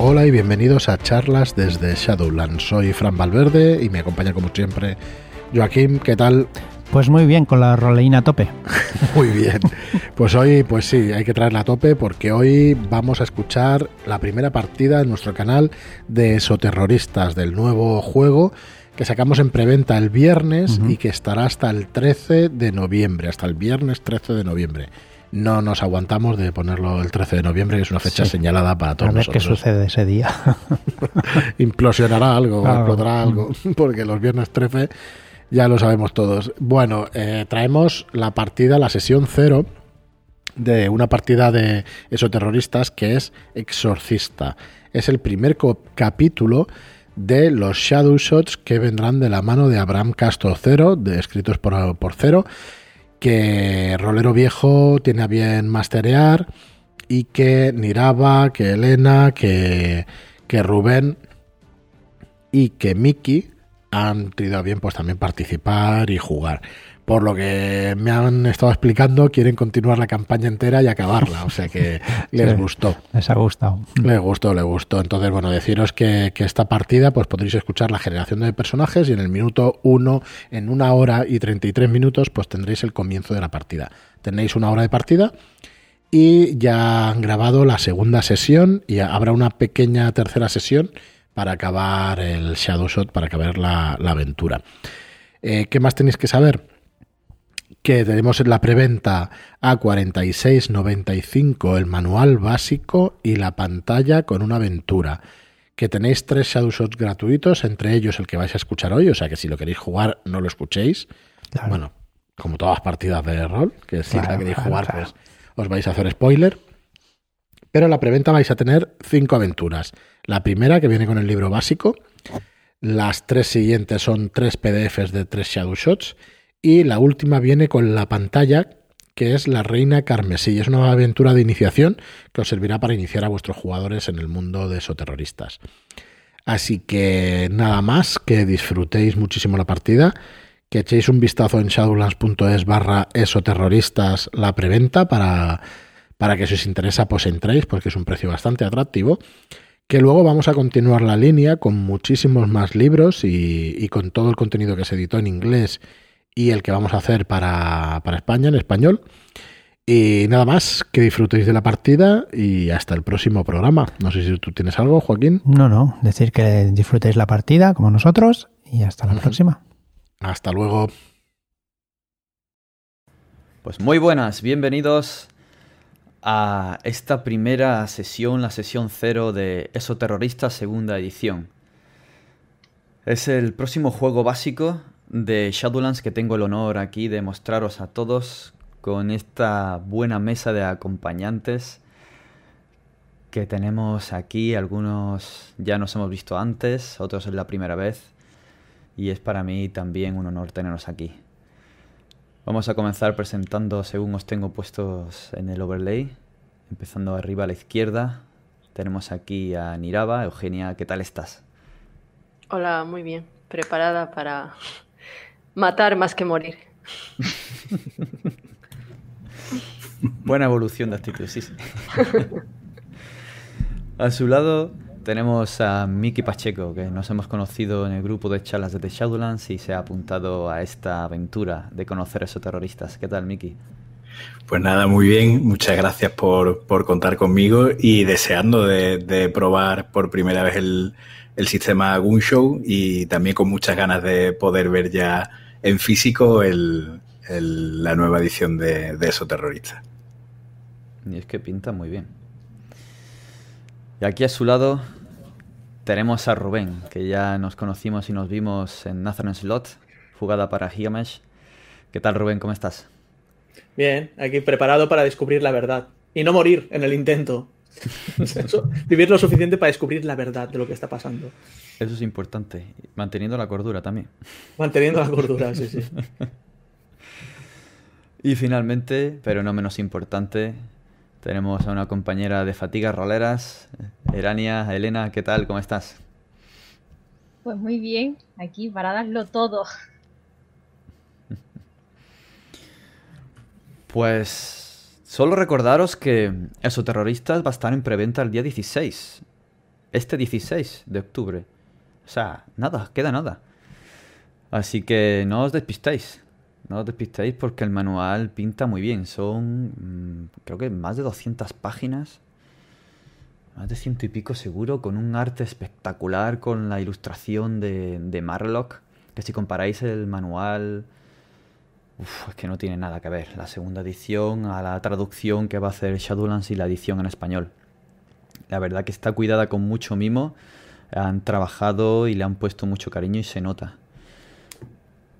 Hola y bienvenidos a charlas desde Shadowlands. Soy Fran Valverde y me acompaña como siempre Joaquín. ¿Qué tal? Pues muy bien, con la roleína a tope. muy bien. Pues hoy, pues sí, hay que traerla a tope porque hoy vamos a escuchar la primera partida en nuestro canal de Esoterroristas del nuevo juego que sacamos en preventa el viernes y que estará hasta el 13 de noviembre, hasta el viernes 13 de noviembre no nos aguantamos de ponerlo el 13 de noviembre, que es una fecha señalada para todos a ver nosotros. qué sucede ese día. Implosionará algo, explotará algo, porque los viernes 13 ya lo sabemos todos. Bueno, eh, traemos la partida, la sesión cero de una partida de esoterroristas que es Exorcista. Es el primer capítulo de los Shadow Shots que vendrán de la mano de Abraham Castro Cero, de, escritos por, por Cero que Rolero Viejo tiene a bien masterear y que Niraba, que Elena, que, que Rubén y que Miki han tenido a bien pues también participar y jugar por lo que me han estado explicando, quieren continuar la campaña entera y acabarla. O sea que les gustó. Les ha gustado. Les gustó, les gustó. Entonces, bueno, deciros que, esta partida, pues podréis escuchar la generación de personajes y en el minuto 1, en una hora y 33 minutos, pues tendréis el comienzo de la partida. Tenéis una hora de partida y ya han grabado la segunda sesión y habrá una pequeña tercera sesión para acabar el Shadow Shot, para acabar la, aventura. Eh, ¿Qué más tenéis que saber? Que tenemos en la preventa a 46.95 el manual básico y la pantalla con una aventura. Que tenéis tres Shadowshots gratuitos, entre ellos el que vais a escuchar hoy, o sea que si lo queréis jugar no lo escuchéis. Bueno, como todas las partidas de rol, que si la queréis jugar pues os vais a hacer spoiler. Pero en la preventa vais a tener cinco aventuras. La primera que viene con el libro básico. Las tres siguientes son tres PDFs de tres Shadowshots y la última viene con la pantalla, que es la Reina Carmesí. Es una aventura de iniciación que os servirá para iniciar a vuestros jugadores en el mundo de esoterroristas. Así que nada más, que disfrutéis muchísimo la partida, que echéis un vistazo en shadowlands.es barra esoterroristas la preventa para, para que si os interesa pues entréis porque es un precio bastante atractivo que luego vamos a continuar la línea con muchísimos más libros y, y, con todo el contenido que se editó en inglés y el que vamos a hacer para, España en español. Y nada más, que disfrutéis de la partida y hasta el próximo programa. No sé si tú tienes algo, Joaquín. No, no, decir que disfrutéis la partida como nosotros y hasta la próxima. Hasta luego. Pues muy buenas, bienvenidos a esta primera sesión, la sesión cero de Eso Terrorista segunda edición. Es el próximo juego básico de Shadowlands que tengo el honor aquí de mostraros a todos con esta buena mesa de acompañantes que tenemos aquí. Algunos ya nos hemos visto antes, otros es la primera vez y es para mí también un honor tenernos aquí. Vamos a comenzar presentando según os tengo puestos en el overlay. Empezando arriba a la izquierda, tenemos aquí a Niraba. Eugenia, ¿qué tal estás? Hola, muy bien. Preparada para matar más que morir. Buena evolución de actitud, sí. a su lado tenemos a Miki Pacheco, que nos hemos conocido en el grupo de charlas de The Shadowlands y se ha apuntado a esta aventura de conocer a esos terroristas. ¿Qué tal, Miki? Pues nada, muy bien. Muchas gracias por, contar conmigo y deseando de, probar por primera vez el, el sistema Show y también con muchas ganas de poder ver ya en físico la nueva edición de, de Eso Terrorista. Y es que pinta muy bien. Y aquí a su lado tenemos a Rubén, que ya nos conocimos y nos vimos en Nathan Slot, jugada para Gigamesh. ¿Qué tal, Rubén? ¿Cómo estás? Bien, aquí preparado para descubrir la verdad. Y no morir en el intento. Vivir lo suficiente para descubrir la verdad de lo que está pasando. Eso es importante. Manteniendo la cordura también. Manteniendo la cordura, sí, sí. y finalmente, pero no menos importante, tenemos a una compañera de fatigas roleras, Erania, Elena, ¿qué tal? ¿Cómo estás? Pues muy bien, aquí para darlo todo. Pues solo recordaros que Eso Terroristas va a estar en preventa el día 16 este 16 de octubre. O sea, nada, queda nada. Así que no os despistéis. No os despistéis porque el manual pinta muy bien. Son, mm, creo que más de 200 páginas. Más de ciento y pico seguro, con un arte espectacular, con la ilustración de, de Marlock. Que si comparáis el manual, es que no tiene nada que ver. La segunda edición a la traducción que va a hacer Shadowlands y la edición en español. La verdad que está cuidada con mucho mimo. Han trabajado y le han puesto mucho cariño y se nota.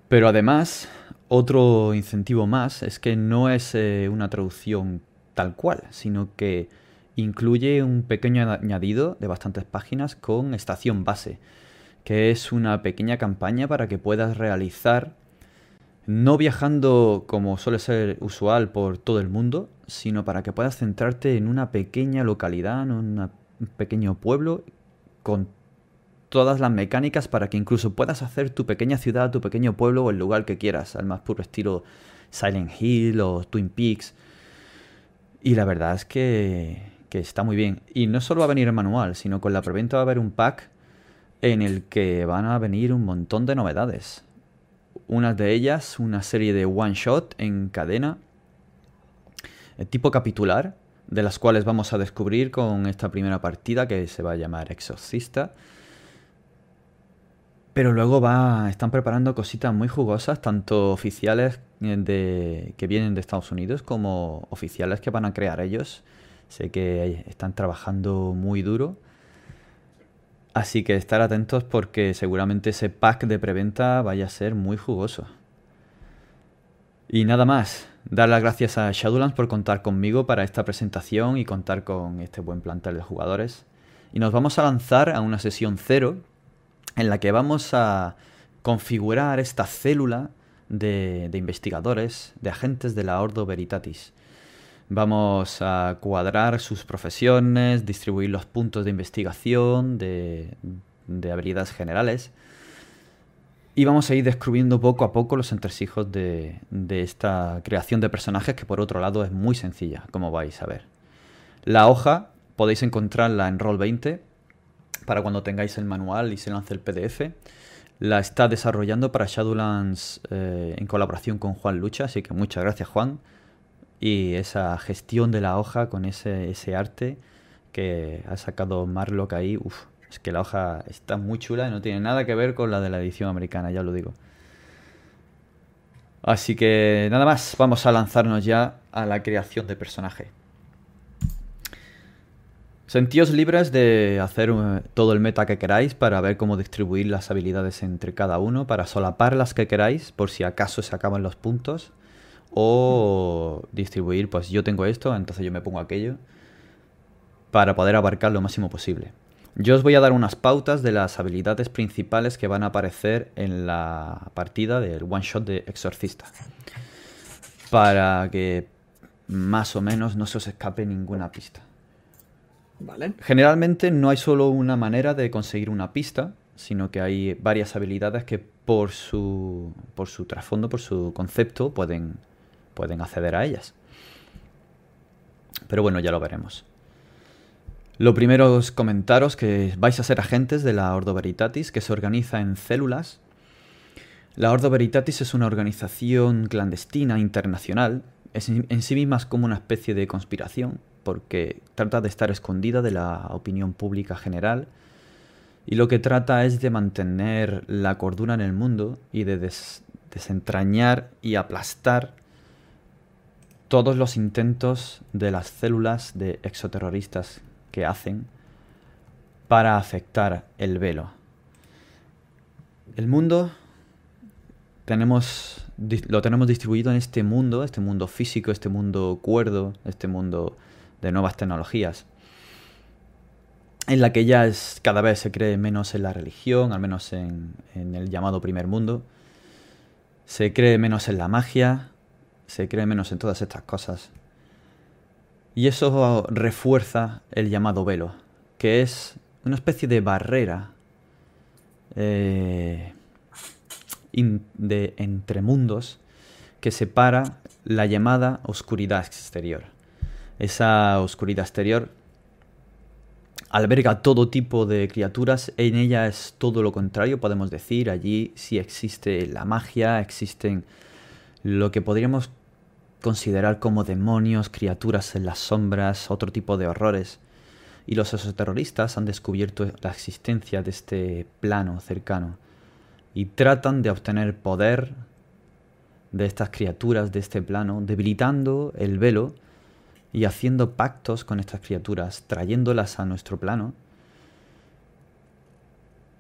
Pero además, otro incentivo más es que no es eh, una traducción tal cual, sino que incluye un pequeño añadido de bastantes páginas con estación base, que es una pequeña campaña para que puedas realizar, no viajando como suele ser usual por todo el mundo, sino para que puedas centrarte en una pequeña localidad, en un pequeño pueblo, con todas las mecánicas para que incluso puedas hacer tu pequeña ciudad, tu pequeño pueblo o el lugar que quieras, al más puro estilo Silent Hill o Twin Peaks. Y la verdad es que, que está muy bien. Y no solo va a venir el manual, sino con la preventa va a haber un pack en el que van a venir un montón de novedades. Una de ellas, una serie de one shot en cadena, eh, tipo capitular, de las cuales vamos a descubrir con esta primera partida que se va a llamar Exorcista. Pero luego va, están preparando cositas muy jugosas, tanto oficiales eh, de, que vienen de Estados Unidos como oficiales que van a crear ellos. Sé que están trabajando muy duro. Así que estar atentos porque seguramente ese pack de preventa vaya a ser muy jugoso. Y nada más, dar las gracias a Shadowlands por contar conmigo para esta presentación y contar con este buen plantel de jugadores. Y nos vamos a lanzar a una sesión cero en la que vamos a configurar esta célula de, investigadores, de agentes de la Ordo Veritatis. Vamos a cuadrar sus profesiones, distribuir los puntos de investigación, de, habilidades generales. Y vamos a ir descubriendo poco a poco los entresijos de, de, esta creación de personajes que por otro lado es muy sencilla, como vais a ver. La hoja podéis encontrarla en Roll20 para cuando tengáis el manual y se lance el PDF. La está desarrollando para Shadowlands eh, en colaboración con Juan Lucha, así que muchas gracias Juan. Y esa gestión de la hoja con ese, ese arte que ha sacado Marlock ahí, uff, es que la hoja está muy chula y no tiene nada que ver con la de la edición americana, ya lo digo. Así que nada más, vamos a lanzarnos ya a la creación de personaje. Sentíos libres de hacer eh, todo el meta que queráis para ver cómo distribuir las habilidades entre cada uno, para solapar las que queráis por si acaso se acaban los puntos, o distribuir, pues yo tengo esto, entonces yo me pongo aquello, para poder abarcar lo máximo posible. Yo os voy a dar unas pautas de las habilidades principales que van a aparecer en la partida del one shot de Exorcista, para que más o menos no se os escape ninguna pista. Generalmente no hay solo una manera de conseguir una pista, sino que hay varias habilidades que por su, por su trasfondo, por su concepto, pueden, pueden acceder a ellas. Pero bueno, ya lo veremos. Lo primero es comentaros que vais a ser agentes de la Ordo Veritatis, que se organiza en células. La Ordo Veritatis es una organización clandestina internacional, es en sí misma es como una especie de conspiración, porque trata de estar escondida de la opinión pública general y lo que trata es de mantener la cordura en el mundo y de desentrañar y aplastar todos los intentos de las células de exoterroristas que hacen para afectar el velo. El mundo tenemos, lo tenemos distribuido en este mundo, este mundo físico, este mundo cuerdo, este mundo de nuevas tecnologías, en la que ya es, cada vez se cree menos en la religión, al menos en, en el llamado primer mundo, se cree menos en la magia, se cree menos en todas estas cosas. Y eso refuerza el llamado velo, que es una especie de barrera eh, de entre mundos que separa la llamada oscuridad exterior esa oscuridad exterior alberga todo tipo de criaturas, en ella es todo lo contrario, podemos decir, allí sí existe la magia, existen lo que podríamos considerar como demonios, criaturas en las sombras, otro tipo de horrores. Y los exoterroristas han descubierto la existencia de este plano cercano y tratan de obtener poder de estas criaturas de este plano, debilitando el velo y haciendo pactos con estas criaturas, trayéndolas a nuestro plano.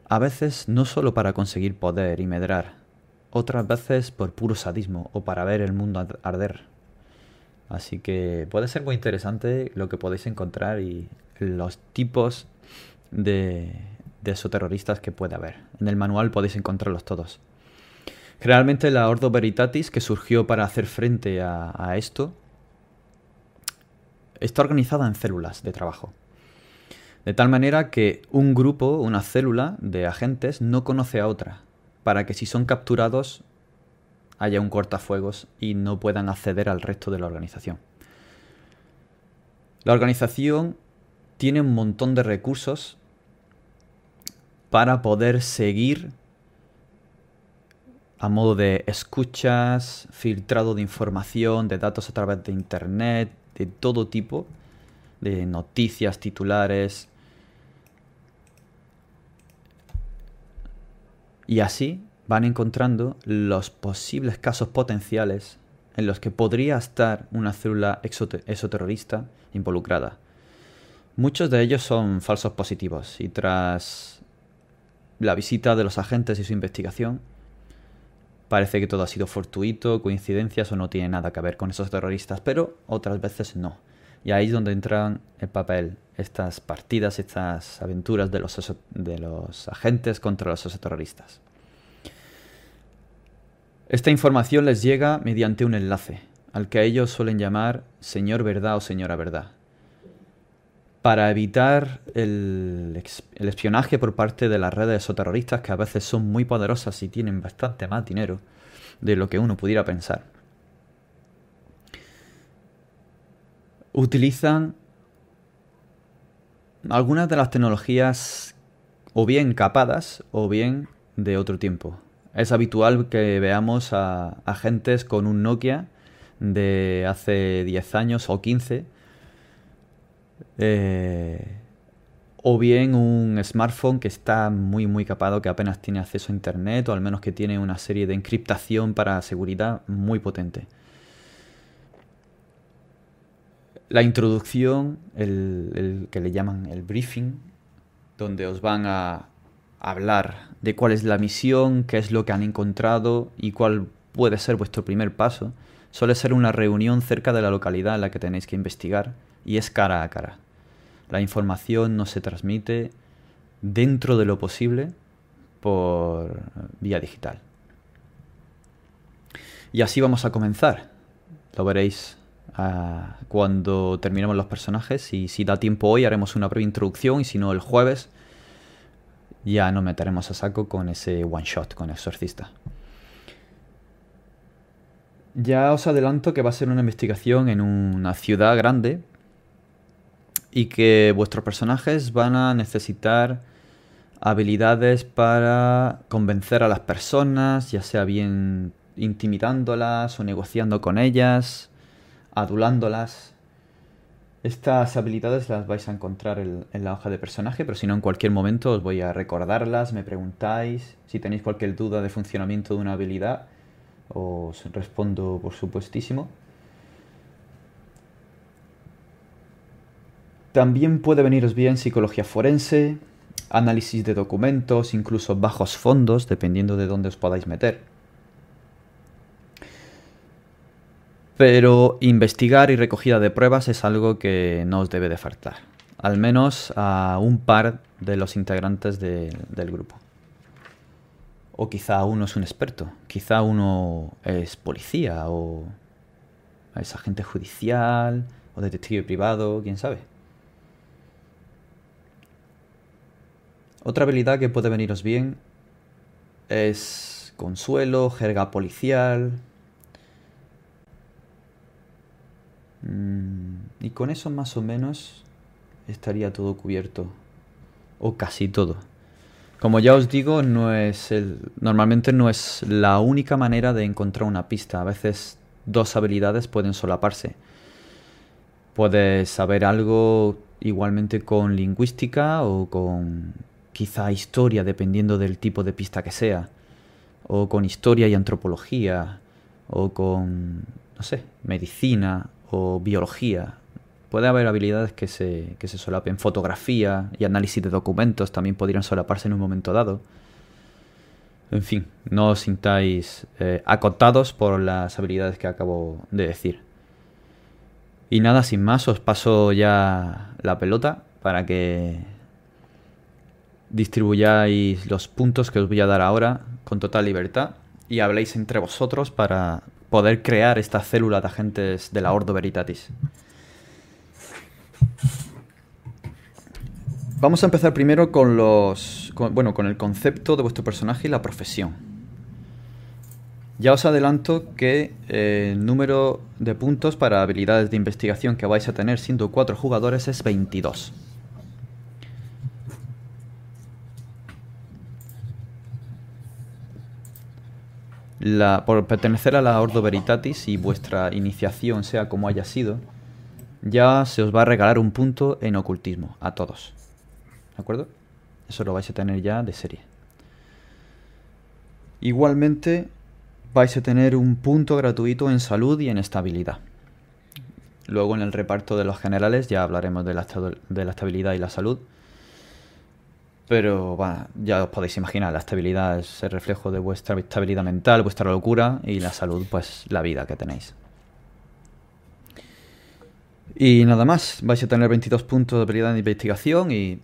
A veces no solo para conseguir poder y medrar, otras veces por puro sadismo o para ver el mundo arder. Así que puede ser muy interesante lo que podéis encontrar y los tipos de, de esoterroristas que puede haber. En el manual podéis encontrarlos todos. Generalmente la Ordo Veritatis, que surgió para hacer frente a, esto, está organizada en células de trabajo. De tal manera que un grupo, una célula de agentes, no conoce a otra, para que si son capturados haya un cortafuegos y no puedan acceder al resto de la organización. La organización tiene un montón de recursos para poder seguir a modo de escuchas, filtrado de información, de datos a través de Internet, de todo tipo, de noticias, titulares. Y así van encontrando los posibles casos potenciales en los que podría estar una célula exoterrorista involucrada. Muchos de ellos son falsos positivos y tras la visita de los agentes y su investigación, parece que todo ha sido fortuito, coincidencias o no tiene nada que ver con esos terroristas, pero otras veces no. Y ahí es donde entran en papel estas partidas, estas aventuras de los, de los agentes contra los terroristas. Esta información les llega mediante un enlace, al que ellos suelen llamar Señor Verdad o Señora Verdad. Para evitar el, el espionaje por parte de las redes o terroristas, que a veces son muy poderosas y tienen bastante más dinero de lo que uno pudiera pensar, utilizan algunas de las tecnologías o bien capadas o bien de otro tiempo. Es habitual que veamos a agentes con un Nokia de hace 10 años o 15. Eh, o bien un smartphone que está muy muy capado, que apenas tiene acceso a internet o al menos que tiene una serie de encriptación para seguridad muy potente. La introducción, el que le llaman el briefing, donde os van a hablar de cuál es la misión, qué es lo que han encontrado y cuál puede ser vuestro primer paso, suele ser una reunión cerca de la localidad en la que tenéis que investigar y es cara a cara. La información no se transmite dentro de lo posible por vía digital. Y así vamos a comenzar. Lo veréis ah, cuando terminemos los personajes y si da tiempo hoy haremos una breve introducción y si no el jueves ya nos meteremos a saco con ese one shot con Exorcista. Ya os adelanto que va a ser una investigación en una ciudad grande y que vuestros personajes van a necesitar habilidades para convencer a las personas, ya sea bien intimidándolas o negociando con ellas, adulándolas. Estas habilidades las vais a encontrar en, la hoja de personaje, pero si no en cualquier momento os voy a recordarlas, me preguntáis si tenéis cualquier duda de funcionamiento de una habilidad, os respondo por supuestísimo. También puede veniros bien psicología forense, análisis de documentos, incluso bajos fondos, dependiendo de dónde os podáis meter. Pero investigar y recogida de pruebas es algo que no os debe de faltar. Al menos a un par de los integrantes del grupo. O quizá uno es un experto, quizá uno es policía o es agente judicial o detective privado, quién sabe. Otra habilidad que puede veniros bien es consuelo, jerga policial, Mm, y con eso más o menos estaría todo cubierto. o casi todo. Como ya os digo, no es el, normalmente no es la única manera de encontrar una pista. A veces dos habilidades pueden solaparse. Puedes saber algo igualmente con lingüística o con quizá historia, dependiendo del tipo de pista que sea. O con historia y antropología. O con, no sé, medicina o biología. Puede haber habilidades que se, que se solapen. Fotografía y análisis de documentos también podrían solaparse en un momento dado. En fin, no os sintáis eh, acotados por las habilidades que acabo de decir. Y nada, sin más, os paso ya la pelota para que distribuyáis los puntos que os voy a dar ahora con total libertad y habléis entre vosotros para poder crear esta célula de agentes de la Ordo Veritatis. Vamos a empezar primero con los. bueno, con el concepto de vuestro personaje y la profesión. Ya os adelanto que eh, el número de puntos para habilidades de investigación que vais a tener siendo cuatro jugadores es 22. Por pertenecer a la Ordo Veritatis y vuestra iniciación sea como haya sido, ya se os va a regalar un punto en ocultismo a todos. ¿De acuerdo? Eso lo vais a tener ya de serie. Igualmente vais a tener un punto gratuito en salud y en estabilidad. Luego en el reparto de los generales ya hablaremos de la, de la estabilidad y la salud. Pero ya os podéis imaginar, la estabilidad es el reflejo de vuestra estabilidad mental, vuestra locura y la salud pues la vida que tenéis. Y nada más, vais a tener 22 puntos de habilidad de investigación y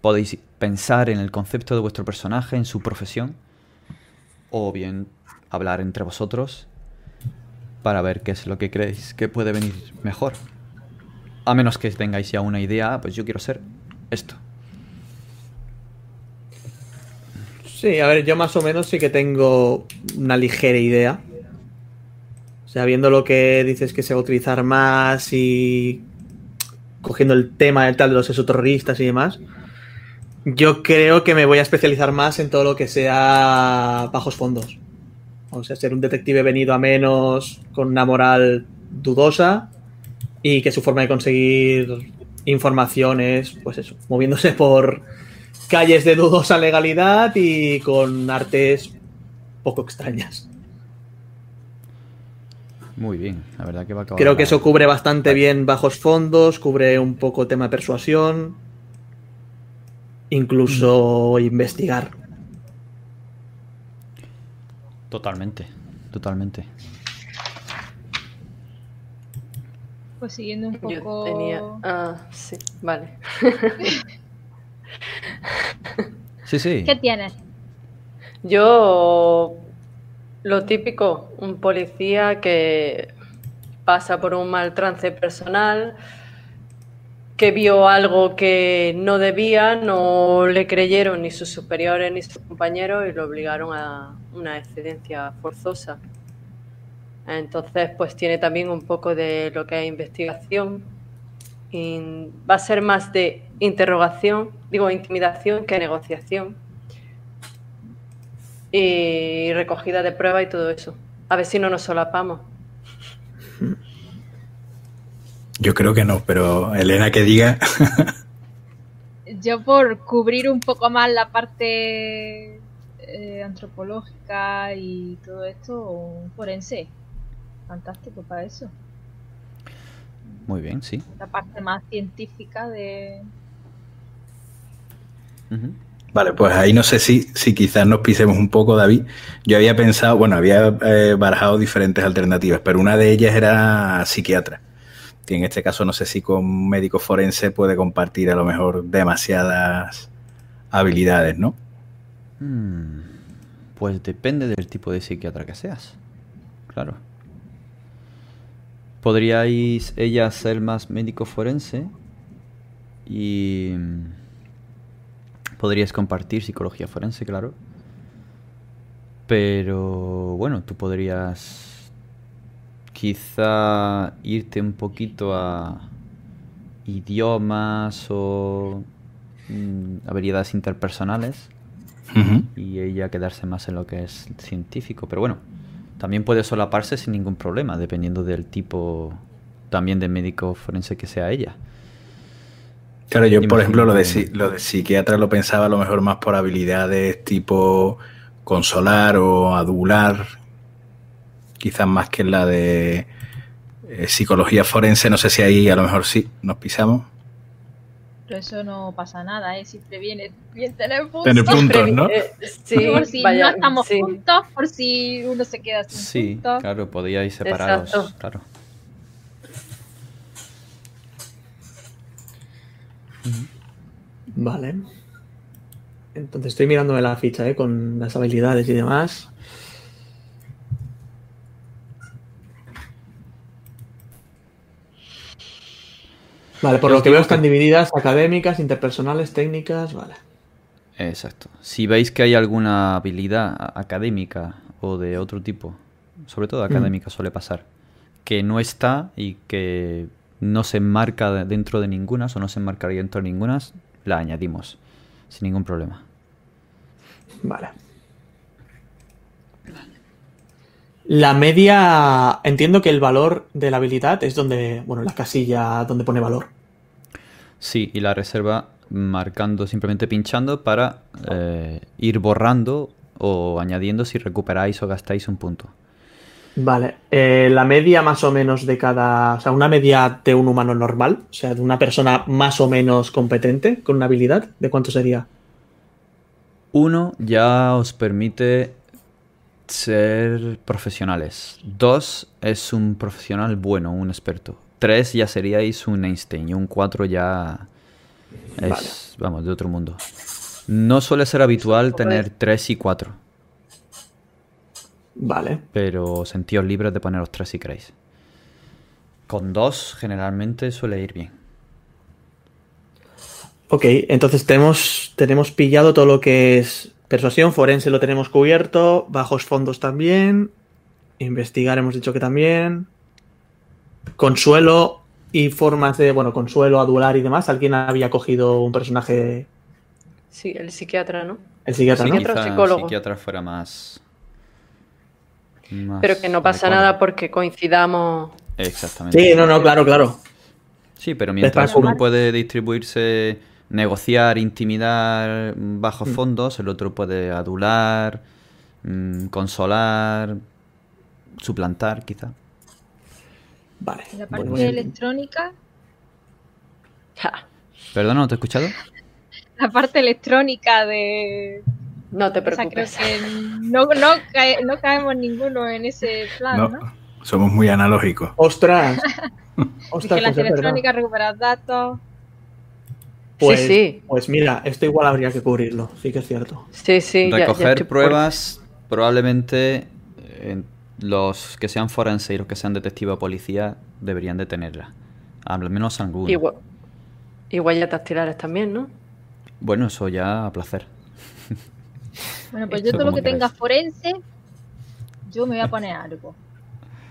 podéis pensar en el concepto de vuestro personaje, en su profesión, o bien hablar entre vosotros para ver qué es lo que creéis que puede venir mejor. A menos que tengáis ya una idea, ah, pues yo quiero ser esto. Sí, a ver, yo más o menos sí que tengo una ligera idea. O sea, viendo lo que dices que se va a utilizar más y cogiendo el tema del tal de los exoterroristas y demás, yo creo que me voy a especializar más en todo lo que sea bajos fondos. O sea, ser un detective venido a menos, con una moral dudosa y que su forma de conseguir información es, pues eso, moviéndose por calles de dudosa legalidad y con artes poco extrañas. Muy bien, la verdad que va a acabar. Creo que eso cubre bastante bien bajos fondos, cubre un poco tema persuasión incluso investigar. Totalmente, totalmente. Pues siguiendo un poco. Yo tenía. Ah, sí, vale. sí, sí. ¿Qué tienes? Yo. Lo típico, un policía que pasa por un mal trance personal, que vio algo que no debía, no le creyeron ni sus superiores ni sus compañeros y lo obligaron a una excedencia forzosa. Entonces, pues tiene también un poco de lo que es investigación. Y va a ser más de interrogación, digo intimidación que negociación. Y recogida de prueba y todo eso. A ver si no nos solapamos. Yo creo que no, pero Elena que diga. Yo por cubrir un poco más la parte eh, antropológica y todo esto, un forense. Fantástico para eso. Muy bien, sí. La parte más científica de... Vale, pues ahí no sé si, si quizás nos pisemos un poco, David. Yo había pensado, bueno, había eh, barajado diferentes alternativas, pero una de ellas era psiquiatra. Y en este caso no sé si con médico forense puede compartir a lo mejor demasiadas habilidades, ¿no? Hmm, pues depende del tipo de psiquiatra que seas. Claro. Podríais ella ser más médico forense y podríais compartir psicología forense, claro. Pero bueno, tú podrías quizá irte un poquito a idiomas o mm, habilidades interpersonales y ella quedarse más en lo que es científico. Pero bueno, también puede solaparse sin ningún problema, dependiendo del tipo también de médico forense que sea ella. Claro, yo por ejemplo lo de, lo psiquiatra lo pensaba a lo mejor más por habilidades tipo consolar o adular, quizás más que la de eh, psicología forense, no sé si ahí a lo mejor sí, nos pisamos. Pero eso no pasa nada, ¿eh? Siempre viene bien tener puntos. Tener puntos, Siempre, ¿no? eh, sí, por si vaya, no estamos sí. juntos, por si uno se queda sin Sí, puntos. claro, podíais separaros, Exacto. claro. Vale. Entonces estoy mirándome la ficha, ¿eh? Con las habilidades y demás. Vale, por lo que veo están que- divididas académicas, interpersonales, técnicas, vale. Exacto. Si veis que hay alguna habilidad académica o de otro tipo, sobre todo académica suele pasar, que no está y que no se enmarca de- dentro de ninguna o no se enmarcaría dentro de ninguna, la añadimos sin ningún problema. Vale. La media, entiendo que el valor de la habilidad es donde, bueno, la casilla donde pone valor. Sí, y la reserva marcando, simplemente pinchando para eh, ir borrando o añadiendo si recuperáis o gastáis un punto. Vale, eh, la media más o menos de cada, o sea, una media de un humano normal, o sea, de una persona más o menos competente con una habilidad, ¿de cuánto sería? Uno ya os permite ser profesionales. Dos es un profesional bueno, un experto. Tres ya seríais un Einstein y un cuatro ya es, Vale. vamos, de otro mundo. No suele ser habitual tener tres y cuatro, Vale, pero sentíos libres de poneros tres si queréis. Con dos generalmente suele ir bien. ok, entonces tenemos, tenemos pillado todo lo que es persuasión, forense lo tenemos cubierto, bajos fondos también, investigar hemos dicho que también, consuelo y formas de, bueno, consuelo, adular y demás, alguien había cogido un personaje, Sí, el psiquiatra, ¿no? el psiquiatra, psicólogo. psiquiatra fuera más, más Pero que no pasa adecuado. nada porque coincidamos. Exactamente. Sí, no, no, claro, claro. Sí, pero mientras uno puede distribuirse, negociar, intimidar Mm. bajos fondos, el otro puede adular, mm, consolar, suplantar, quizá. Vale. La parte bueno, pues, electrónica, Ja, Perdona, ¿no te he escuchado? la parte electrónica de... no te O sea, creo preocupes. que no, no, cae- no caemos ninguno en ese plan, No, ¿no? somos muy analógicos. Ostras. Ostras, pues Vigilancia es verdad. electrónica, recuperar datos. Pues, Sí, sí. Pues mira, esto igual habría que cubrirlo, sí que es cierto. Sí, sí, ya- ya Recoger por- pruebas, probablemente eh, los que sean forense y los que sean detective o policía deberían de tenerla. Al menos alguno. Igual, igual ya dactilares también, ¿no? Bueno, eso ya a placer. Bueno, pues Esto yo todo lo que tenga forense, yo me voy a poner algo.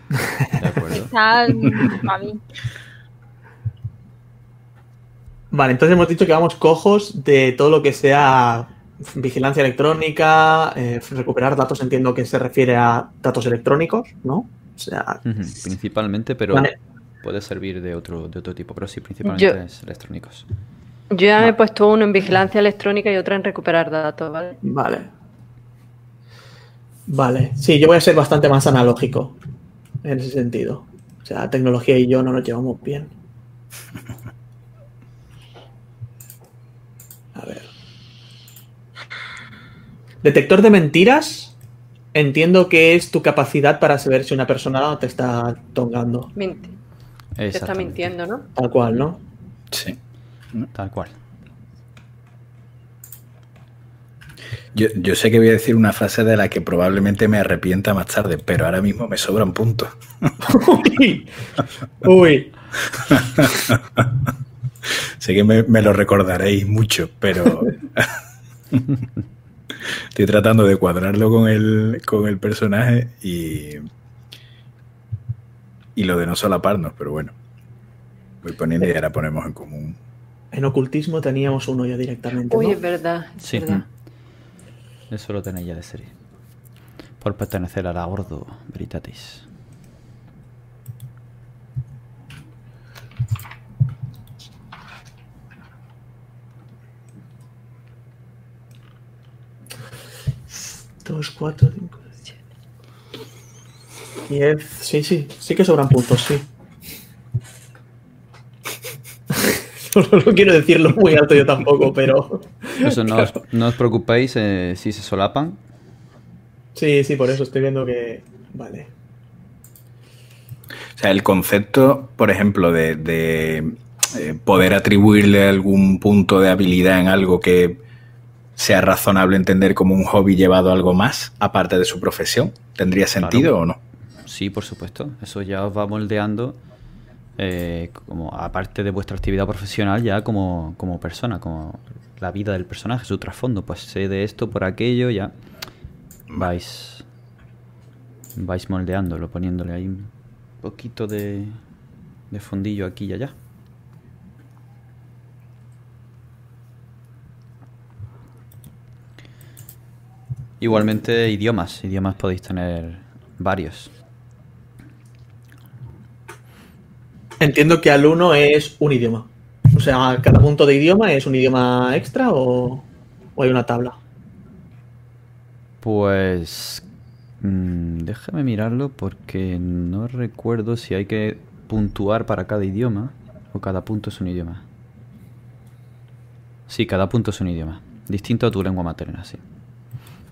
De acuerdo. Está para mí. Vale, entonces hemos dicho que vamos cojos de todo lo que sea vigilancia electrónica, eh, recuperar datos, entiendo que se refiere a datos electrónicos, ¿no? O sea, Principalmente, pero Vale. puede servir de otro, de otro tipo. Pero sí, principalmente Yo- es electrónicos. Yo ya me he puesto uno en vigilancia electrónica y otro en recuperar datos, ¿vale? vale. Vale, sí, yo voy a ser bastante más analógico en ese sentido. O sea, tecnología y yo no nos llevamos bien. A ver. Detector de mentiras. Entiendo que es tu capacidad para saber si una persona te está tongando. Te está mintiendo, ¿no? Tal cual, ¿no? Sí. Tal cual. Yo, yo sé que voy a decir una frase de la que probablemente me arrepienta más tarde, pero ahora mismo me sobran puntos. Uy. Uy. Sé que me, me lo recordaréis mucho, pero estoy tratando de cuadrarlo con el, con el personaje y, y lo de no solaparnos, pero bueno. Voy poniendo y ahora ponemos en común En ocultismo teníamos uno ya directamente. Uy, ¿no? es verdad, es Sí. verdad. Eso lo tenéis ya de serie. Por pertenecer a la Ordo Veritatis. Dos, cuatro, cinco, siete. Diez. Sí, sí, sí que sobran puntos, sí. no, quiero decirlo muy alto yo tampoco, pero. Eso no, os, no os preocupéis eh, si se solapan. Sí, sí, por eso estoy viendo que. Vale. O sea, el concepto, por ejemplo, de, de, eh, poder atribuirle algún punto de habilidad en algo que sea razonable entender como un hobby llevado a algo más, aparte de su profesión, ¿tendría sentido o no? Sí, por supuesto. Eso ya os va moldeando, eh, como aparte de vuestra actividad profesional, ya como, como persona, como la vida del personaje, su trasfondo. Pues sé de esto por aquello, ya vais, vais moldeándolo, poniéndole ahí un poquito de, de fondillo aquí y allá. Igualmente idiomas, idiomas podéis tener varios. Entiendo que al uno es un idioma. O sea, cada punto de idioma es un idioma extra o, o hay una tabla. Pues mm, déjame mirarlo porque no recuerdo si hay que puntuar para cada idioma o cada punto es un idioma. Sí, cada punto es un idioma. Distinto a tu lengua materna, sí.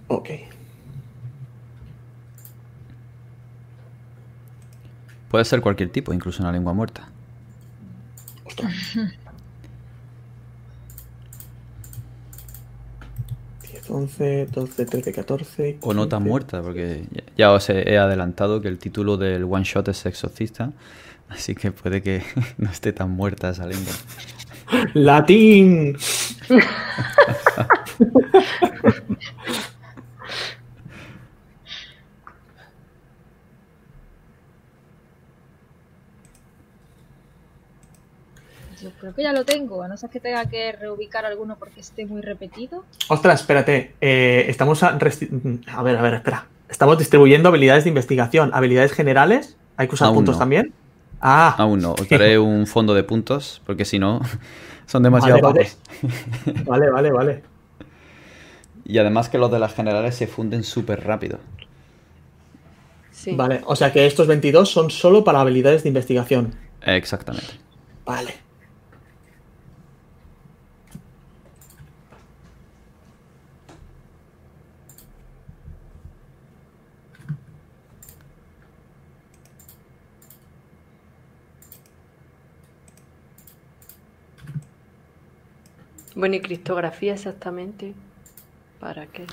Ok. Puede ser cualquier tipo, incluso una lengua muerta. Ostras. 10, 11, 12, 13, 14. O no tan 15. muerta, porque ya- ya os he he adelantado que el título del one shot es exorcista, así que puede que no esté tan muerta esa lengua. ¡Latín! Yo creo que ya lo tengo, a no ser que tenga que reubicar alguno porque esté muy repetido. Ostras, espérate. eh, estamos a, resti- a ver, a ver, espera. Estamos distribuyendo habilidades de investigación. ¿Habilidades generales? ¿Hay que usar Aún puntos no. también? Ah, Aún no, os daré un fondo de puntos, porque si no, son demasiado Vale, pocos. vale, vale, vale. Y además que los de las generales se funden súper rápido. Sí. Vale, o sea que estos 22 son solo para habilidades de investigación. Exactamente. Vale. Bueno, y criptografía exactamente. ¿Para qué?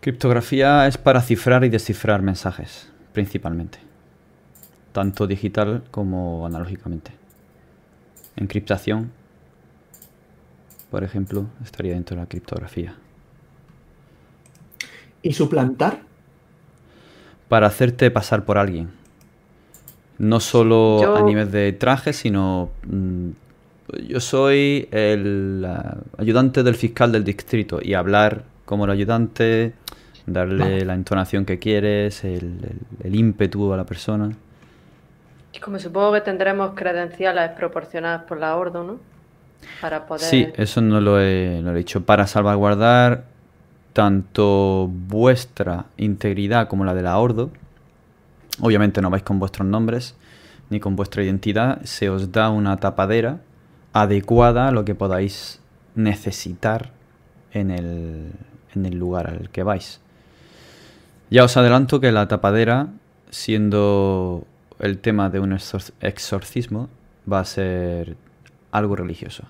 Criptografía es para cifrar y descifrar mensajes, principalmente. Tanto digital como analógicamente. Encriptación, por ejemplo, estaría dentro de la criptografía. ¿Y suplantar? Para hacerte pasar por alguien. No solo Yo- a nivel de traje, sino... mm, yo soy el ayudante del fiscal del distrito y hablar como el ayudante, darle Vale. la entonación que quieres, el, el- el ímpetu a la persona. Y como supongo que tendremos credenciales proporcionadas por la Ordo, ¿no? Para poder... Sí, eso no lo he, no lo he dicho. Para salvaguardar tanto vuestra integridad como la de la Ordo, obviamente no vais con vuestros nombres ni con vuestra identidad, se os da una tapadera adecuada a lo que podáis necesitar en el, en el lugar al que vais. Ya os adelanto que la tapadera, siendo el tema de un exor- exorcismo, va a ser algo religioso.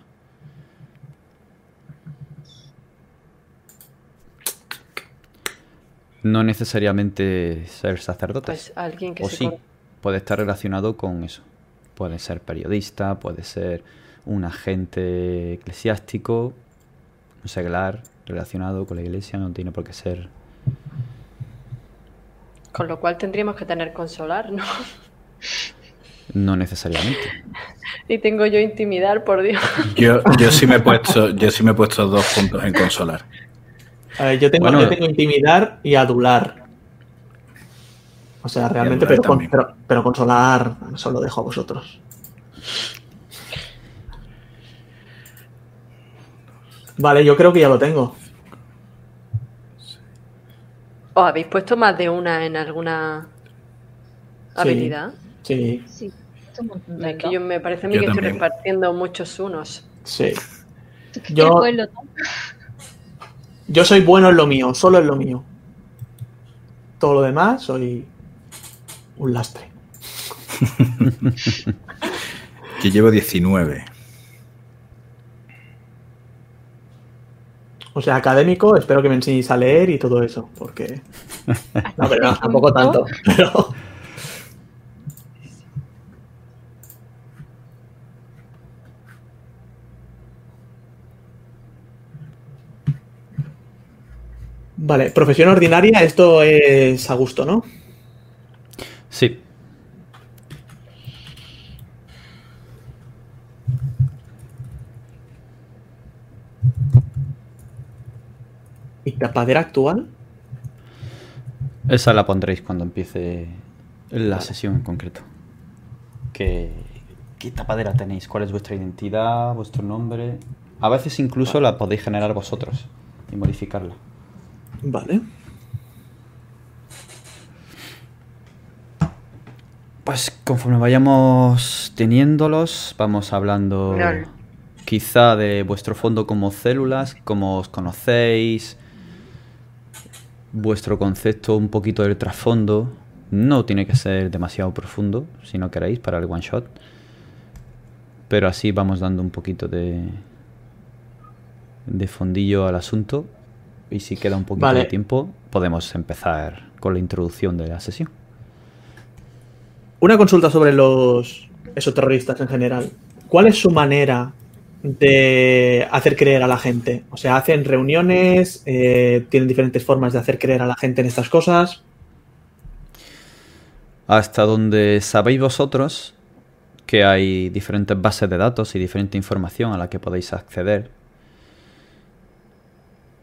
No necesariamente ser sacerdote. Pues alguien que o se sí, puede estar relacionado con eso. Puede ser periodista, puede ser un agente eclesiástico, un seglar relacionado con la iglesia, no tiene por qué ser. Con lo cual tendríamos que tener consolar, ¿no? No necesariamente. Y tengo yo intimidar, por Dios. Yo, yo sí me he puesto, yo sí me he puesto dos puntos en consolar. A ver, yo tengo, Bueno. yo tengo intimidar y adular. O sea, realmente, pero, pero, pero consolar solo dejo a vosotros. Vale, yo creo que ya lo tengo. ¿Os habéis puesto más de una en alguna habilidad? Sí, Sí, es que yo me parece a mí Yo que también. estoy repartiendo muchos unos. sí. ¿Tú qué yo-? Yo soy bueno en lo mío, solo en lo mío. Todo lo demás soy un lastre. Yo llevo 19. O sea, académico, espero que me enseñéis a leer y todo eso, porque... No, pero no, tampoco tanto. Pero... Vale, profesión ordinaria, esto es a gusto, ¿no? Sí. ¿Y tapadera actual? Esa la pondréis cuando empiece la sesión en concreto. ¿Qué, ¿Qué tapadera tenéis? ¿Cuál es vuestra identidad? ¿Vuestro nombre? A veces incluso la podéis generar vosotros y modificarla. Vale. Pues conforme vayamos teniéndolos, vamos hablando quizá de vuestro fondo como células, cómo os conocéis, vuestro concepto un poquito del trasfondo. No tiene que ser demasiado profundo, si no queréis, para el one shot. Pero así vamos dando un poquito de, de fondillo al asunto. Y si queda un poquito Vale. de tiempo, podemos empezar con la introducción de la sesión. Una consulta sobre los esoterroristas en general. ¿Cuál es su manera de hacer creer a la gente? O sea, hacen reuniones, eh, tienen diferentes formas de hacer creer a la gente en estas cosas. Hasta donde sabéis vosotros que hay diferentes bases de datos y diferente información a la que podéis acceder.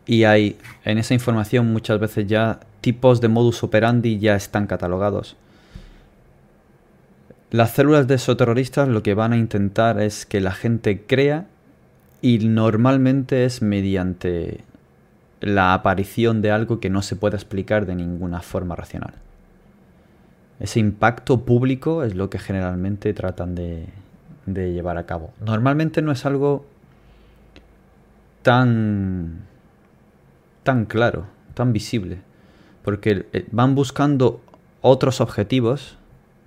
Y hay en esa información muchas veces ya tipos de modus operandi ya están catalogados. Las células de esoterroristas lo que van a intentar es que la gente crea y normalmente es mediante la aparición de algo que no se puede explicar de ninguna forma racional. Ese impacto público es lo que generalmente tratan de, de llevar a cabo. Normalmente no es algo tan, tan claro, tan visible, porque eh, van buscando otros objetivos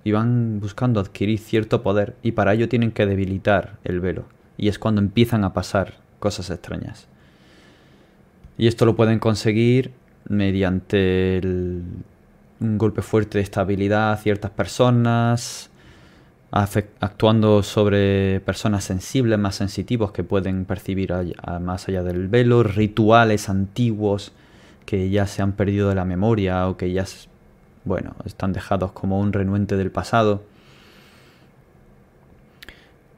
y van buscando adquirir cierto poder y para ello tienen que debilitar el velo. Y es cuando empiezan a pasar cosas extrañas. Y esto lo pueden conseguir mediante un golpe fuerte de estabilidad a ciertas personas, actuando sobre personas sensibles, más sensitivos que pueden percibir más allá del velo, rituales antiguos que ya se han perdido de la memoria o que ya, bueno, están dejados como un renuente del pasado.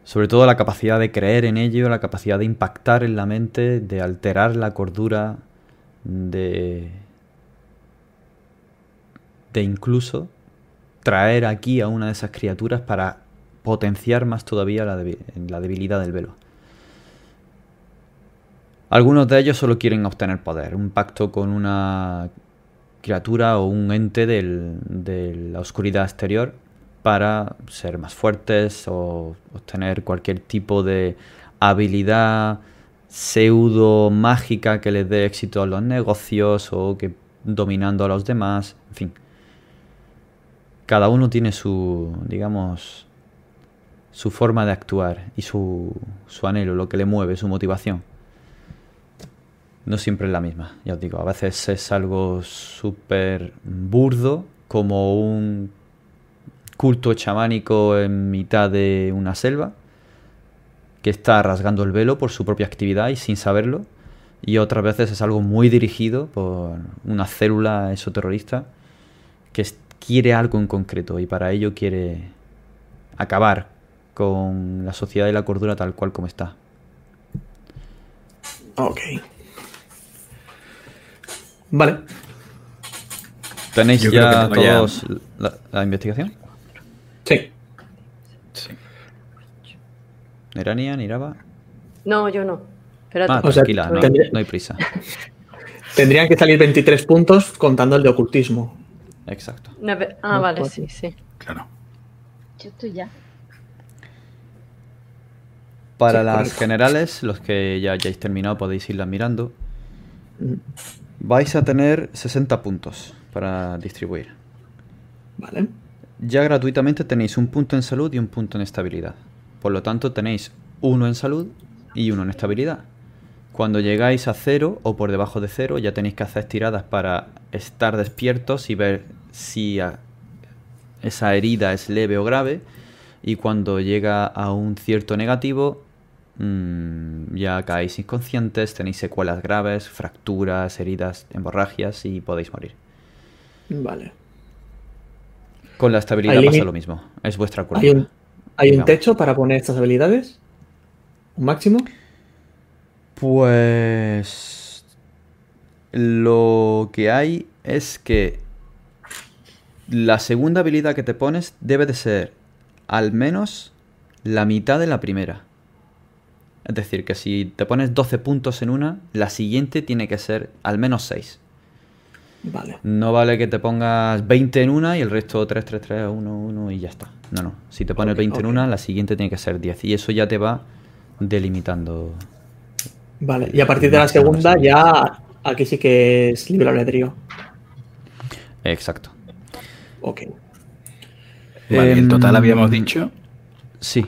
Sobre todo la capacidad de creer en ello, la capacidad de impactar en la mente, de alterar la cordura, de, de incluso traer aquí a una de esas criaturas para potenciar más todavía la, la debilidad del velo. Algunos de ellos solo quieren obtener poder, un pacto con una criatura o un ente de la oscuridad exterior para ser más fuertes o obtener cualquier tipo de habilidad pseudo mágica que les dé éxito a los negocios o que dominando a los demás, en fin. Cada uno tiene su, digamos, su forma de actuar y su, su anhelo, lo que le mueve, su motivación. No siempre es la misma, ya os digo, a veces es algo súper burdo, como un culto chamánico en mitad de una selva, que está rasgando el velo por su propia actividad y sin saberlo, y otras veces es algo muy dirigido por una célula esoterrorista que quiere algo en concreto y para ello quiere acabar con la sociedad y la cordura tal cual como está. Ok. Vale. ¿Tenéis Yo ya todos la, la investigación? Sí. Sí. ¿Nerania, Niraba? No, yo no. Espérate. Ah, O sea, tranquila, no, tendría- no hay prisa. Tendrían que salir 23 puntos contando el de ocultismo. Exacto. Ah, No, vale, cuatro. sí, sí. Claro. Yo estoy ya. Para Sí, las correcto. generales, los que ya hayáis terminado podéis irlas mirando. Mm, Vais a tener 60 puntos para distribuir. Vale. Ya gratuitamente tenéis un punto en salud y un punto en estabilidad. Por lo tanto, tenéis uno en salud y uno en estabilidad. Cuando llegáis a cero o por debajo de cero, ya tenéis que hacer tiradas para estar despiertos y ver si esa herida es leve o grave. Y cuando llega a un cierto negativo, mm, ya caéis inconscientes, tenéis secuelas graves, fracturas, heridas, hemorragias y podéis morir. Vale. Con la estabilidad ¿Hay pasa lo mismo. Es vuestra ¿Hay cordura. un, ¿Hay un techo para poner estas habilidades? ¿Un máximo? Pues lo que hay es que la segunda habilidad que te pones debe de ser al menos la mitad de la primera. Es decir, que si te pones 12 puntos en una, la siguiente tiene que ser al menos 6. Vale. No vale que te pongas 20 en una y el resto 3, 3, 3, 1, 1 y ya está. No, no. Si te pones Ok, 20 en ok. una, la siguiente tiene que ser 10. Y eso ya te va delimitando. Vale. Y a partir de la segunda ya aquí sí que es libre albedrío. Exacto. Ok. Vale, Em, el total habíamos dicho. Sí,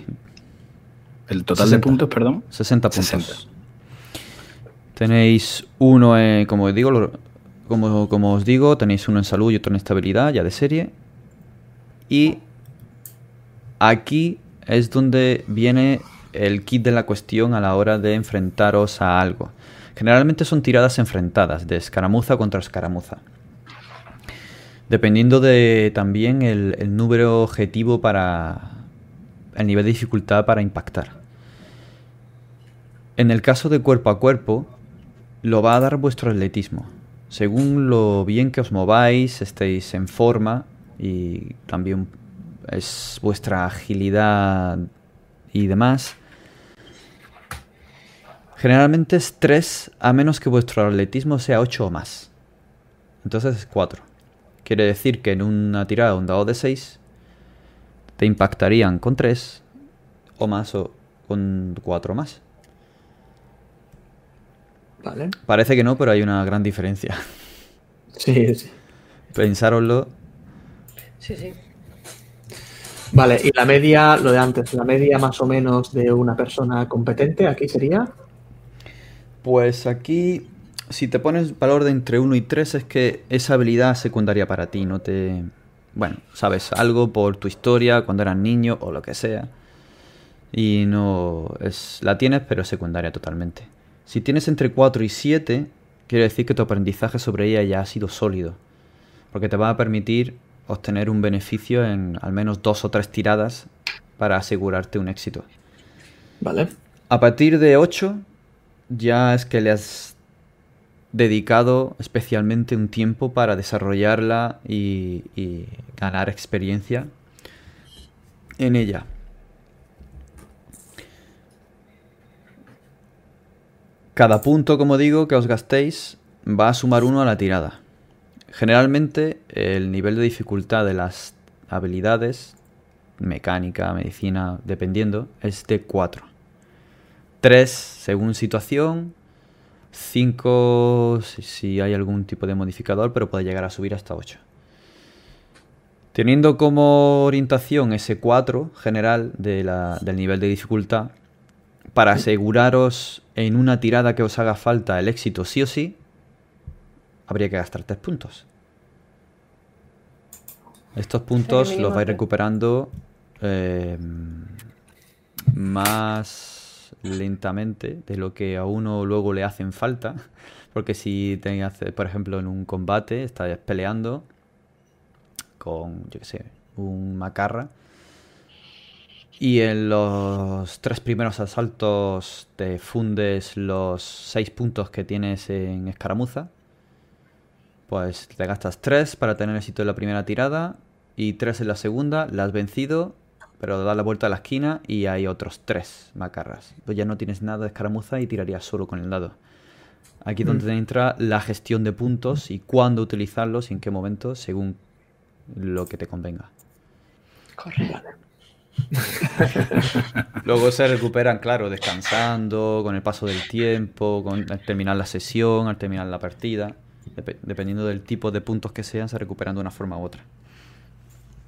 El total 60. de puntos, perdón. 60 puntos. 60. Tenéis uno, en- como, digo, lo- como, como os digo, tenéis uno en salud y otro en estabilidad, ya de serie. Y aquí es donde viene el kit de la cuestión a la hora de enfrentaros a algo. Generalmente son tiradas enfrentadas, de escaramuza contra escaramuza. Dependiendo de también el, el número objetivo para el nivel de dificultad para impactar. En el caso de cuerpo a cuerpo, lo va a dar vuestro atletismo. Según lo bien que os mováis, estéis en forma y también es vuestra agilidad y demás. Generalmente es 3 a menos que vuestro atletismo sea 8 o más. Entonces es 4. Quiere decir que en una tirada de un dado de 6 te impactarían con 3 o más o con 4 más. Vale. Parece que no, pero hay una gran diferencia. Sí, sí. Pensároslo. Sí, sí. Vale, y la media, lo de antes, la media más o menos de una persona competente, aquí sería. Pues aquí, si te pones valor de entre 1 y 3, es que esa habilidad es secundaria para ti. No te. Bueno, sabes algo por tu historia cuando eras niño o lo que sea. Y no. Es, la tienes, pero es secundaria totalmente. Si tienes entre 4 y 7, quiere decir que tu aprendizaje sobre ella ya ha sido sólido. Porque te va a permitir obtener un beneficio en al menos dos o tres tiradas para asegurarte un éxito. Vale. A partir de 8 ya es que le has dedicado especialmente un tiempo para desarrollarla y, y ganar experiencia en ella. Cada punto, como digo, que os gastéis va a sumar uno a la tirada. Generalmente el nivel de dificultad de las habilidades, mecánica, medicina, dependiendo, es de 4. 3 según situación, 5 si, hay algún tipo de modificador, pero puede llegar a subir hasta 8. Teniendo como orientación ese 4 general del nivel de dificultad, para aseguraros en una tirada que os haga falta el éxito sí o sí, habría que gastar 3 puntos. Estos puntos los vais tres. recuperando eh, más lentamente de lo que a uno luego le hacen falta. Porque si te hace, por ejemplo, en un combate, estás peleando con, yo qué sé, un macarra. Y en los tres primeros asaltos te fundes los seis puntos que tienes en escaramuza. Pues te gastas tres para tener éxito en la primera tirada y tres en la segunda. La has vencido, pero das la vuelta a la esquina y hay otros tres macarras. Pues ya no tienes nada de escaramuza y tirarías solo con el dado. Aquí es donde entra la gestión de puntos y cuándo utilizarlos y en qué momento, según lo que te convenga. Correcto. Luego se recuperan, claro, descansando, con el paso del tiempo, con, al terminar la sesión, al terminar la partida. Dep- dependiendo del tipo de puntos que sean, se recuperan de una forma u otra.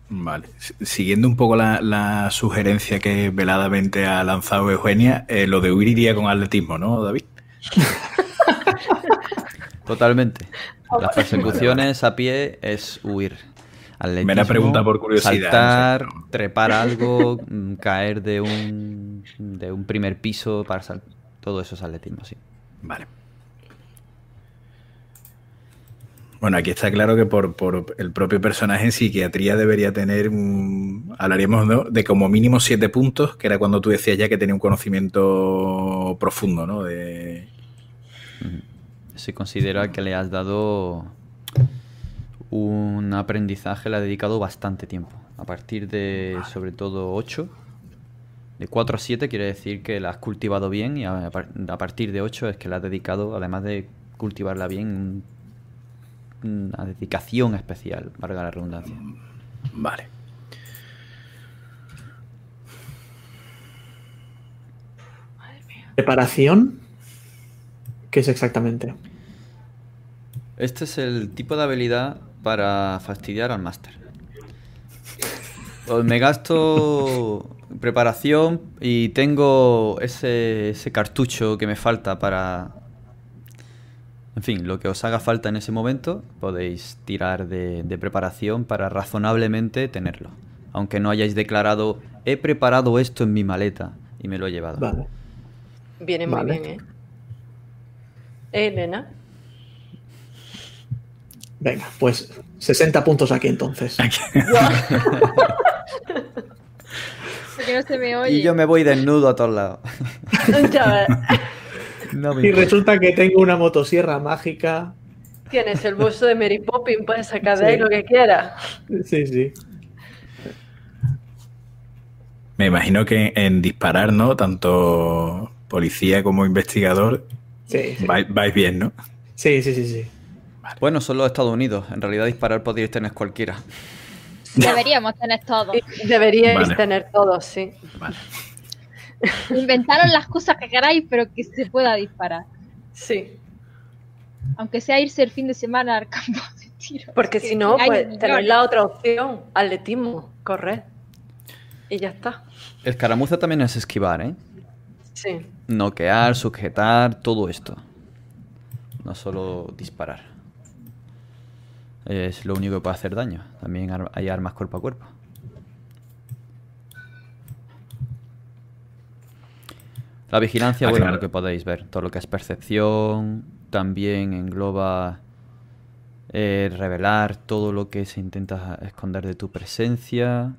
Vale. S- Siguiendo un poco la, la sugerencia que veladamente ha lanzado Eugenia, eh, lo de huir iría con atletismo, ¿no, David? Totalmente. Las persecuciones a pie es huir. Atletismo, Mera pregunta por curiosidad, Saltar, no sé. trepar algo, mm, caer de un, de un primer piso para saltar. Todo eso es atletismo, sí. Vale. Bueno, aquí está claro que por, por el propio personaje en psiquiatría debería tener, un- hablaríamos ¿no? de como mínimo siete puntos, que era cuando tú decías ya que tenía un conocimiento profundo, ¿no? De... Se considera que le has dado un aprendizaje, le ha dedicado bastante tiempo. A partir de, sobre todo, 8. De 4 a 7 quiere decir que la has cultivado bien y a, par- a partir de 8 es que le has dedicado, además de cultivarla bien, un- una dedicación especial, valga la redundancia. Vale. Preparación. ¿Qué es exactamente? Este es el tipo de habilidad para fastidiar al máster. Pues me gasto preparación y tengo ese, ese cartucho que me falta para... En fin, lo que os haga falta en ese momento, podéis tirar de, de preparación para razonablemente tenerlo. Aunque no hayáis declarado, he preparado esto en mi maleta y me lo he llevado. Vale. Viene muy Vale. bien, ¿eh? ¿Eh, Elena? Venga, pues 60 puntos aquí entonces. Porque no se me oye. Y yo me voy desnudo a todos lados. No me Y importa. resulta que tengo una motosierra mágica. Tienes el busto de Mary Poppins, puedes sacar de ahí lo que quieras. Sí, sí. Me imagino que en disparar, ¿no? Tanto policía como investigador, Sí, sí. vais, vais bien, ¿no? Sí, sí, sí, sí. Bueno, solo Estados Unidos. En realidad disparar podríais tener cualquiera. Deberíamos tener todo. Deberíais Vale. tener todos, sí. Vale. Inventaros las cosas que queráis, pero que se pueda disparar. Sí. Aunque sea irse el fin de semana al campo de tiro. Porque Que si no, pues tenéis la otra opción, atletismo, correr. Y ya está. El caramuza también es esquivar, ¿eh? Sí. Noquear, sujetar, todo esto. No solo disparar. Es lo único que puede hacer daño. También hay armas cuerpo a cuerpo. La vigilancia, Ah, bueno, claro. lo que podéis ver. Todo lo que es percepción. También engloba eh, revelar todo lo que se intenta esconder de tu presencia.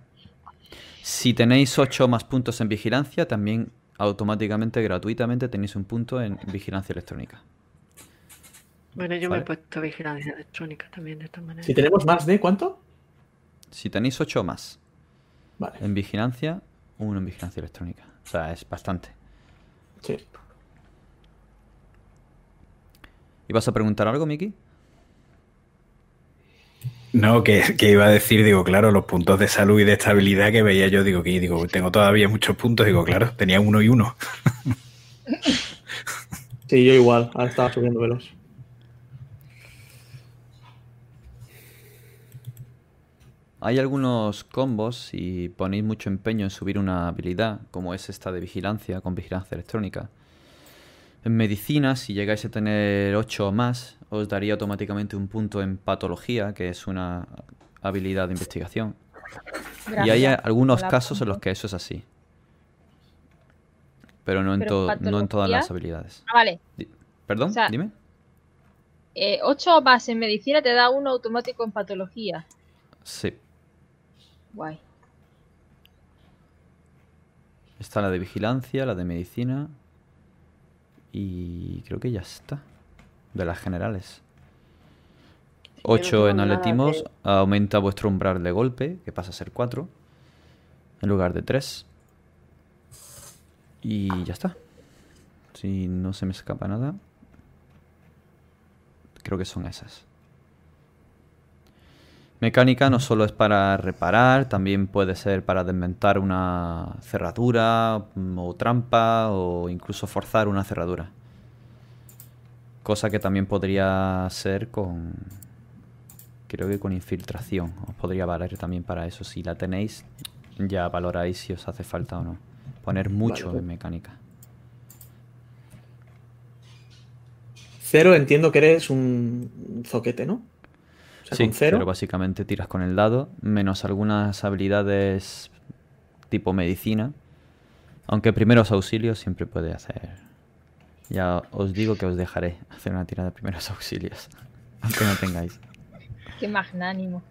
Si tenéis 8 más puntos en vigilancia, también automáticamente, gratuitamente, tenéis un punto en vigilancia electrónica. Bueno, yo Vale. me he puesto vigilancia electrónica también de esta manera. Si tenemos más de cuánto? Si tenéis 8 más Vale. en vigilancia, uno en vigilancia electrónica. O sea, es bastante. Sí. ¿Ibas a preguntar algo, Miki? No, que, que iba a decir, digo, claro, los puntos de salud y de estabilidad que veía yo, digo, que digo, tengo todavía muchos puntos, digo, claro, tenía uno y uno. Sí, yo igual. Ahora estaba subiendo Hay algunos combos, si ponéis mucho empeño en subir una habilidad, como es esta de vigilancia con vigilancia electrónica. En medicina, si llegáis a tener 8 o más, os daría automáticamente un punto en patología, que es una habilidad de investigación. Y hay algunos casos en los que eso es así. Pero no en, Pero to- no en todas las habilidades. Ah, vale. ¿Perdón? O sea- Dime. Eh, 8 más en medicina te da uno automático en patología. Sí. Guay. Está la de vigilancia, la de medicina. Y creo que ya está. De las generales. 8 tengo en nada atletismo de- aumenta vuestro umbral de golpe, que pasa a ser 4. En lugar de 3. Y ya está. Si no se me escapa nada. Creo que son esas. Mecánica no solo es para reparar, también puede ser para desmentar una cerradura mm, o trampa o incluso forzar una cerradura. Cosa que también podría ser con... Creo que con infiltración. Os podría valer también para eso. Si la tenéis, ya valoráis si os hace falta o no. Poner mucho Vale. en mecánica. Cero entiendo que eres un zoquete, ¿no? Sea, Sí, con cero. pero básicamente tiras con el dado, menos algunas habilidades tipo medicina. Aunque primeros auxilios siempre puede hacer. Ya os digo que os dejaré hacer una tirada de primeros auxilios. Aunque no tengáis. Qué magnánimo.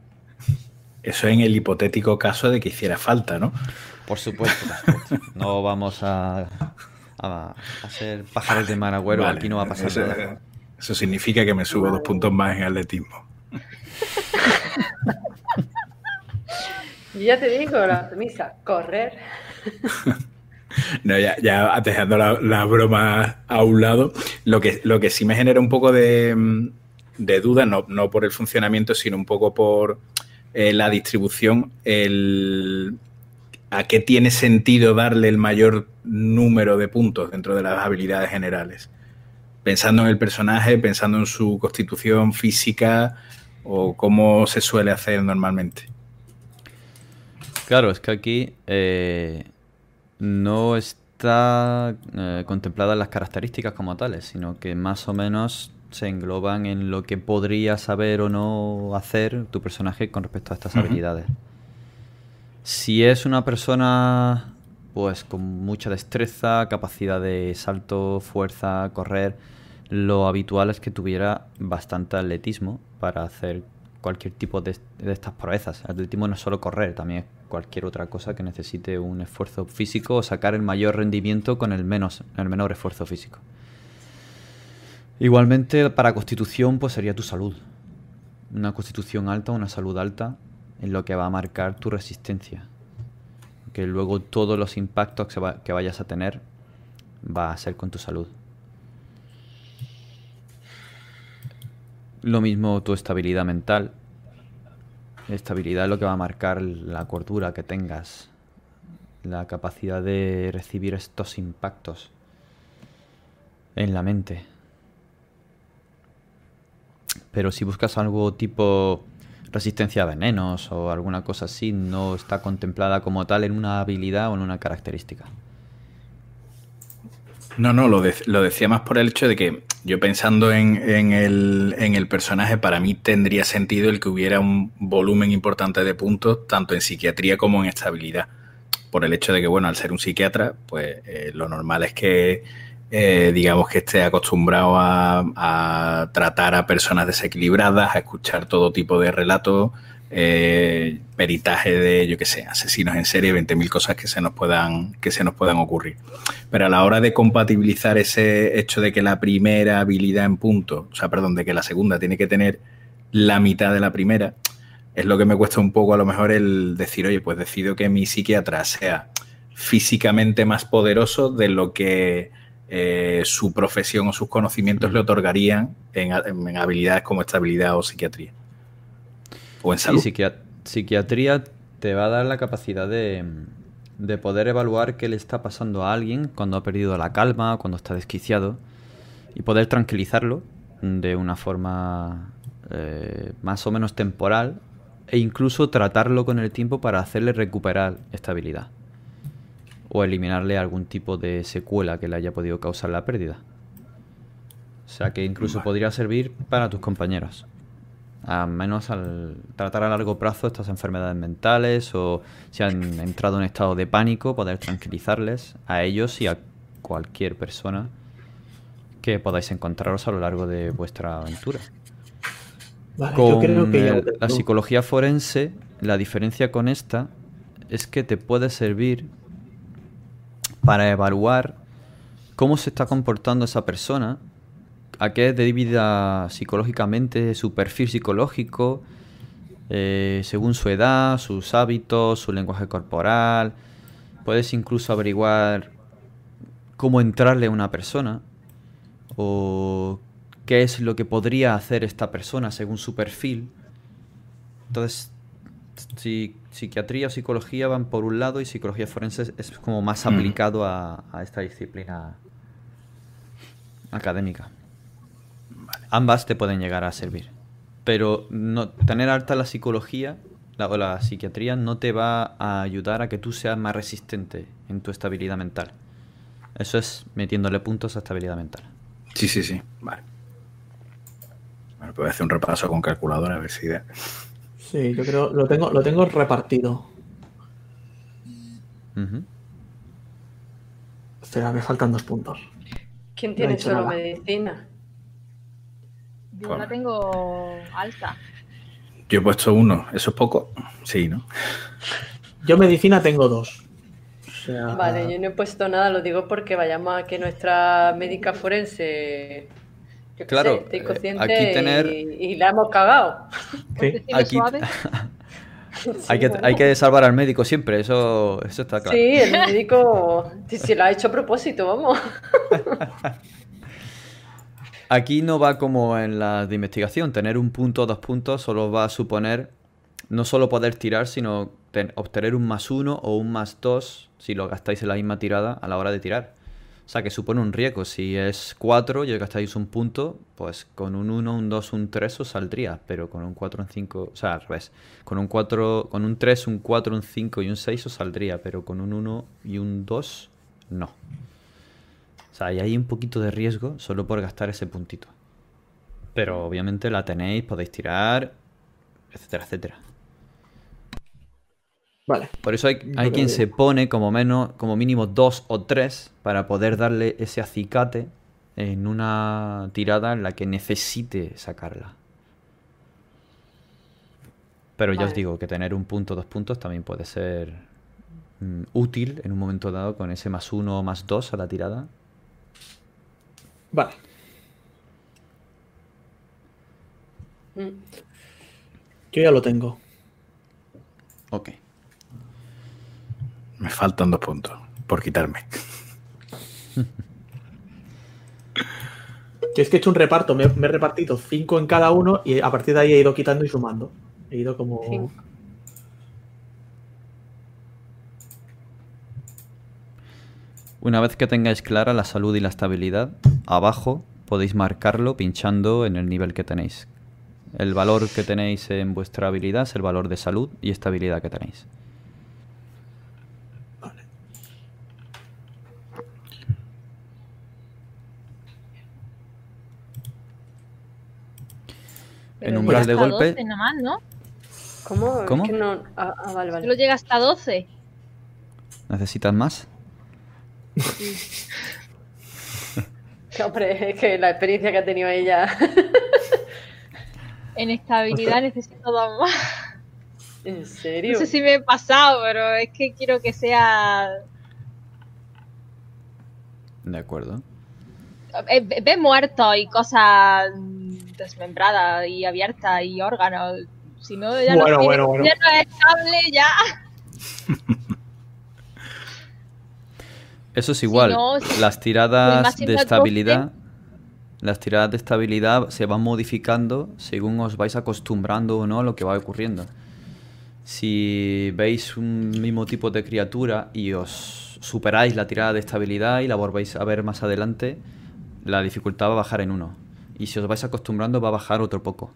Eso en el hipotético caso de que hiciera falta, ¿no? Por supuesto, por supuesto. No vamos a, a, a ser pájaros de mar agüero. Vale, Aquí no va a pasar eso, nada. Eso significa que me subo dos puntos más en atletismo. Yo ya te digo la premisa, correr. No, ya, ya dejando la, la broma a un lado, lo que, lo que sí me genera un poco de, mm, de duda, no, no por el funcionamiento, sino un poco por eh, la distribución, el, a qué tiene sentido darle el mayor número de puntos dentro de las habilidades generales. Pensando en el personaje, pensando en su constitución física o cómo se suele hacer normalmente. Claro, es que aquí eh, no está eh, contempladas las características como tales, sino que más o menos se engloban en lo que podría saber o no hacer tu personaje con respecto a estas habilidades. Si es una persona pues con mucha destreza, capacidad de salto, fuerza, correr, lo habitual es que tuviera bastante atletismo para hacer cualquier tipo de, de estas proezas. El atletismo no es solo correr, también es cualquier otra cosa que necesite un esfuerzo físico o sacar el mayor rendimiento con el, menos, el menor esfuerzo físico. Igualmente, para constitución, pues sería tu salud. Una constitución alta, una salud alta, es lo que va a marcar tu resistencia. Que luego todos los impactos que, que vayas a tener va a ser con tu salud. Lo mismo tu estabilidad mental. Estabilidad es lo que va a marcar la cordura que tengas, la capacidad de recibir estos impactos en la mente. Pero si buscas algo tipo resistencia a venenos o alguna cosa así, no está contemplada como tal en una habilidad o en una característica. No, no, lo, de- lo decía más por el hecho de que yo pensando en, en el, en el personaje, para mí tendría sentido el que hubiera un volumen importante de puntos, tanto en psiquiatría como en estabilidad. Por el hecho de que, bueno, al ser un psiquiatra, pues eh, lo normal es que, eh, digamos, que esté acostumbrado a, a tratar a personas desequilibradas, a escuchar todo tipo de relatos, eh, peritaje de, yo qué sé, asesinos en serie, 20.000 cosas que se nos puedan, que se nos puedan ocurrir. Pero a la hora de compatibilizar ese hecho de que la primera habilidad en punto, o sea, perdón, de que la segunda tiene que tener la mitad de la primera, es lo que me cuesta un poco a lo mejor el decir, oye, pues decido que mi psiquiatra sea físicamente más poderoso de lo que eh, su profesión o sus conocimientos le otorgarían en, en habilidades como estabilidad o psiquiatría. O en salud. psiquia- psiquiatría te va a dar la capacidad de, de poder evaluar qué le está pasando a alguien cuando ha perdido la calma, cuando está desquiciado, y poder tranquilizarlo de una forma eh, más o menos temporal, e incluso tratarlo con el tiempo para hacerle recuperar estabilidad, o eliminarle algún tipo de secuela que le haya podido causar la pérdida. O sea que incluso Vale. podría servir para tus compañeros. A menos al tratar a largo plazo estas enfermedades mentales o si han entrado en estado de pánico, poder tranquilizarles a ellos y a cualquier persona que podáis encontraros a lo largo de vuestra aventura. Vale, yo Con creo que ya el- lo la psicología forense, la diferencia con esta es que te puede servir para evaluar cómo se está comportando esa persona, a qué es debida psicológicamente su perfil psicológico, eh, según su edad, sus hábitos, su lenguaje corporal. Puedes incluso averiguar cómo entrarle a una persona o qué es lo que podría hacer esta persona según su perfil. Entonces, si, psiquiatría o psicología van por un lado y psicología forense es como más aplicado a, esta disciplina académica. Ambas te pueden llegar a servir. Pero no, tener alta la psicología o la psiquiatría no te va a ayudar a que tú seas más resistente en tu estabilidad mental. Eso es metiéndole puntos a estabilidad mental. Sí, sí, sí. Vale. Bueno, pues hacer un repaso con calculadora a ver si... Sí, yo creo lo tengo, lo tengo repartido. Espera, me faltan dos puntos. ¿Quién tiene solo medicina? Yo la tengo alta. Yo he puesto uno. ¿Eso es poco? Sí, ¿no? Yo medicina tengo dos. Vale, yo no he puesto nada, lo digo porque vayamos a que nuestra médica forense claro, sé, eh, aquí tener... y, la hemos cagado. Aquí... hay, que, hay que salvar al médico siempre, eso, eso está claro. Sí, el médico si lo ha hecho a propósito, vamos. Aquí no va como en la de investigación, tener un punto o dos puntos solo va a suponer no solo poder tirar, sino obtener un más uno o un más dos si lo gastáis en la misma tirada a la hora de tirar. O sea, que supone un riesgo. Si es 4 y gastáis un punto, pues con un 1, un 2, un 3 os saldría. Pero con un 4, un 5, o sea, al revés. Con un 4, con un 3, un 4, un 5 y un 6 os saldría. Pero con un 1 y un 2, no. O sea, y hay un poquito de riesgo solo por gastar ese puntito. Pero obviamente la tenéis, podéis tirar, etcétera, etcétera. Por eso hay, hay quien se pone como, menos, como mínimo dos o tres para poder darle ese acicate en una tirada en la que necesite sacarla. Pero ya os digo que tener un punto, dos puntos también puede ser mm, útil en un momento dado con ese más uno o más dos a la tirada. Vale. Yo ya lo tengo. Ok. Me faltan dos puntos por quitarme. Yo es que he hecho un reparto, me, he repartido cinco en cada uno y a partir de ahí he ido quitando y sumando. He ido como. Una vez que tengáis clara la salud y la estabilidad, abajo podéis marcarlo pinchando en el nivel que tenéis. El valor que tenéis en vuestra habilidad es el valor de salud y estabilidad que tenéis. en umbral de golpe. 12 nomás, ¿no? ¿Cómo? ¿Cómo? Es que no... ah, ah vale, vale. Solo llega hasta 12. ¿Necesitas más? Sí. Hombre, es que la experiencia que ha tenido ella. en estabilidad necesito dos más. ¿En serio? No sé si me he pasado, pero es que quiero que sea. De acuerdo. Eh, ve muertos y cosas desmembrada y abierta y órgano. Si no, ya, no, es estable, ya. Eso es igual. las tiradas de estabilidad. Las tiradas de estabilidad se van modificando según os vais acostumbrando o no a lo que va ocurriendo. Si veis un mismo tipo de criatura y os superáis la tirada de estabilidad y la volvéis a ver más adelante, la dificultad va a bajar en uno y si os vais acostumbrando va a bajar otro poco,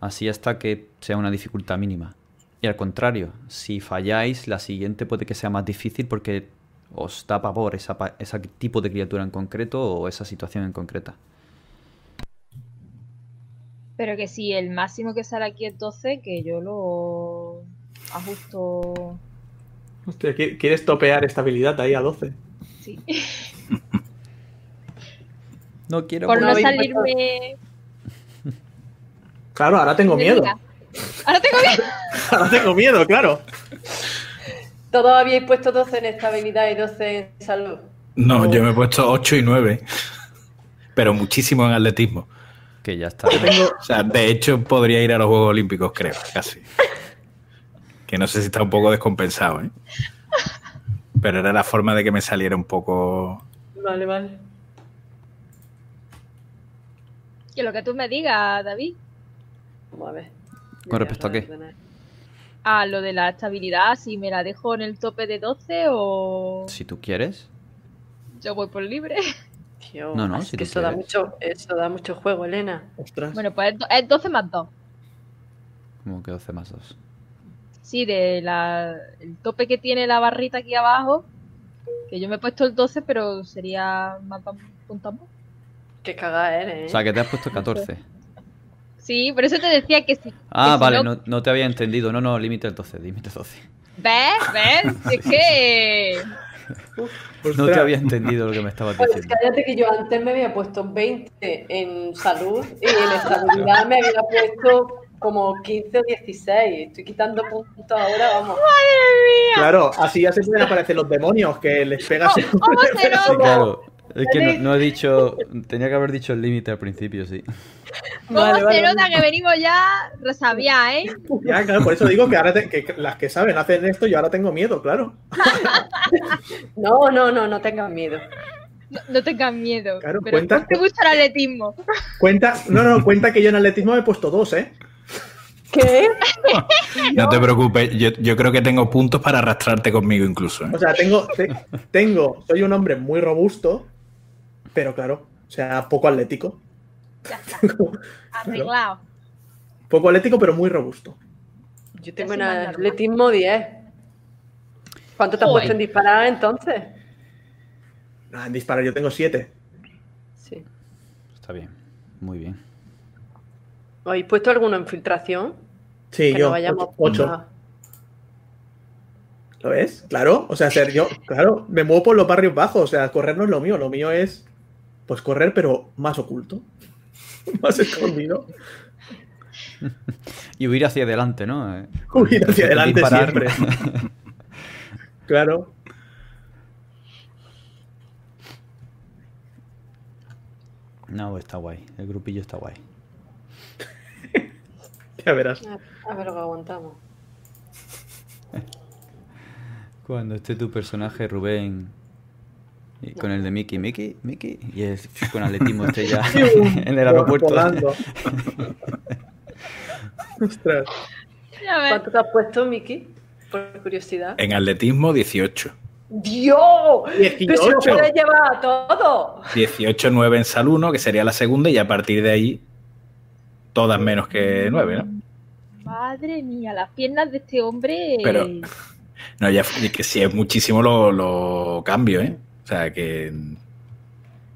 así hasta que sea una dificultad mínima. Y al contrario, si falláis, la siguiente puede que sea más difícil porque os da pavor esa, ese tipo de criatura en concreto o esa situación en concreta. Pero que si el máximo que sale aquí es 12, que yo lo ajusto. Hostia, ¿quieres topear estabilidad ahí a 12? Sí. No quiero Por no salirme. Claro, ahora tengo miedo. Ahora tengo miedo. ahora tengo miedo, claro. Todos habíais puesto 12 en estabilidad y 12 en salud. No, yo me he puesto 8 y 9. Pero muchísimo en atletismo. Que ya está. O sea, de hecho, podría ir a los Juegos Olímpicos, creo, casi. Que no sé si está un poco descompensado, ¿eh? Pero era la forma de que me saliera un poco. Vale, vale. Que lo que tú me digas, David. Vamos a ver. ¿Con respecto a qué? Ordenar. A lo de la estabilidad, si me la dejo en el tope de 12 o Si tú quieres. yo voy por libre. Tío, No, no, es si que tú eso da, quieres. mucho, eso da mucho juego, Elena. Ostras. Bueno, pues es do- es 12 más 2. Como que 12 más 2. Sí, de la, el tope que tiene la barrita aquí abajo. Que yo me he puesto el 12, pero sería más puntos más. Qué cagada eres, ¿eh? O sea, que te has puesto 14. Sí, por eso te decía que sí. Ah, que si vale, no- no, no te había entendido. No, no, límite 12, límite 12. ¿Ves? ¿Ves? Es que. No te había entendido lo que me estabas Pues diciendo. cállate que yo antes me había puesto 20 en salud y en estabilidad me había puesto como 15 o 16. Estoy quitando puntos ahora, vamos. Claro, así ya se pueden aparecer los demonios que les pegas. ¿Cómo se Sí, nota? claro. Es que no, no he dicho. Tenía que haber dicho el límite al principio, sí. ¿Cómo Vale, se vale. nota que venimos ya resabiados, eh? Ya, claro, por eso digo que ahora te- que las que saben hacen esto, yo ahora tengo miedo, claro. No, no, no, no tengas miedo. No, no tengas miedo. Claro, pero cuenta- ¿cómo te gusta el atletismo? Cuenta, no, no, cuenta que yo en atletismo me he puesto dos, ¿eh? ¿Qué? No te preocupes, yo, yo creo que tengo puntos para arrastrarte conmigo incluso. ¿eh? O sea, tengo, te- tengo, soy un hombre muy robusto, pero claro, o sea, poco atlético. Ya está. Arreglado. Poco atlético, pero muy robusto. Yo tengo en atletismo 10. ¿Cuánto te has puesto en disparar entonces? Ah, en disparar yo tengo siete. Sí. Está bien. Muy bien. ¿Habéis puesto alguno en filtración? Sí, que yo, no vayamos ocho. Ah, ¿Lo ves? Claro, o sea, ser yo, claro, me muevo por los barrios bajos, o sea, correr no es lo mío, lo mío es, pues correr, pero más oculto, más escondido, Y huir hacia adelante, ¿no? Eh, huir hacia adelante disparar. siempre. Claro, No, está guay. El grupillo está guay. ya verás. A ver lo que aguantamos. Cuando esté tu personaje, Rubén, y con el de Mickey, Mickey, Mickey, y es con atletismo esté ya en el aeropuerto. Volando. Ostras. ¿Cuánto te has puesto, Miki? Por curiosidad. En atletismo, 18. ¡Dios! ¡Pero se lo 18. puedes llevar a todo! 18, 9 en sal 1, que sería la segunda, y a partir de ahí, todas menos que 9, ¿no? Madre mía, las piernas de este hombre. Pero- No, ya que si es muchísimo lo, lo cambio, ¿eh? O sea, que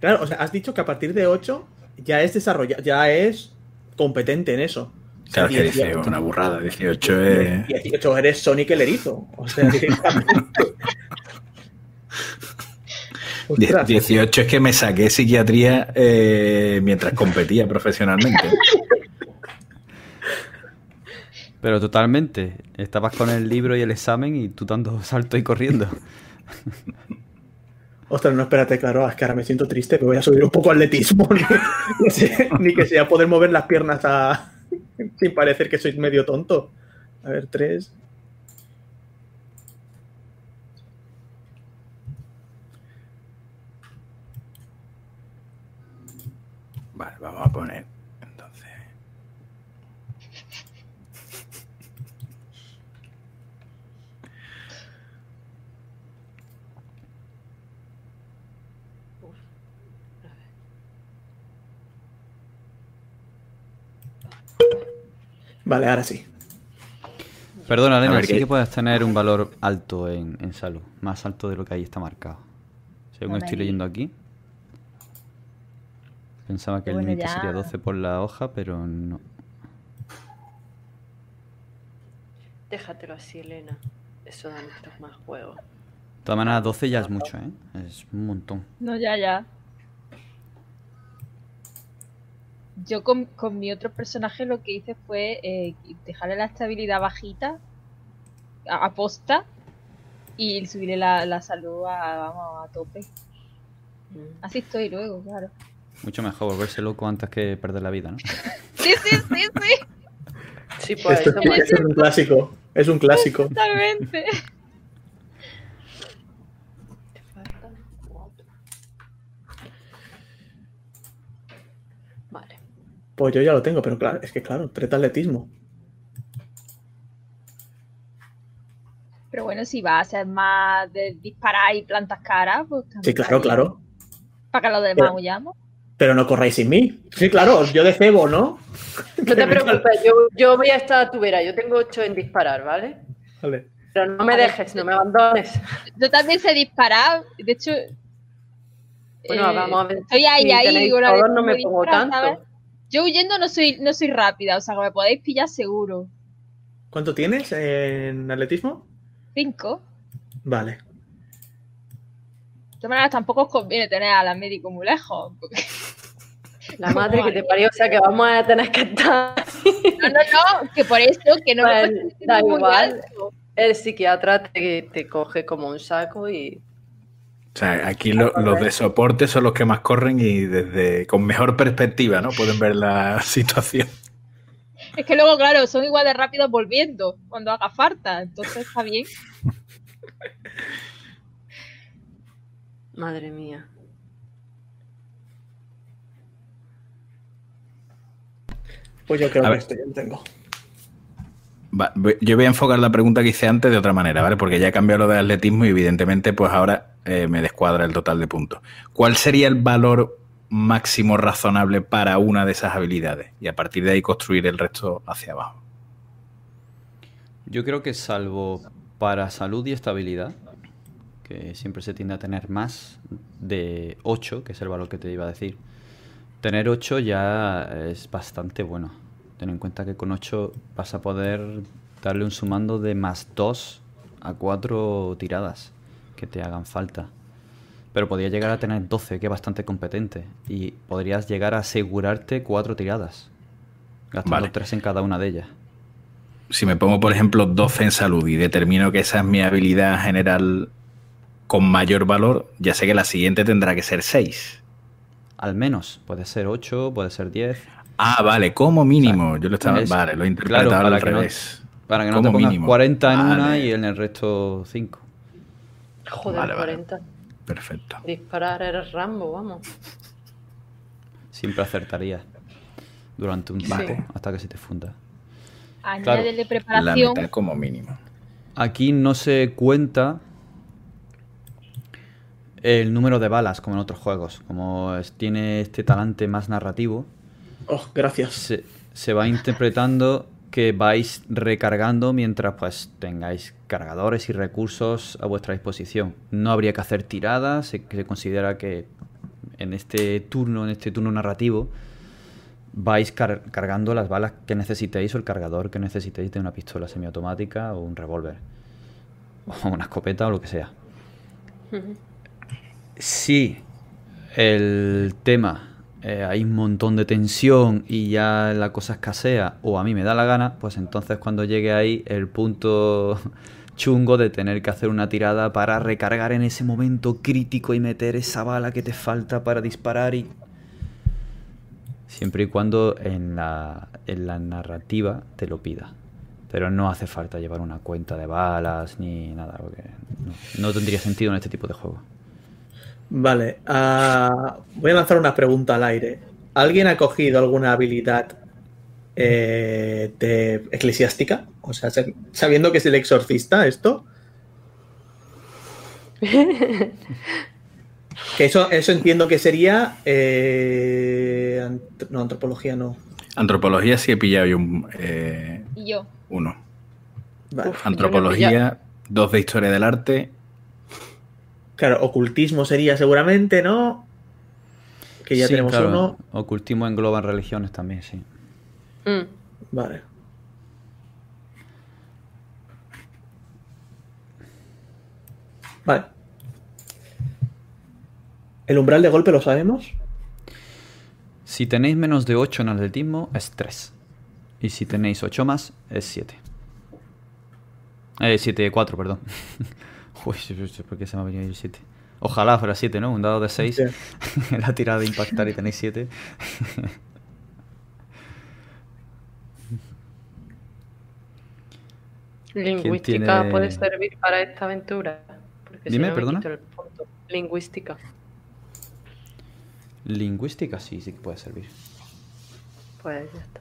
Claro, o sea, has dicho que a partir de 8 ya es desarrollado, ya es competente en eso. Claro, que dice 18. una burrada. 18 es. 18 eres Sonic el erizo. O sea, directamente. Die- Ostras. 18 es que me saqué psiquiatría eh, mientras competía profesionalmente. Pero totalmente. Estabas con el libro y el examen y tú dando salto y corriendo. Ostras, no, espérate, claro, es que ahora me siento triste, me voy a subir un poco atletismo, ni, ni que sea poder mover las piernas a- sin parecer que soy medio tonto. A ver, tres. Vale, vamos a poner. Entonces. Vale, ahora sí. Perdona, Elena, sí que puedes tener un valor alto en, en salud. Más alto de lo que ahí está marcado. Según estoy leyendo aquí. Pensaba que el límite ya. sería 12 por la hoja, pero no. Déjatelo así, Elena. Eso da muchos más juegos. De todas maneras, 12 ya es mucho, ¿eh? Es un montón. No, ya, ya. Yo con, con mi otro personaje lo que hice fue eh, dejarle la estabilidad bajita, a, a posta, y subiré la, la salud a, vamos, a tope. Así estoy luego, claro. Mucho mejor volverse loco antes que perder la vida, ¿no? Sí, sí, sí, sí. Sí, pues Esto es, un clásico. Es un clásico. Totalmente. Vale. Pues yo ya lo tengo, pero claro, es que claro, tres de atletismo. Pero bueno, si va a ser más de disparar y plantas caras, pues también. Sí, claro, claro. Para que los demás Pero- huyamos. Pero no corráis sin mí. Sí, claro, yo de cebo, ¿no? No te preocupes, yo, yo voy a estar a tu vera. Yo tengo 8 en disparar, ¿vale? Vale. Pero no me dejes, no me abandones. Yo también sé disparar. De hecho. Bueno, eh, vamos a ver. Estoy ahí, si ahí. tenéis con la de todos, no me pongo disparar, tanto. ¿sabes? Yo huyendo no soy, no soy rápida, o sea que me podéis pillar seguro. ¿Cuánto tienes en atletismo? Cinco. Vale. De todas maneras, tampoco os conviene tener a la médico muy lejos. porque- La madre que te parió, o sea que vamos a tener que estar. No, no, no, que por eso, que no Pues, me da igual. alto. El psiquiatra te, te coge como un saco y. O sea, aquí lo- los de soporte son los que más corren y desde con mejor perspectiva, ¿no? Pueden ver la situación. Es que luego, claro, son igual de rápidos volviendo cuando haga falta, entonces está bien. Madre mía. Pues yo creo A que esto ya lo tengo. Va, yo voy a enfocar la pregunta que hice antes de otra manera, ¿vale? Porque ya he cambiado lo de atletismo y evidentemente pues ahora eh, me descuadra el total de puntos. ¿Cuál sería el valor máximo razonable para una de esas habilidades? Y a partir de ahí construir el resto hacia abajo. Yo creo que salvo para salud y estabilidad, que siempre se tiende a tener más de 8, que es el valor que te iba a decir, tener 8 ya es bastante bueno. Ten en cuenta que con 8 vas a poder darle un sumando de más 2 a 4 tiradas que te hagan falta. Pero podría llegar a tener 12, que es bastante competente. Y podrías llegar a asegurarte 4 tiradas, gastando Vale. 3 en cada una de ellas. Si me pongo, por ejemplo, 12 en salud y determino que esa es mi habilidad general con mayor valor, ya sé que la siguiente tendrá que ser 6. Al menos, puede ser 8, puede ser 10. Ah, vale, como mínimo. Yo lo estaba. es- vale, lo he interpretado claro, al que no- revés. Para que no Como te pongas mínimo. 40 en una y en el resto 5. Joder, Vale, vale. 40. Perfecto. Disparar eres Rambo, vamos. Siempre acertarías durante un tiempo hasta que se te funda. Añádele La preparación. mitad como mínimo. Aquí no se cuenta el número de balas como en otros juegos. Como es- tiene este talante más narrativo, Oh, gracias. se, se va interpretando que vais recargando mientras pues tengáis cargadores y recursos a vuestra disposición. No habría que hacer tiradas, se, se considera que en este turno, en este turno narrativo, vais car- cargando las balas que necesitéis o el cargador que necesitéis de una pistola semiautomática o un revólver. O una escopeta o lo que sea. Si el tema eh, hay un montón de tensión y ya la cosa escasea o a mí me da la gana, pues entonces cuando llegue ahí el punto chungo de tener que hacer una tirada para recargar en ese momento crítico y meter esa bala que te falta para disparar y... Siempre y cuando en la, en la narrativa te lo pida. Pero no hace falta llevar una cuenta de balas ni nada, porque no, no tendría sentido en este tipo de juego. Vale. ah, voy a lanzar una pregunta al aire. ¿Alguien ha cogido alguna habilidad eh, de eclesiástica? O sea, sab- sabiendo que es el exorcista esto. que eso, eso entiendo que sería. eh, ant- no, antropología no. Antropología sí he pillado yo un, eh, Y yo. uno. Vale. Uf. Yo no he Antropología, dos de historia del arte. Claro, ocultismo sería seguramente, ¿no? Que ya Sí, tenemos claro, uno. Ocultismo engloba religiones también, sí. Mm. Vale. Vale. ¿El umbral de golpe lo sabemos? Si tenéis menos de 8 en atletismo, es 3. Y si tenéis 8 más, es 7. Eh, 7, 4, perdón. Uy, ¿por qué se me ha venido el 7? Ojalá fuera 7, ¿no? Un dado de 6. la tirada de impactar y tenéis 7. Lingüística tiene- puede servir para esta aventura. Porque Dime, si no perdona. quito el punto. Lingüística. Lingüística sí, sí que puede servir. Pues ya está.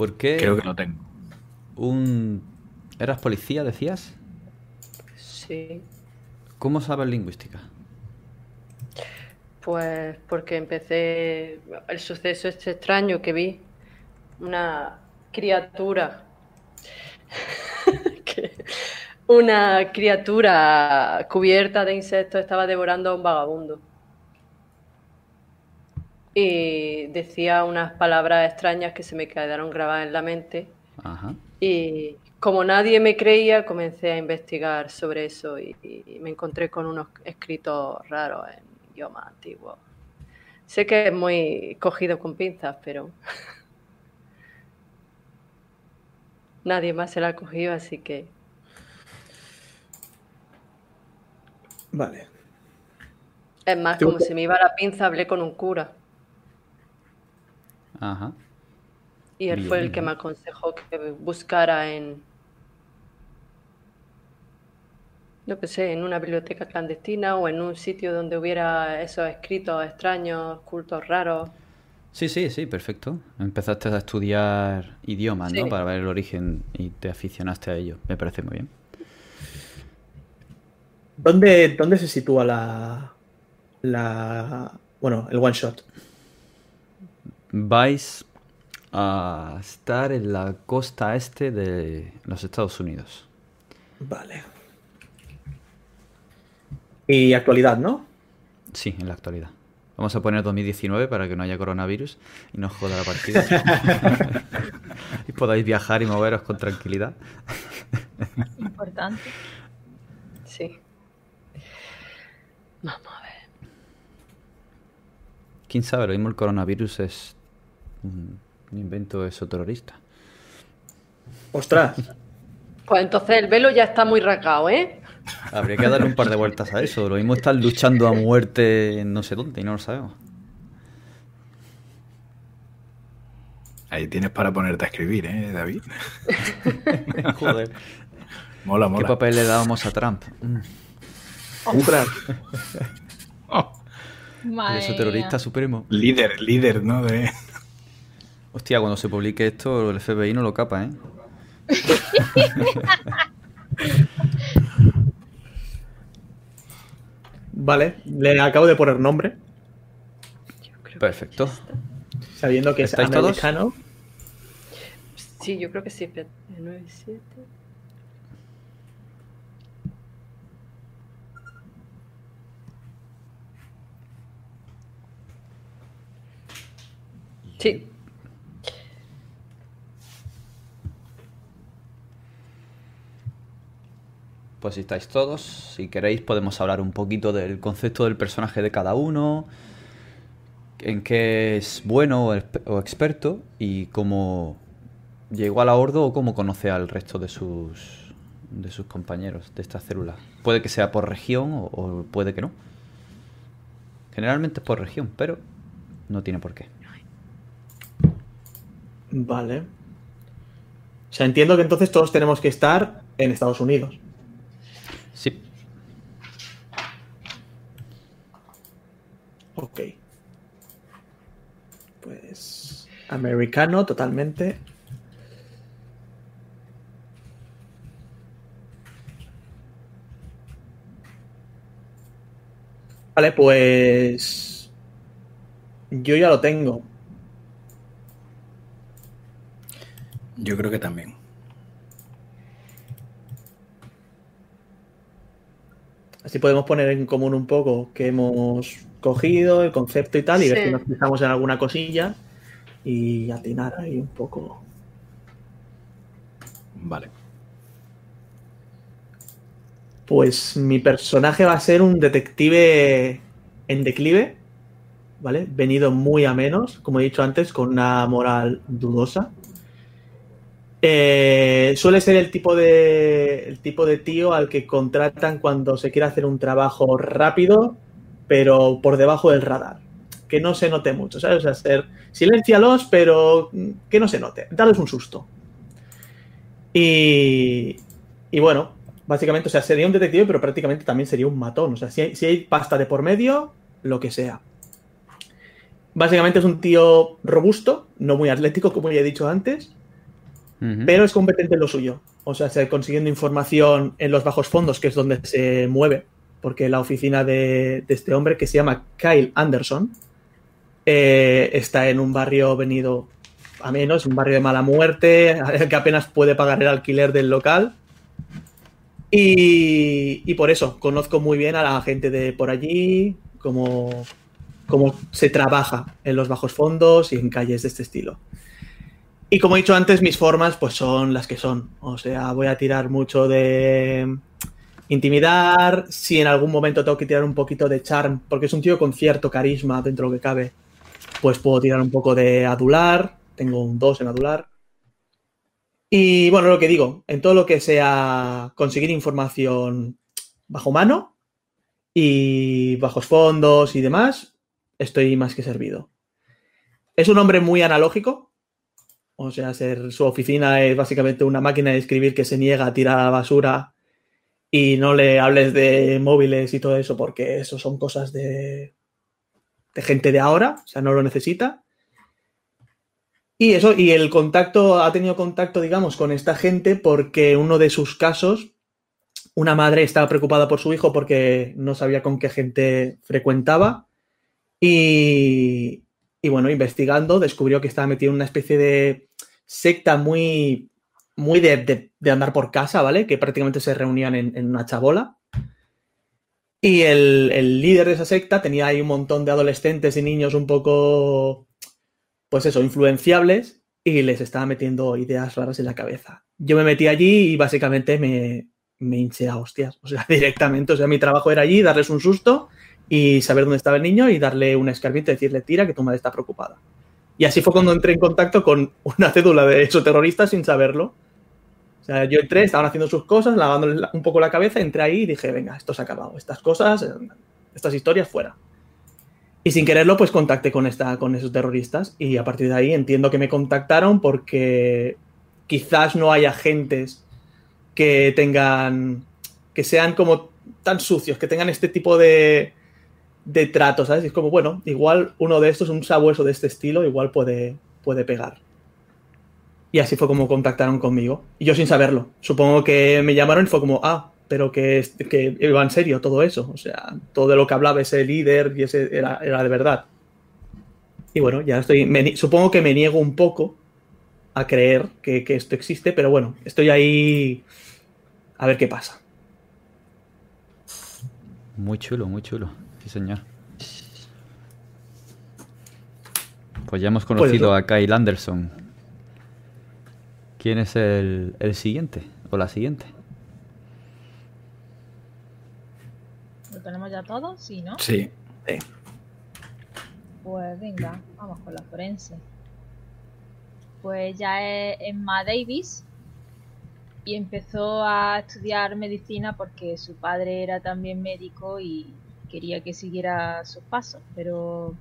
¿Por qué Creo que lo tengo. un... ¿Eras policía, decías? Sí. ¿Cómo sabes lingüística? Pues porque empecé el suceso este extraño que vi. Una criatura. que- una criatura cubierta de insectos estaba devorando a un vagabundo. Y decía unas palabras extrañas que se me quedaron grabadas en la mente. Ajá. Y como nadie me creía, comencé a investigar sobre eso y, y me encontré con unos escritos raros en idioma antiguo. Sé que es muy cogido con pinzas, pero nadie más se la ha cogido, así que Vale. es más, como se me iba la pinza, hablé con un cura Ajá. y él fue el Bien. que me aconsejó que buscara en, no que sé, en una biblioteca clandestina o en un sitio donde hubiera esos escritos extraños, cultos raros. Sí, sí, sí, perfecto. Empezaste a estudiar idiomas, ¿no? Para ver el origen y te aficionaste a ello. Me parece muy bien. ¿Dónde, dónde se sitúa la. la. bueno, el one shot? Vais a estar en la costa este de los Estados Unidos. Vale. Y actualidad, ¿no? Sí, en la actualidad. Vamos a poner 2019 para que no haya coronavirus y no os joda la partida. y podáis viajar y moveros con tranquilidad. Importante. Sí. Vamos a ver. Quién sabe, lo mismo el coronavirus es un invento exoterrorista. Ostras. Pues entonces el velo ya está muy rasgado, ¿eh? Habría que darle un par de vueltas a eso. Lo mismo están luchando a muerte en no sé dónde y no lo sabemos. Ahí tienes para ponerte a escribir, ¿eh, David? Joder. Mola, ¿Qué mola. papel le dábamos a Trump? Ostras. El Madre exoterrorista mía. supremo. Líder, líder, ¿no? De... Hostia, cuando se publique esto, el FBI no lo capa, ¿eh? Vale, le acabo de poner nombre, que Perfecto. sabiendo que es ¿Estáis todos? americano. Sí, yo creo que sí. espérate, 9, 7. Sí, Pues si estáis todos, si queréis podemos hablar un poquito del concepto del personaje de cada uno, en qué es bueno o exp- o experto y cómo llegó a la o cómo conoce al resto de sus de sus compañeros de esta célula. Puede que sea por región o, o puede que no. Generalmente es por región, pero no tiene por qué. Vale. O sea, entiendo que entonces todos tenemos que estar en Estados Unidos. Ok. Pues. Americano, totalmente. Vale, pues. Yo ya lo tengo. Yo creo que también. Así podemos poner en común un poco que hemos cogido, el concepto y tal, y ver si nos fijamos en alguna cosilla y atinar ahí un poco. Vale. Pues mi personaje va a ser un detective en declive, ¿vale? Venido muy a menos, como he dicho antes, con una moral dudosa. Eh, suele ser el tipo, de, el tipo de tío al que contratan cuando se quiere hacer un trabajo rápido, pero por debajo del radar. Que no se note mucho, ¿sabes? O sea, hacer silencialos, pero que no se note. Darles un susto. Y, y bueno, básicamente, o sea, sería un detective, pero prácticamente también sería un matón. O sea, si hay, si hay pasta de por medio, lo que sea. Básicamente es un tío robusto, no muy atlético, como ya he dicho antes, pero es competente en lo suyo. O sea, se- consiguiendo información en los bajos fondos, que es donde se mueve, porque la oficina de, este hombre, que se llama Kyle Anderson, eh, está en un barrio venido a menos, un barrio de mala muerte, que apenas puede pagar el alquiler del local. Y, y por eso conozco muy bien a la gente de por allí, cómo, cómo se trabaja en los bajos fondos y en calles de este estilo. Y como he dicho antes, mis formas pues son las que son. O sea, voy a tirar mucho de intimidar, si en algún momento tengo que tirar un poquito de charm, porque es un tío con cierto carisma dentro de lo que cabe, pues puedo tirar un poco de adular, tengo un 2 en adular. Y bueno, lo que digo, en todo lo que sea conseguir información bajo mano y bajos fondos y demás, estoy más que servido. Es un hombre muy analógico, o sea, ser, su oficina es básicamente una máquina de escribir que se niega a tirar a la basura y no le hables de móviles y todo eso porque eso son cosas de, de gente de ahora, o sea, no lo necesita. Y eso, y el contacto, ha tenido contacto, digamos, con esta gente porque uno de sus casos, una madre estaba preocupada por su hijo porque no sabía con qué gente frecuentaba. Y, y bueno, investigando, descubrió que estaba metido en una especie de secta muy, muy de, de- de andar por casa, ¿vale? Que prácticamente se reunían en, una chabola. Y el, el líder de esa secta tenía ahí un montón de adolescentes y niños un poco, pues eso, influenciables y les estaba metiendo ideas raras en la cabeza. Yo me metí allí y básicamente me, me hinché a hostias, o sea, directamente. O sea, mi trabajo era allí, darles un susto y saber dónde estaba el niño y darle un escarmiento y decirle, tira, que tu madre está preocupada. Y así fue cuando entré en contacto con una cédula de esos terroristas sin saberlo. O sea, yo entré, estaban haciendo sus cosas, lavándoles la- un poco la cabeza, entré ahí y dije, venga, esto se ha acabado. Estas cosas, eh, estas historias fuera. Y sin quererlo, pues contacté con, esta, con esos terroristas y a partir de ahí entiendo que me contactaron porque quizás no haya agentes que tengan, que sean como tan sucios, que tengan este tipo de, de trato, ¿sabes? Es como, bueno, igual uno de estos, un sabueso de este estilo, igual puede, puede pegar. Y así fue como contactaron conmigo. Y yo sin saberlo. Supongo que me llamaron y fue como, ah, pero que, que iba en serio todo eso. O sea, todo de lo que hablaba ese líder y ese era, era de verdad. Y bueno, ya estoy. me supongo que me niego un poco a creer que, que esto existe, pero bueno, estoy ahí a ver qué pasa. Muy chulo, muy chulo. Sí, señor. Pues ya hemos conocido Pues a Kyle Anderson. ¿Quién es el, el siguiente? ¿O la siguiente? ¿Lo tenemos ya todo? Sí, ¿no? Sí. Pues venga, vamos con la forense. Pues ya es Emma Davis y empezó a estudiar medicina porque su padre era también médico y quería que siguiera sus pasos, pero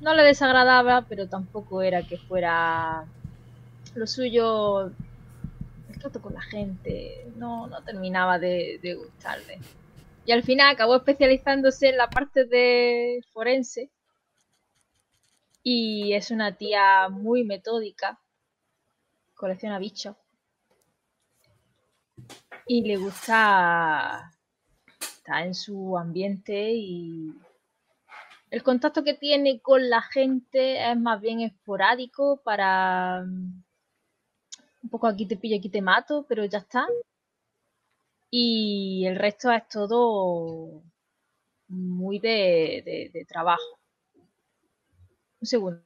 no le desagradaba, pero tampoco era que fuera lo suyo el trato con la gente, no, no terminaba de, gustarle. Y al final acabó especializándose en la parte de forense y es una tía muy metódica, colecciona bichos y le gusta estar en su ambiente y el contacto que tiene con la gente es más bien esporádico para un poco aquí te pillo, aquí te mato, pero ya está. Y el resto es todo muy de, de- de trabajo. Un segundo.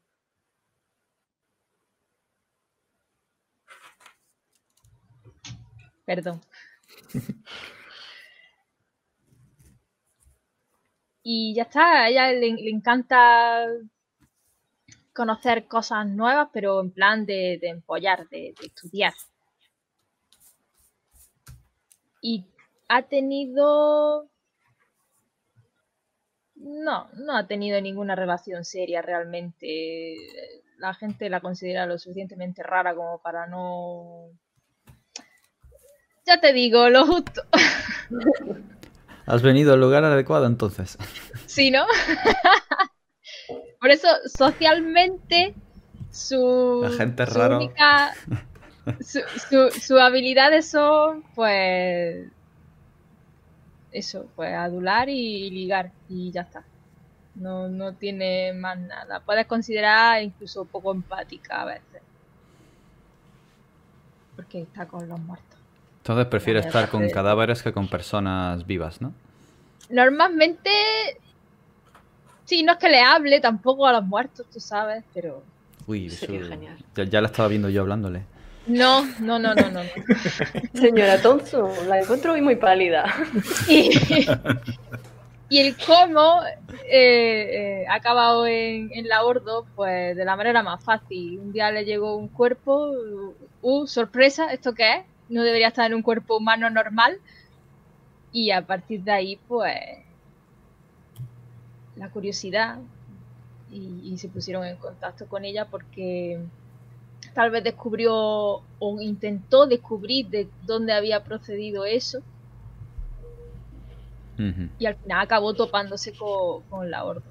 Perdón. Y ya está, a ella le, le encanta conocer cosas nuevas, pero en plan de, de empollar, de, de estudiar. Y ha tenido... No, no ha tenido ninguna relación seria realmente. La gente la considera lo suficientemente rara como para no... Ya te digo, lo justo. Has venido al lugar adecuado entonces. Sí, ¿no? Por eso, socialmente, su, La gente su raro. única- su, su- sus habilidades son, pues, eso, pues adular y ligar y ya está. No, no tiene más nada. Puedes considerar incluso poco empática a veces. Porque está con los muertos. Entonces prefiere estar con cadáveres que con personas vivas, ¿no? Normalmente, sí, no es que le hable tampoco a los muertos, tú sabes, pero... Uy, eso... Sería genial. Ya, ya la estaba viendo yo hablándole. No, no, no, no, no. no. Señora Thompson, la encuentro hoy muy pálida. Y, y el cómo eh, eh, ha acabado en, en la Ordo, pues de la manera más fácil. Un día le llegó un cuerpo, uh, sorpresa, ¿esto qué es? No debería estar en un cuerpo humano normal. Y a partir de ahí, pues, la curiosidad. Y, y se pusieron en contacto con ella porque tal vez descubrió o intentó descubrir de dónde había procedido eso y al final acabó topándose co- con, la horda.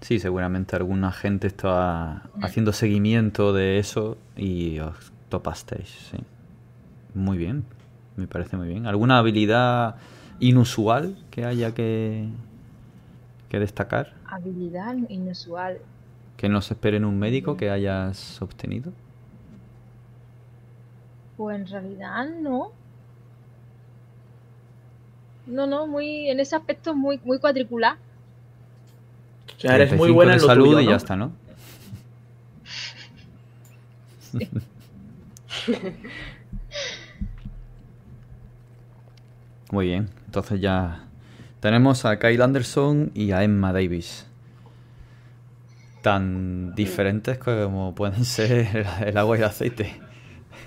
Sí, seguramente alguna gente estaba Mm. haciendo seguimiento de eso y os topasteis, sí. Muy bien, me parece muy bien. ¿Alguna habilidad inusual que haya que, que destacar? Habilidad inusual. ¿Que no se espere en un médico que hayas obtenido? Pues en realidad no. No, no, muy, en ese aspecto muy, muy cuadricular. O sea, eres muy 35 buena en lo salud tuyo, y ya está, ¿no? Muy bien, entonces ya tenemos a Kyle Anderson y a Emma Davis. Tan diferentes como pueden ser el- agua y el aceite.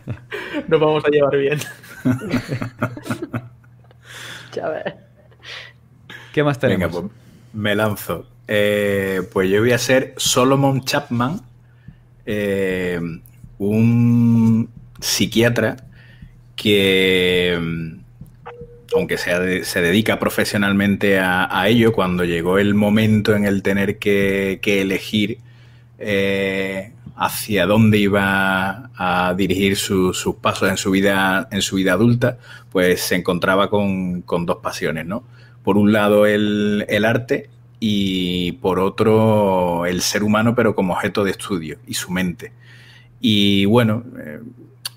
Nos vamos a llevar bien. Ya ves. ¿Qué más tenemos? Venga, pues me lanzo. Eh, pues yo voy a ser Solomon Chapman, eh, un psiquiatra que, mm, aunque sea se dedica profesionalmente a, a ello, cuando llegó el momento en el tener que, que elegir eh, hacia dónde iba a dirigir su- sus pasos en su vida, en su vida adulta, pues se encontraba con, con dos pasiones, ¿no? Por un lado el, el arte y por otro el ser humano, pero como objeto de estudio y su mente. Y bueno, eh,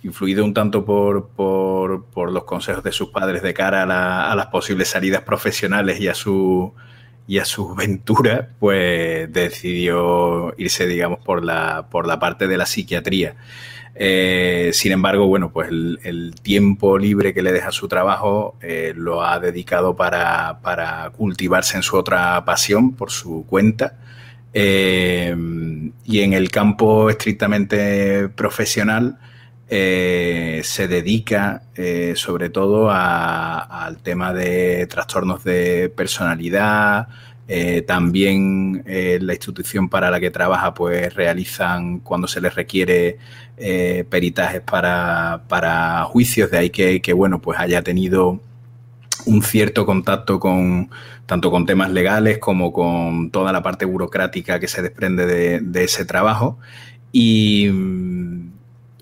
influido un tanto por, por, por los consejos de sus padres de cara a, la- a las posibles salidas profesionales y a su y a su ventura, pues decidió irse, digamos, por la, por la parte de la psiquiatría. Eh, sin embargo, bueno, pues el, tiempo libre que le deja su trabajo eh, lo ha dedicado para, para cultivarse en su otra pasión por su cuenta. Eh, y en el campo estrictamente profesional eh, se dedica eh, sobre todo al tema de trastornos de personalidad. eh, también la institución para la que trabaja pues realizan cuando se les requiere peritajes para, para juicios, de ahí que, que, bueno pues haya tenido un cierto contacto con tanto con temas legales como con toda la parte burocrática que se desprende de, de ese trabajo y,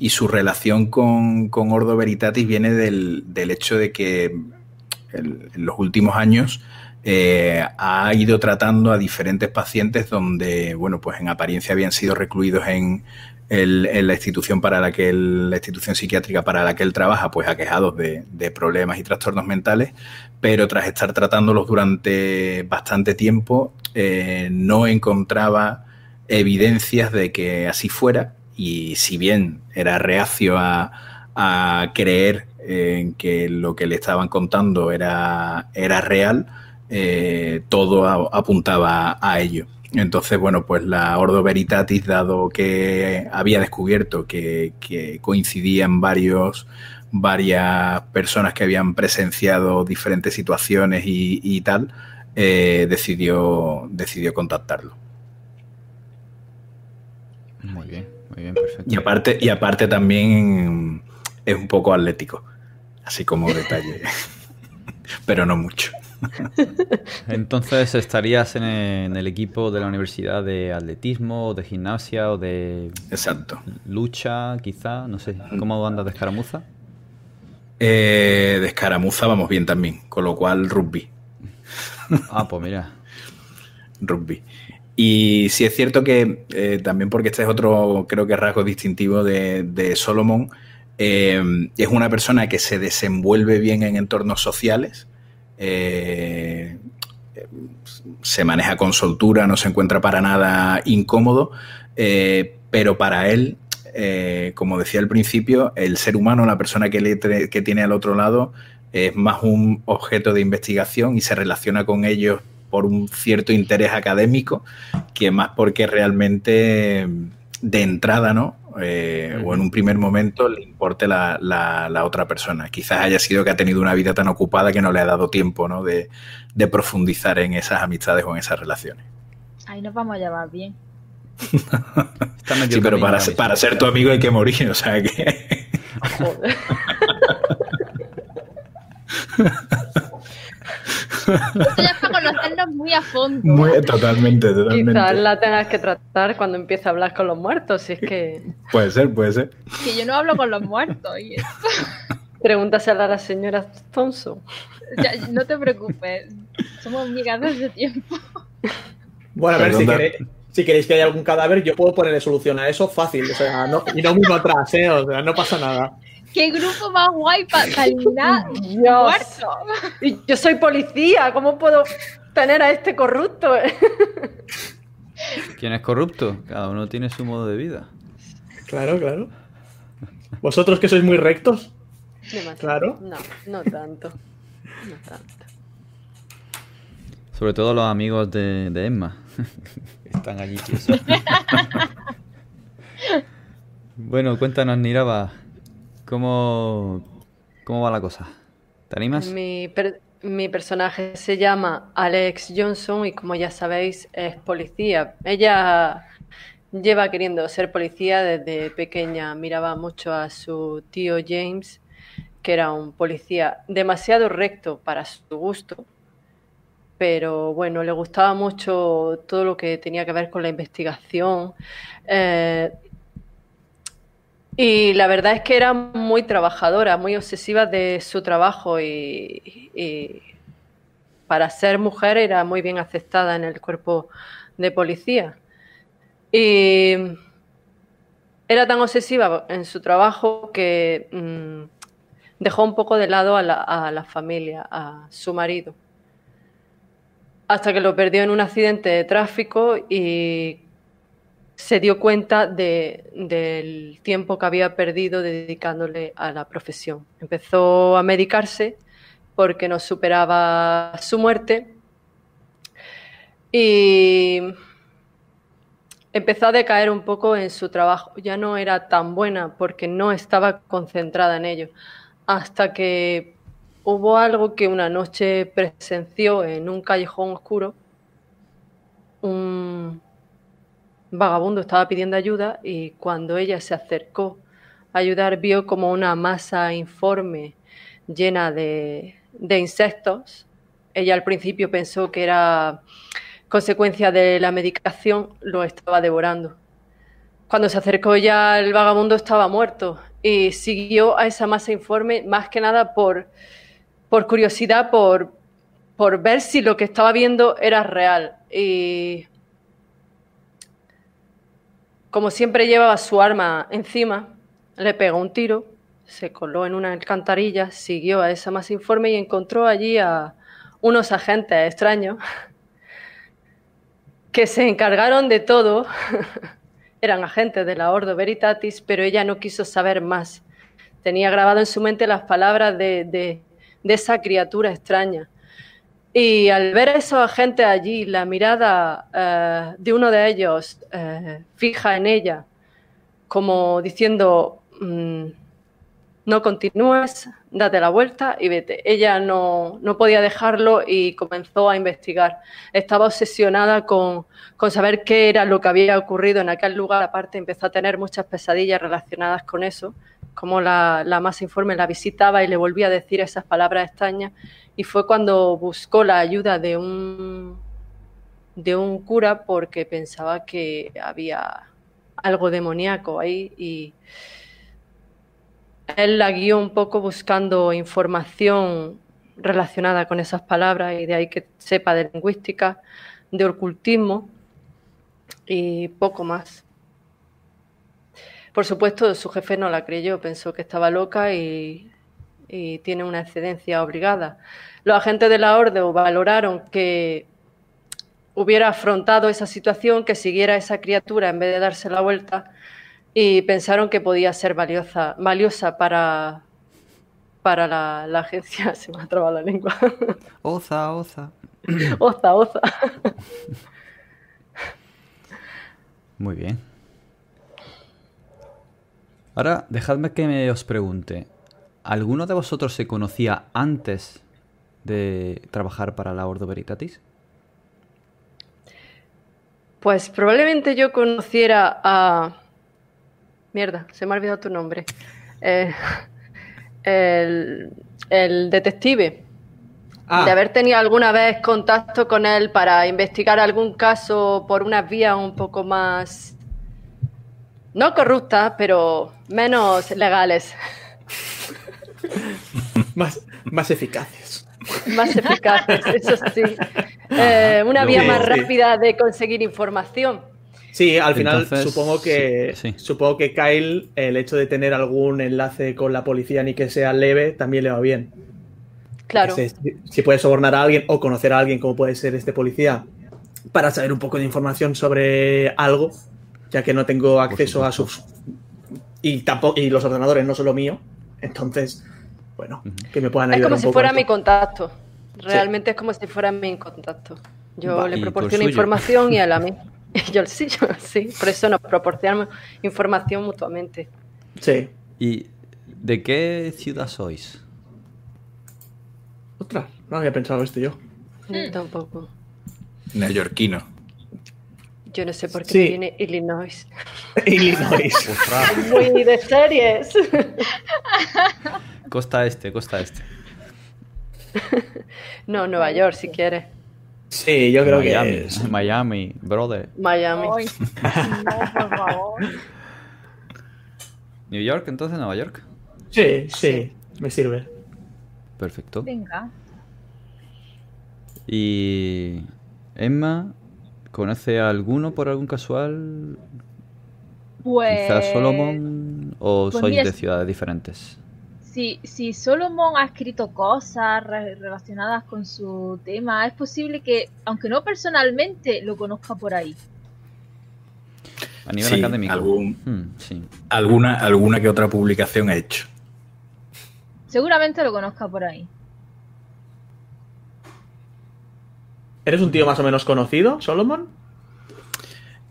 y su relación con, con Ordo Veritatis viene del, del hecho de que en los últimos años eh, ha ido tratando a diferentes pacientes donde, bueno, pues en apariencia habían sido recluidos en, el- la institución para la que la institución psiquiátrica para la que él trabaja, pues aquejados de, de problemas y trastornos mentales, pero tras estar tratándolos durante bastante tiempo, eh, no encontraba evidencias de que así fuera, y si bien era reacio a, a creer en que lo que le estaban contando era, era real, eh, todo apuntaba a ello. Entonces, bueno, pues la Ordo Veritatis, dado que había descubierto que, que coincidían varios, varias personas que habían presenciado diferentes situaciones y, tal, eh, decidió, decidió contactarlo. Muy bien, muy bien, perfecto. Y aparte, y aparte también es un poco atlético, así como detalle, pero no mucho. Entonces, ¿estarías en el, equipo de la universidad de atletismo, o de gimnasia, o de Exacto. lucha, quizá? No sé, ¿cómo andas de escaramuza? Eh, de escaramuza vamos bien también, con lo cual rugby. Ah, pues mira. rugby. Y sí es cierto que eh, también porque este es otro, creo que rasgo distintivo de, Solomon, eh, es una persona que se desenvuelve bien en entornos sociales, eh, se maneja con soltura, no se encuentra para nada incómodo, pero para él, como decía al principio, el ser humano, la persona que, que tiene al otro lado, es más un objeto de investigación y se relaciona con ellos por un cierto interés académico que más porque realmente de entrada, ¿no? Eh, o en un primer momento le importe la, la, otra persona. Quizás haya sido que ha tenido una vida tan ocupada que no le ha dado tiempo ¿no? de, profundizar en esas amistades o en esas relaciones. Ahí nos vamos a llevar bien. sí, pero para, para ser tu amigo hay que morir, o sea que... Esto ya para conocernos muy a fondo. Muy, totalmente, totalmente. Quizás la tengas que tratar cuando empiece a hablar con los muertos, si es que... Puede ser, puede ser. Que yo no hablo con los muertos y Pregúntasela a la señora Thompson. no te preocupes, somos amigas desde tiempo. Bueno, a ver, si queréis, si queréis que haya algún cadáver, yo puedo ponerle solución a eso fácil, o sea, no, y no mismo atrás, ¿eh? O sea, no pasa nada. ¿Qué grupo más guay para eliminar muerto? Yo soy policía, ¿cómo puedo tener a este corrupto? ¿Quién es corrupto? Cada uno tiene su modo de vida. Claro, claro. ¿Vosotros que sois muy rectos? Claro. No, no tanto. No tanto. Sobre todo los amigos de, Emma. Están allí. bueno, cuéntanos, Niraba. ¿Cómo, cómo va la cosa? ¿Te animas? Mi, personaje se llama Alex Johnson y como ya sabéis es policía. Ella lleva queriendo ser policía desde pequeña. Miraba mucho a su tío James, que era un policía demasiado recto para su gusto, pero bueno, le gustaba mucho todo lo que tenía que ver con la investigación. Eh, y la verdad es que era muy trabajadora, muy obsesiva de su trabajo y, para ser mujer era muy bien aceptada en el cuerpo de policía. Y era tan obsesiva en su trabajo que mm, dejó un poco de lado a la, a la familia, a su marido. Hasta que lo perdió en un accidente de tráfico y se dio cuenta del tiempo que había perdido dedicándole a la profesión. Empezó a medicarse porque no superaba su muerte y empezó a decaer un poco en su trabajo. Ya no era tan buena porque no estaba concentrada en ello. Hasta que hubo algo que una noche presenció en un callejón oscuro, un, vagabundo estaba pidiendo ayuda y cuando ella se acercó a ayudar vio como una masa informe llena de, insectos. Ella al principio pensó que era consecuencia de la medicación, lo estaba devorando. Cuando se acercó ya el vagabundo estaba muerto y siguió a esa masa informe más que nada por, por curiosidad, por, por ver si lo que estaba viendo era real. Y como siempre llevaba su arma encima, le pegó un tiro, se coló en una alcantarilla, siguió a esa más informe y encontró allí a unos agentes extraños que se encargaron de todo. Eran agentes de la Ordo Veritatis, pero ella no quiso saber más. Tenía grabado en su mente las palabras de, de esa criatura extraña. Y al ver a esos agentes allí, la mirada eh, de uno de ellos eh, fija en ella, como diciendo, mm, no continúes, date la vuelta y vete. Ella no, no, podía dejarlo y comenzó a investigar. Estaba obsesionada con, con, saber qué era lo que había ocurrido en aquel lugar. Aparte, empezó a tener muchas pesadillas relacionadas con eso, como la, la más informe la visitaba y le volvía a decir esas palabras extrañas. Y fue cuando buscó la ayuda de un, de un cura porque pensaba que había algo demoníaco ahí y él la guió un poco buscando información relacionada con esas palabras y de ahí que sepa de lingüística, de ocultismo y poco más. Por supuesto, su jefe no la creyó, pensó que estaba loca y, y tiene una excedencia obligada. Los agentes de la orden valoraron que hubiera afrontado esa situación, que siguiera a esa criatura en vez de darse la vuelta y pensaron que podía ser valiosa, valiosa para, para la, la agencia. Se me ha trabado la lengua. Oza, oza. oza, oza. Muy bien. Ahora, dejadme que me os pregunte. ¿Alguno de vosotros se conocía antes de trabajar para la Ordo Veritatis? Pues probablemente yo conociera a Mierda, se me ha olvidado tu nombre. Eh, el, el, detective. Ah. De haber tenido alguna vez contacto con él para investigar algún caso por unas vías un poco más. No corruptas, pero menos legales. más, más eficaces. Más eficaces, eso sí. Eh, una vía más rápida de conseguir información. Sí, al final supongo que supongo que Kyle, el hecho de tener algún enlace con la policía ni que sea leve, también le va bien. Claro. si puede sobornar a alguien o conocer a alguien como puede ser este policía para saber un poco de información sobre algo, ya que no tengo acceso a sus y tampoco y los ordenadores no son lo mío, entonces bueno, que me puedan ayudar. Es como si fuera mi contacto. Realmente es como si fuera mi contacto. Yo le proporciono información y él a mí. Yo sí, yo sí, por eso nos proporcionamos información mutuamente. Sí. ¿Y de qué ciudad sois? Otra, no había pensado esto yo. Yo tampoco. Neoyorquino. Yo no sé por qué viene Illinois. Illinois. Muy de series. Costa este, costa este. No, Nueva York, si quieres. Sí, yo creo Miami, que es. Miami, brother. Miami. Ay, no, por favor. New York, entonces, Nueva York. Sí, sí, me sirve. Perfecto. Venga. Y Emma, ¿conoce a alguno por algún casual? Pues. Quizás Solomon o pues sois mira, de es- ciudades diferentes. Si, si Solomon ha escrito cosas re- relacionadas con su tema, es posible que, aunque no personalmente, lo conozca por ahí. A nivel Sí, académico. algún- Hmm, sí. Alguna, alguna que otra publicación he hecho. Seguramente lo conozca por ahí. ¿Eres un tío más o menos conocido, Solomon?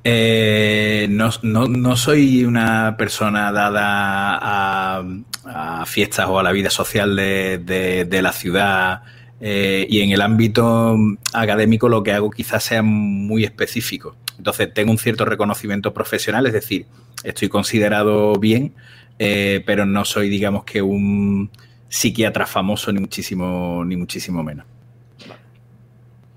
Eh, no, no- no soy una persona dada a, fiestas o a la vida social de, de- de la ciudad eh, y en el ámbito académico lo que hago quizás sea muy específico. Entonces tengo un cierto reconocimiento profesional, es decir, estoy considerado bien, eh, pero no soy digamos que un psiquiatra famoso ni muchísimo, ni muchísimo menos.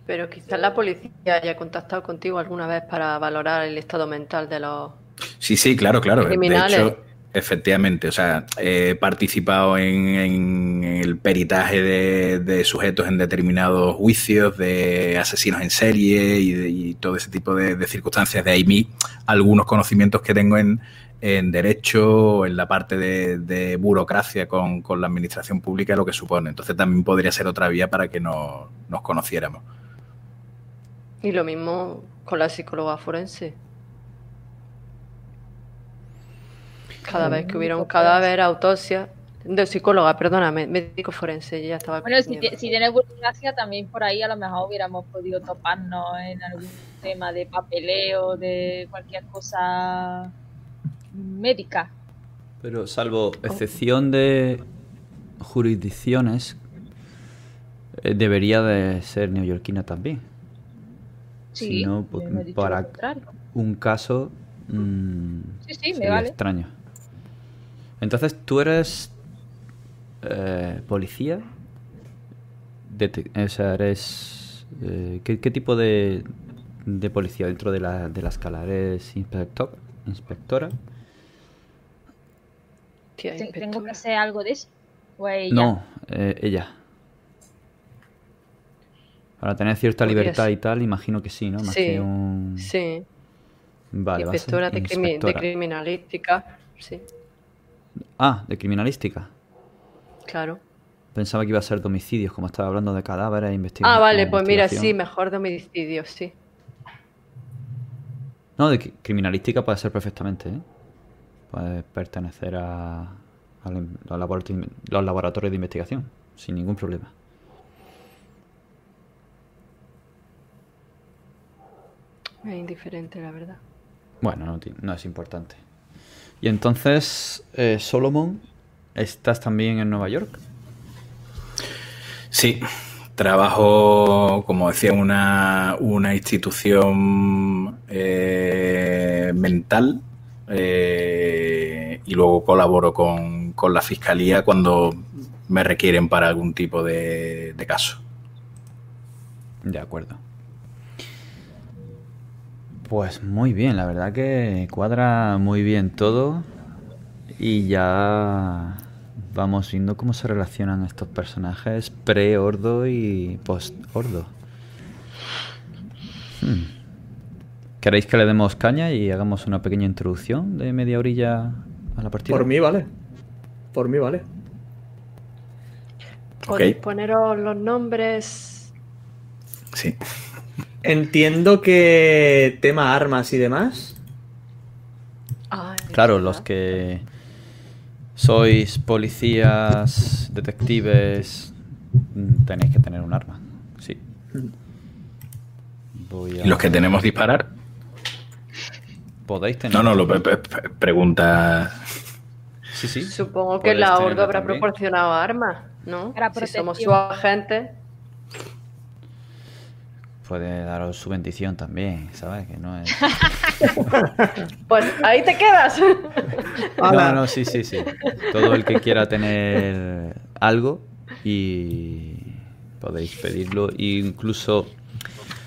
Pero quizás la policía haya contactado contigo alguna vez para valorar el estado mental de los... Sí, sí, claro, claro. Criminales. De hecho, efectivamente, o sea, he participado en, en el peritaje de, de sujetos en determinados juicios, de asesinos en serie y, de- y todo ese tipo de, de circunstancias. De ahí mi, algunos conocimientos que tengo en, en derecho, en la parte de, de burocracia con, con la administración pública, lo que supone. Entonces también podría ser otra vía para que no- nos conociéramos. Y lo mismo con la psicóloga forense. Cada vez que hubiera un cadáver, autopsia, De psicóloga, perdóname, médico forense, ya estaba. Bueno, si, si tienes burocracia, también por ahí a lo mejor hubiéramos podido toparnos en algún tema de papeleo, de cualquier cosa médica. Pero salvo excepción de jurisdicciones, eh, debería de ser neoyorquina también. Sí, Si no, yo no he dicho para un caso mm, Sí, sí, me sería vale. extraño. Entonces, ¿tú eres eh, policía? Dete- o sea, eres... eh, ¿qué, qué tipo de, de policía dentro de la, de la escala? ¿Eres inspector, inspectora? ¿Tengo que hacer algo de eso? ¿O ella? No, eh, ella. Para tener cierta libertad y tal, imagino que sí, ¿no? Más Sí, que un... Sí, Vale, inspectora de, crimi- de criminalística, sí, Ah, de criminalística. claro. Pensaba que iba a ser domicilios, como estaba hablando de cadáveres e investigación. Ah, vale, pues mira, sí, mejor de homicidio, sí. No, de cri- criminalística puede ser perfectamente, ¿eh? Puede pertenecer a, los laboratorios de investigación, sin ningún problema. Es indiferente, la verdad. Bueno, no, no es importante. Y entonces, eh, Solomon, ¿estás también en Nueva York? Sí, trabajo, como decía, en una, una institución eh, mental eh, y luego colaboro con, con la fiscalía cuando me requieren para algún tipo de, de caso. De acuerdo. Pues muy bien, la verdad que cuadra muy bien todo y ya vamos viendo cómo se relacionan estos personajes pre-ordo y post-ordo. Hmm. ¿Queréis que le demos caña y hagamos una pequeña introducción de media orilla a la partida? Por mí, vale. Por mí, vale. Podéis Ok. poneros los nombres. Sí. Entiendo que tema armas y demás. Ay, Claro, los que sois policías, detectives, tenéis que tener un arma. Sí. Voy a... ¿Y los que tenemos disparar? Podéis tener. No, no, lo pre- pre- pre- pregunta. Sí, sí. Supongo que la Ordo habrá también. proporcionado armas, ¿no? Para si somos su agente. Puede daros su bendición también, ¿sabes? Que no es. Pues ahí te quedas. No, no, sí, sí, sí. Todo el que quiera tener algo y podéis pedirlo. E incluso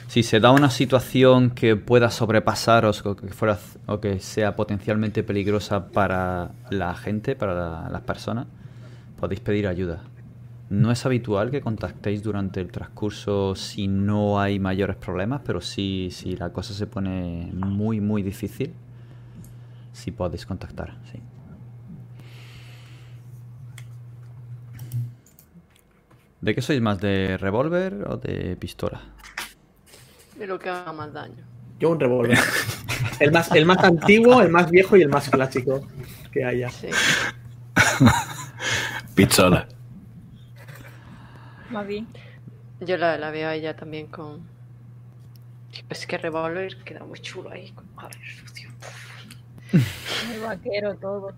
si se da una situación que pueda sobrepasaros o que, fuera, o que sea potencialmente peligrosa para la gente, para la- las personas, podéis pedir ayuda. No es habitual que contactéis durante el transcurso si no hay mayores problemas, pero sí si la cosa se pone muy, muy difícil, sí podéis contactar, sí. ¿De qué sois más? ¿De revólver o de pistola? De lo que haga más daño. Yo un revólver. El más, el más antiguo, el más viejo y el más clásico que haya. Sí. Pistola. Más bien. Yo la, la veo a ella también con. Es que revólver queda muy chulo ahí. con- A ver, sucio. Muy vaquero todo.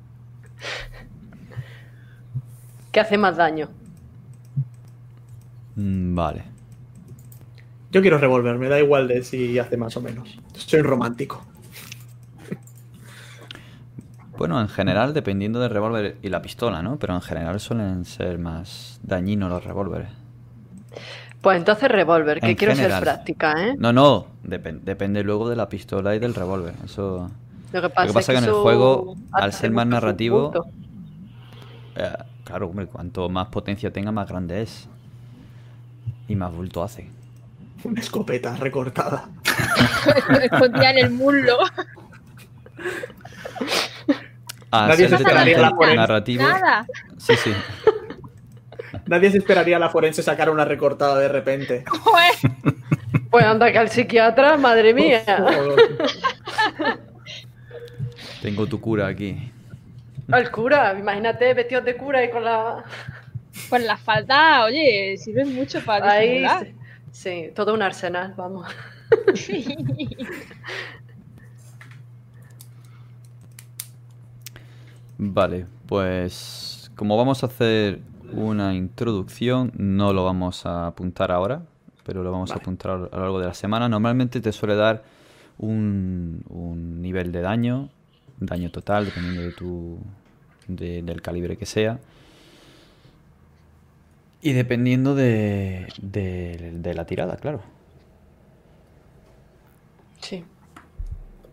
¿Qué hace más daño? Mm, Vale. Yo quiero revólver, me da igual de si hace más o menos. Soy romántico. Bueno, en general, dependiendo del revólver y la pistola, ¿no? Pero en general suelen ser más dañinos los revólveres. Pues entonces revólver, que En quiero general. ser práctica, ¿eh? No, no, depen- depende luego de la pistola y del revólver. Eso. Lo que pasa, Lo que pasa es que en el juego, al ser más narrativo, eh, claro, hombre, cuanto más potencia tenga, más grande es. Y más bulto hace. Una escopeta recortada. Escondía en el muslo. Al Nadie ser se esperaría la forense. narrativo. Nada. Sí, sí. Nadie se esperaría a la forense sacar una recortada de repente. Pues anda que al psiquiatra, madre mía. Tengo tu cura aquí. Al cura, imagínate vestidos de cura y con la. Pues las faldas, oye, sirven mucho para Ahí, sí, todo un arsenal, vamos. Vale, pues como vamos a hacer una introducción, no lo vamos a apuntar ahora, pero lo vamos a apuntar a lo largo de la semana. Normalmente te suele dar un, un nivel de daño, daño total, dependiendo de tu, de- del calibre que sea. Y dependiendo de, de- de la tirada, claro. Sí.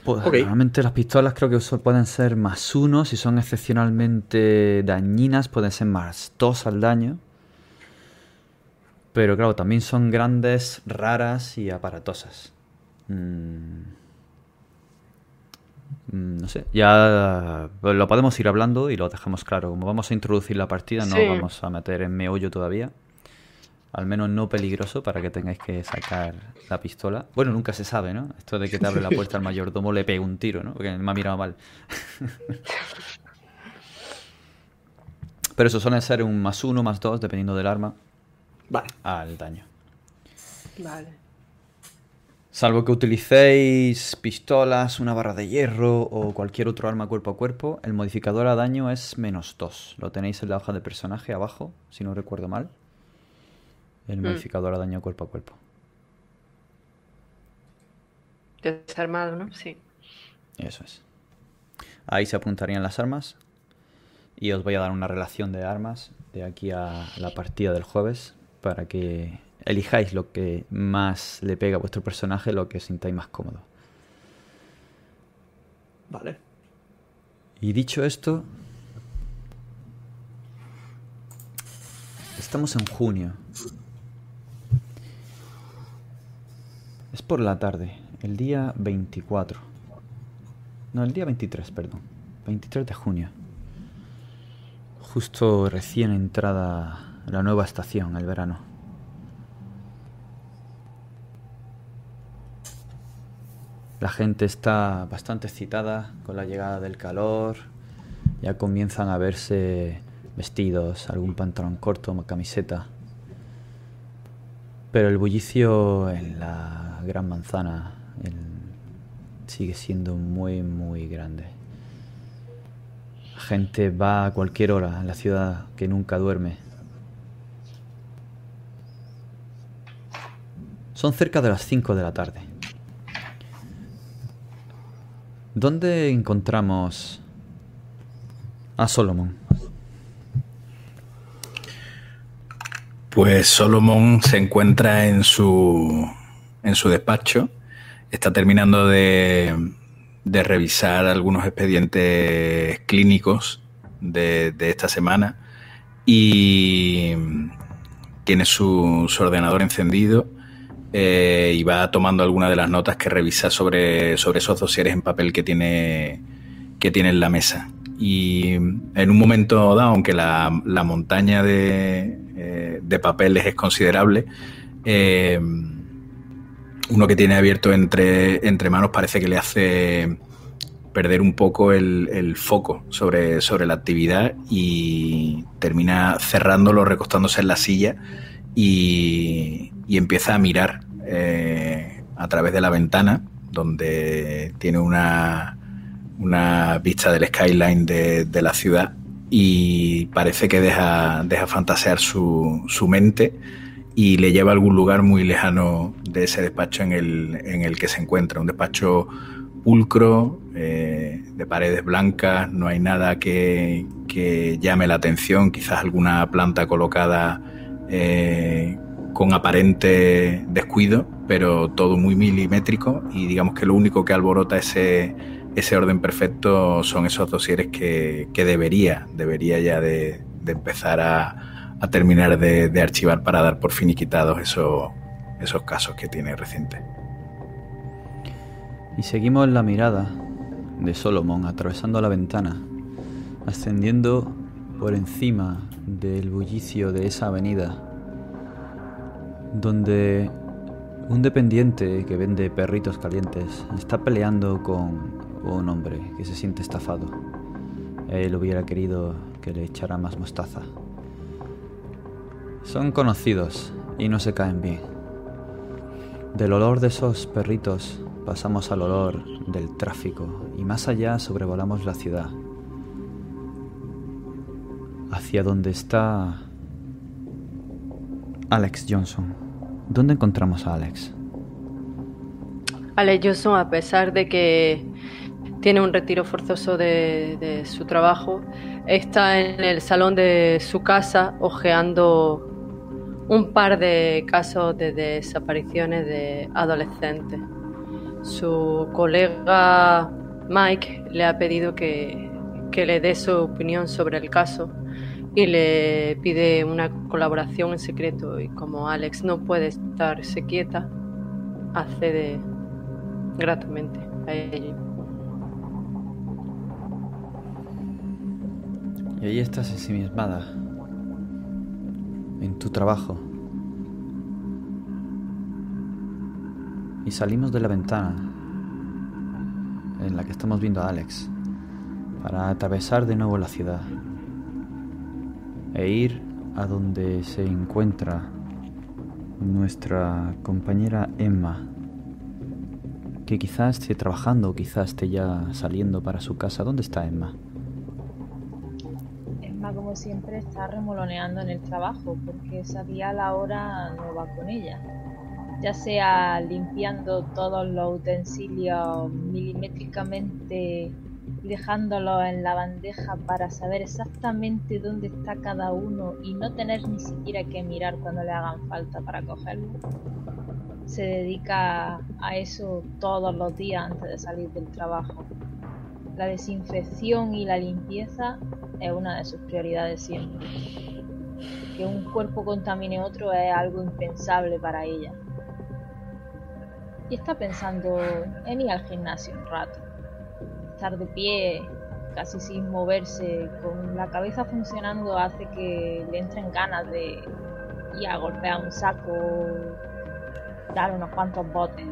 Pues, Ok. Normalmente las pistolas creo que pueden ser más uno, si son excepcionalmente dañinas pueden ser más dos al daño. Pero claro, también son grandes, raras y aparatosas. Mm. Mm, No sé, ya pues, lo podemos ir hablando y lo dejamos claro. Como vamos a introducir la partida, no Sí. vamos a meter en meollo todavía. Al menos no peligroso para que tengáis que sacar la pistola. Bueno, nunca se sabe, ¿no? Esto de que te abre la puerta al mayordomo le pega un tiro, ¿no? Porque me ha mirado mal. Pero eso suele ser un más uno, más dos, dependiendo del arma, Vale. al daño. Vale. Salvo que utilicéis pistolas, una barra de hierro o cualquier otro arma cuerpo a cuerpo, el modificador a daño es menos 2. Lo tenéis en la hoja de personaje abajo, si no recuerdo mal. El Mm. modificador a daño cuerpo a cuerpo. Desarmado, ¿no? Sí. Eso es. Ahí se apuntarían las armas. Y os voy a dar una relación de armas de aquí a la partida del jueves para que elijáis lo que más le pega a vuestro personaje, lo que os sintáis más cómodo. Vale. Y dicho esto, estamos en junio. Es por la tarde, el día 24. No, el día 23, perdón. 23 de junio. Justo recién entrada la nueva estación, el verano. La gente está bastante excitada con la llegada del calor. Ya comienzan a verse vestidos, algún pantalón corto, camiseta. Pero el bullicio en la gran manzana sigue siendo muy, muy grande. La gente va a cualquier hora en la ciudad que nunca duerme. Son cerca de las 5 de la tarde. ¿Dónde encontramos a Solomon? Pues Solomon se encuentra en su, en su despacho. Está terminando de, de revisar algunos expedientes clínicos de, esta semana y tiene su, su ordenador encendido eh, y va tomando algunas de las notas que revisa sobre, sobre esos dosieres en papel que tiene, que tiene en la mesa. Y en un momento dado, aunque la, la montaña de, eh, de papeles es considerable, eh, uno que tiene abierto entre, entre manos parece que le hace perder un poco el, el foco sobre, sobre la actividad y termina cerrándolo, recostándose en la silla y, y empieza a mirar eh, a través de la ventana, donde tiene una, una vista del skyline de, de la ciudad y parece que deja, deja fantasear su, su mente y le lleva a algún lugar muy lejano de ese despacho en el, en el que se encuentra. Un despacho pulcro, eh, de paredes blancas, no hay nada que, que llame la atención, quizás alguna planta colocada eh, con aparente descuido, pero todo muy milimétrico y digamos que lo único que alborota ese, ese orden perfecto son esos dosieres que, que debería, debería ya de, de empezar a, a terminar de, archivar para dar por finiquitados esos, esos casos que tiene reciente. Y seguimos la mirada de Solomon atravesando la ventana, ascendiendo por encima del bullicio de esa avenida, donde un dependiente que vende perritos calientes está peleando con un hombre que se siente estafado. Él hubiera querido que le echara más mostaza. Son conocidos y no se caen bien. Del olor de esos perritos pasamos al olor del tráfico y más allá sobrevolamos la ciudad. Hacia donde está Alex Johnson. ¿Dónde encontramos a Alex? Alex Johnson, a pesar de que tiene un retiro forzoso de, de su trabajo, está en el salón de su casa hojeando un par de casos de desapariciones de adolescentes. Su colega Mike le ha pedido que, que le dé su opinión sobre el caso y le pide una colaboración en secreto y como Alex no puede estarse quieta, accede gratamente a ello. Y ahí estás ensimismada, en tu trabajo. Y salimos de la ventana en la que estamos viendo a Alex para atravesar de nuevo la ciudad e ir a donde se encuentra nuestra compañera Emma, que quizás esté trabajando o quizás esté ya saliendo para su casa. ¿Dónde está Emma? Como siempre, está remoloneando en el trabajo porque esa día la hora no va con ella. Ya sea limpiando todos los utensilios milimétricamente y dejándolo en la bandeja para saber exactamente dónde está cada uno y no tener ni siquiera que mirar cuando le hagan falta para cogerlo. Se dedica a eso todos los días antes de salir del trabajo. La desinfección y la limpieza es una de sus prioridades siempre. Que un cuerpo contamine otro es algo impensable para ella. Y está pensando en ir al gimnasio un rato estar de pie, casi sin moverse, con la cabeza funcionando, hace que le entren ganas de ir a golpear un saco, dar unos cuantos botes.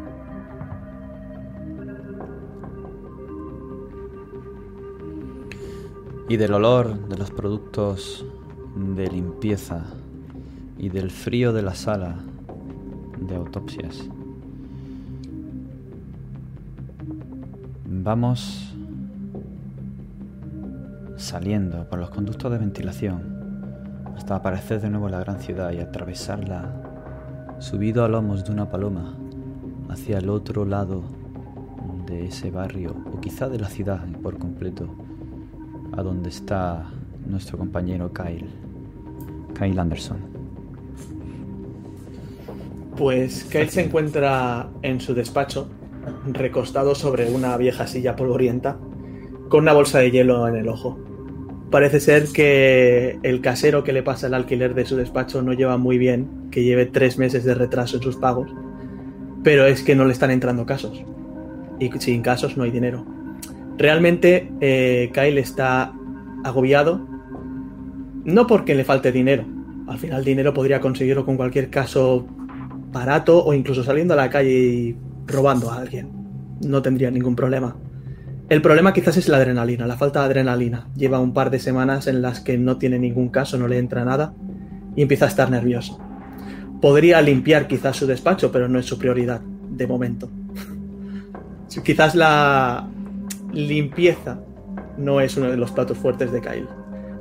Y del olor de los productos de limpieza y del frío de la sala de autopsias. Vamos saliendo por los conductos de ventilación hasta aparecer de nuevo la gran ciudad y atravesarla subido a lomos de una paloma hacia el otro lado de ese barrio o quizá de la ciudad por completo a donde está nuestro compañero Kyle Kyle Anderson Pues Kyle se encuentra en su despacho recostado sobre una vieja silla polvorienta con una bolsa de hielo en el ojo parece ser que el casero que le pasa el alquiler de su despacho no lleva muy bien, que lleve tres meses de retraso en sus pagos, pero es que no le están entrando casos. Y sin casos no hay dinero. Realmente eh, Kyle está agobiado, no porque le falte dinero, al final dinero podría conseguirlo con cualquier caso barato o incluso saliendo a la calle y robando a alguien. No tendría ningún problema. El problema quizás es la adrenalina, la falta de adrenalina. Lleva un par de semanas en las que no tiene ningún caso, no le entra nada y empieza a estar nervioso. Podría limpiar quizás su despacho, pero no es su prioridad de momento. quizás la limpieza no es uno de los platos fuertes de Kyle.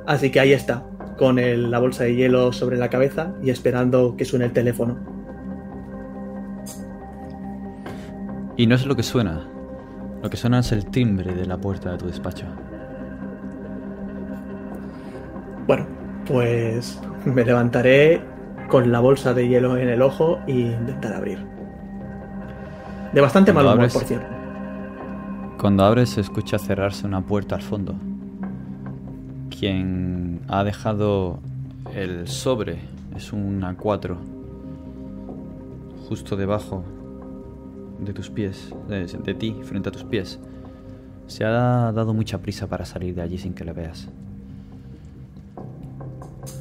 Así que ahí está, con la bolsa de hielo sobre la cabeza y esperando que suene el teléfono. Y no es lo que suena, lo que suena es el timbre de la puerta de tu despacho. Bueno, pues me levantaré con la bolsa de hielo en el ojo e intentar abrir. De bastante mal humor, por cierto. Cuando abres se escucha cerrarse una puerta al fondo. Quien ha dejado el sobre es una 4 justo debajo de tus pies, de, ti, frente a tus pies. Se ha dado mucha prisa para salir de allí sin que le veas.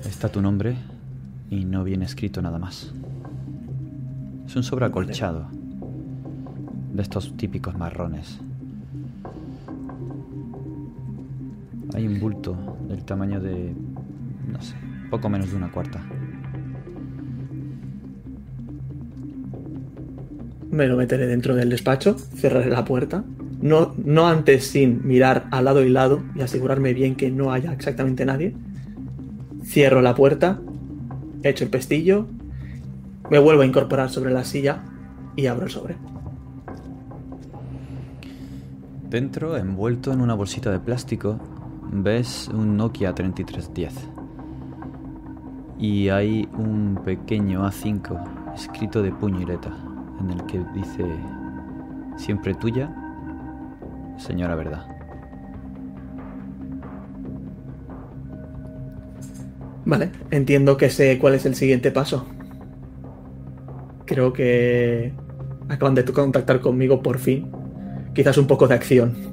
Está tu nombre y no viene escrito nada más. Es un sobre acolchado, de estos típicos marrones. Hay un bulto del tamaño de, no sé, poco menos de una cuarta. Me lo meteré dentro del despacho, cerraré la puerta. No, no antes sin mirar al lado y lado y asegurarme bien que no haya exactamente nadie. Cierro la puerta, echo el pestillo, me vuelvo a incorporar sobre la silla y abro el sobre. Dentro, envuelto en una bolsita de plástico, ves un Nokia 3310. Y hay un pequeño A5 escrito de puño y letra, en el que dice, siempre tuya, señora verdad. Vale, entiendo que sé cuál es el siguiente paso. Creo que acaban de contactar conmigo por fin. Quizás un poco de acción.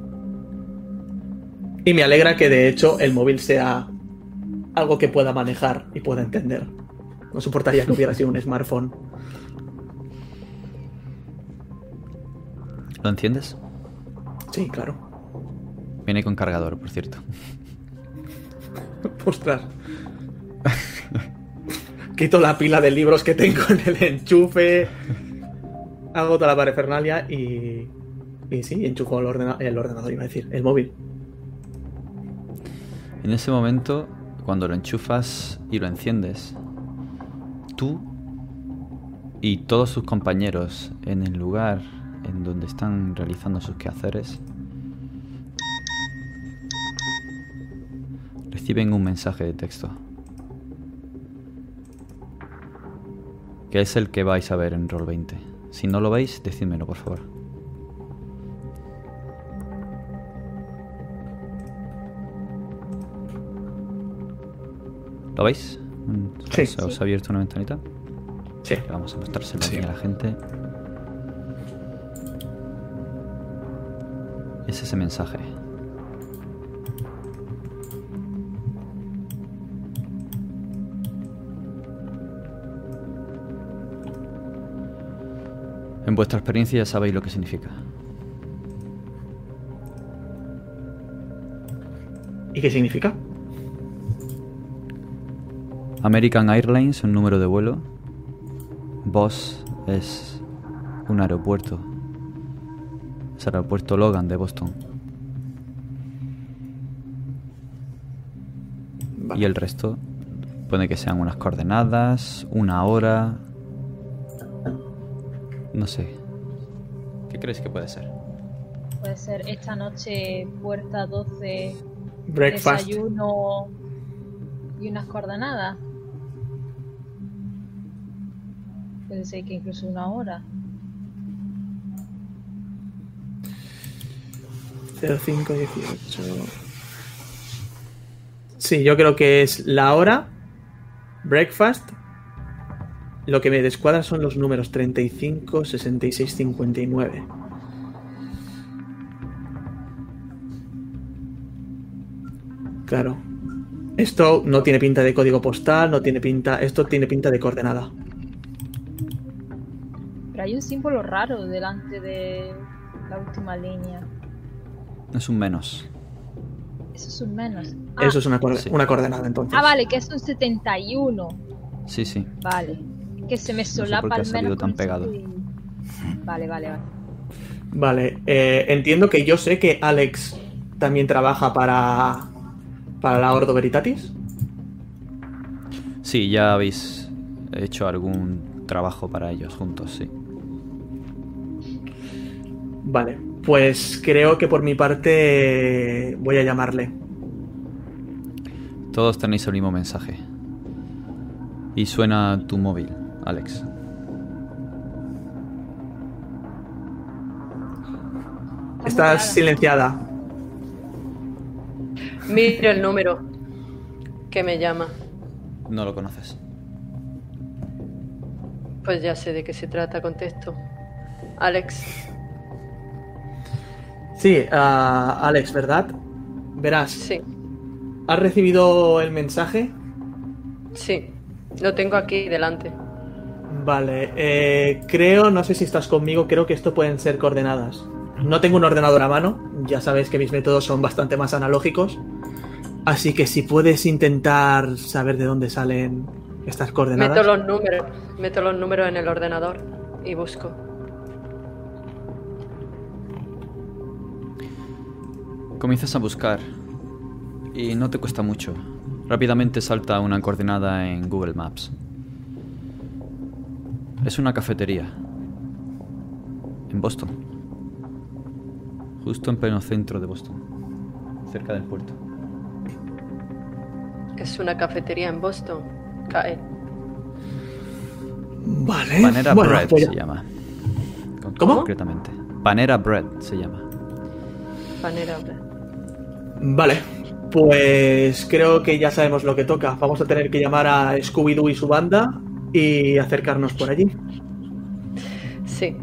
Y me alegra que de hecho el móvil sea algo que pueda manejar y pueda entender. No soportaría que hubiera sido un smartphone. ¿Lo enciendes? Sí, claro. Viene con cargador, por cierto. Ostras. Quito la pila de libros que tengo en el enchufe. Hago toda la parafernalia y. Y sí, enchufo el, ordena- el ordenador, iba a decir, el móvil. En ese momento, cuando lo enchufas y lo enciendes, tú y todos sus compañeros en el lugar en donde están realizando sus quehaceres reciben un mensaje de texto. Que es el que vais a ver en Roll 20. Si no lo veis, decídmelo, por favor. ¿Lo veis? Sí. ¿Se os ha abierto una ventanita? Sí. Que Vamos a mostrárselo Sí. aquí a la gente. Es ese mensaje. En vuestra experiencia ya sabéis lo que significa. ¿Y qué significa? American Airlines, un número de vuelo. Boss es un aeropuerto. Es el aeropuerto Logan de Boston. Vale. Y el resto puede que sean unas coordenadas, una hora. No sé. ¿Qué crees que puede ser? Puede ser esta noche, puerta 12, Breakfast. desayuno y unas coordenadas. Puede ser que incluso una hora. 0518. Sí, yo creo que es la hora. Breakfast. Lo que me descuadra son los números 35, 66, 59. Claro. Esto no tiene pinta de código postal, no tiene pinta. Esto tiene pinta de coordenada. Hay un símbolo raro delante de la última línea. Es un menos. Eso es un menos. Ah, Eso es una, Sí. una coordenada entonces. ah, vale, que es un 71. Sí, sí. Vale. Que se me sé por solapa qué ha al menos. tan pegado. Vale, vale, vale. Vale, eh, entiendo que yo sé que Alex también trabaja para, para la Ordo Veritatis. Sí, ya habéis hecho algún trabajo para ellos juntos, sí. Vale, pues creo que por mi parte voy a llamarle. Todos tenéis el mismo mensaje. Y suena tu móvil, Alex. Estás silenciada. Miro el número que me llama. No lo conoces. Pues ya sé de qué se trata, contesto. Alex, Sí, ah, Alex, ¿verdad? Verás, sí, ¿has recibido el mensaje? sí. Lo tengo aquí delante. Vale, eh, creo, no sé si estás conmigo, creo que esto pueden ser coordenadas. No tengo un ordenador a mano, ya sabes que mis métodos son bastante más analógicos, Así que si puedes intentar saber de dónde salen estas coordenadas. Meto los números, meto los números en el ordenador y busco. Comienzas a buscar y no te cuesta mucho. Rápidamente salta una coordenada en Google Maps. Es una cafetería. En Boston. Justo en pleno centro de Boston. Cerca del puerto. Es una cafetería en Boston. Cae. Vale. Panera bueno, Bread pues- se llama. Con- ¿Cómo? Concretamente. Panera Bread se llama. Panera. Vale. Pues creo que ya sabemos lo que toca. Vamos a tener que llamar a Scooby-Doo y su banda y acercarnos por allí. Sí.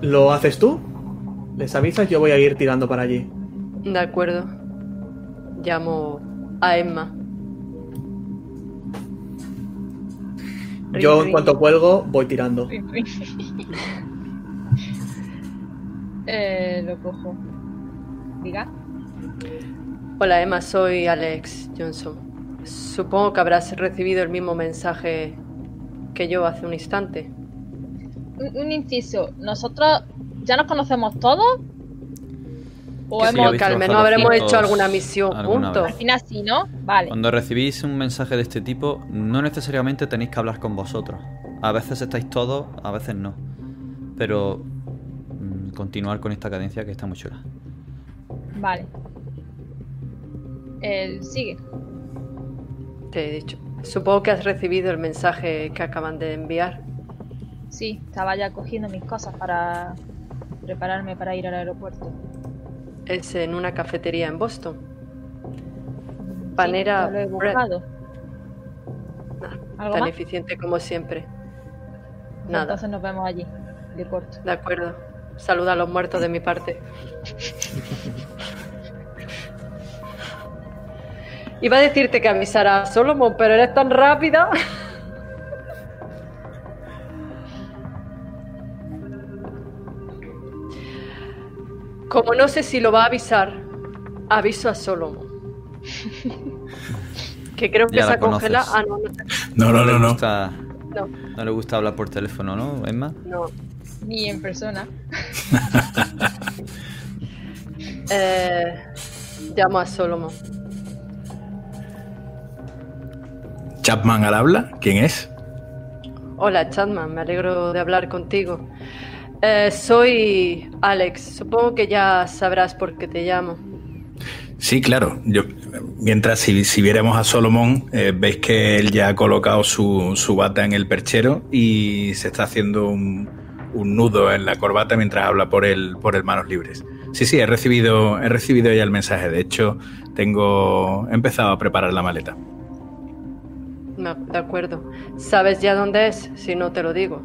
¿Lo haces tú? ¿Les avisas? Yo voy a ir tirando para allí. De acuerdo. Llamo a Emma. Yo en cuanto cuelgo voy tirando. eh, lo cojo. Diga. Hola Emma, soy Alex Johnson. Supongo que habrás recibido el mismo mensaje que yo hace un instante. Un, un inciso. ¿Nosotros ya nos conocemos todos? ¿O Que sí, hemos... habéis que al menos habremos hecho alguna misión juntos. Al final sí, ¿no? Vale. Cuando recibís un mensaje de este tipo, no necesariamente tenéis que hablar con vosotros. A veces estáis todos, a veces no. Pero continuar con esta cadencia que está muy chula. Vale. El sigue. Te he dicho. Supongo que has recibido el mensaje que acaban de enviar. Sí, estaba ya cogiendo mis cosas para prepararme para ir al aeropuerto. Es en una cafetería en Boston. Panera lo he buscado. Nah, ¿Algo tan más? eficiente como siempre. Pues nada. Entonces nos vemos allí, de corto. De acuerdo. Saluda a los muertos de mi parte. Iba a decirte que avisara a Solomon, pero eres tan rápida. Como no sé si lo va a avisar, aviso a Solomon. Que creo que Ya se la ha congelado. conoces. Ah, no, no, No, no, no, gusta- no, no le gusta hablar por teléfono, ¿no, Emma? no. Ni en persona. Eh, llamo a Solomon. Chapman al habla. ¿Quién es? Hola, Chadman, me alegro de hablar contigo. Eh, soy Alex, supongo que ya sabrás por qué te llamo. Sí, claro. Yo, mientras si, si viéramos a Solomon, eh, veis que él ya ha colocado su, su bata en el perchero y se está haciendo un, un nudo en la corbata mientras habla por el, por el manos libres. Sí, sí, he recibido, he recibido ya el mensaje. De hecho, tengo, he empezado a preparar la maleta. No, de acuerdo. ¿Sabes ya dónde es? Si no te lo digo.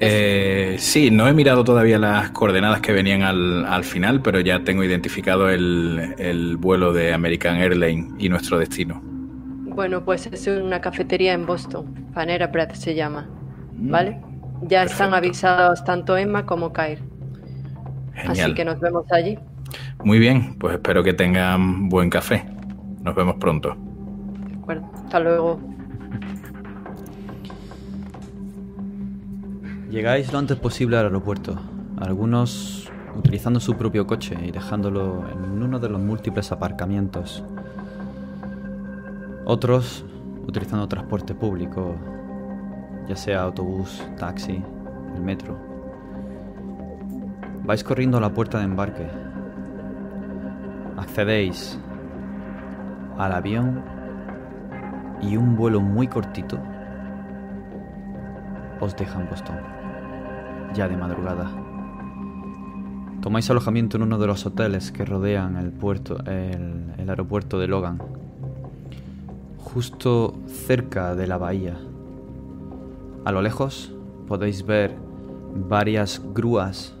Eh, sí, no he mirado todavía las coordenadas que venían al, al final, pero ya tengo identificado el, el vuelo de American Airlines y nuestro destino. Bueno, pues es una cafetería en Boston. Panera Bread se llama. ¿Vale? Ya están avisados tanto Emma como. Genial. Así que nos vemos allí. Muy bien, pues espero que tengan buen café. Nos vemos pronto. De acuerdo. Hasta luego. Llegáis lo antes posible al aeropuerto, algunos utilizando su propio coche y dejándolo en uno de los múltiples aparcamientos. Otros utilizando transporte público, ya sea autobús, taxi, el metro. Vais corriendo a la puerta de embarque. Accedéis al avión y un vuelo muy cortito os deja en Boston, ya de madrugada. Tomáis alojamiento en uno de los hoteles que rodean el puerto, el, el aeropuerto de Logan, justo cerca de la bahía. A lo lejos podéis ver varias grúas,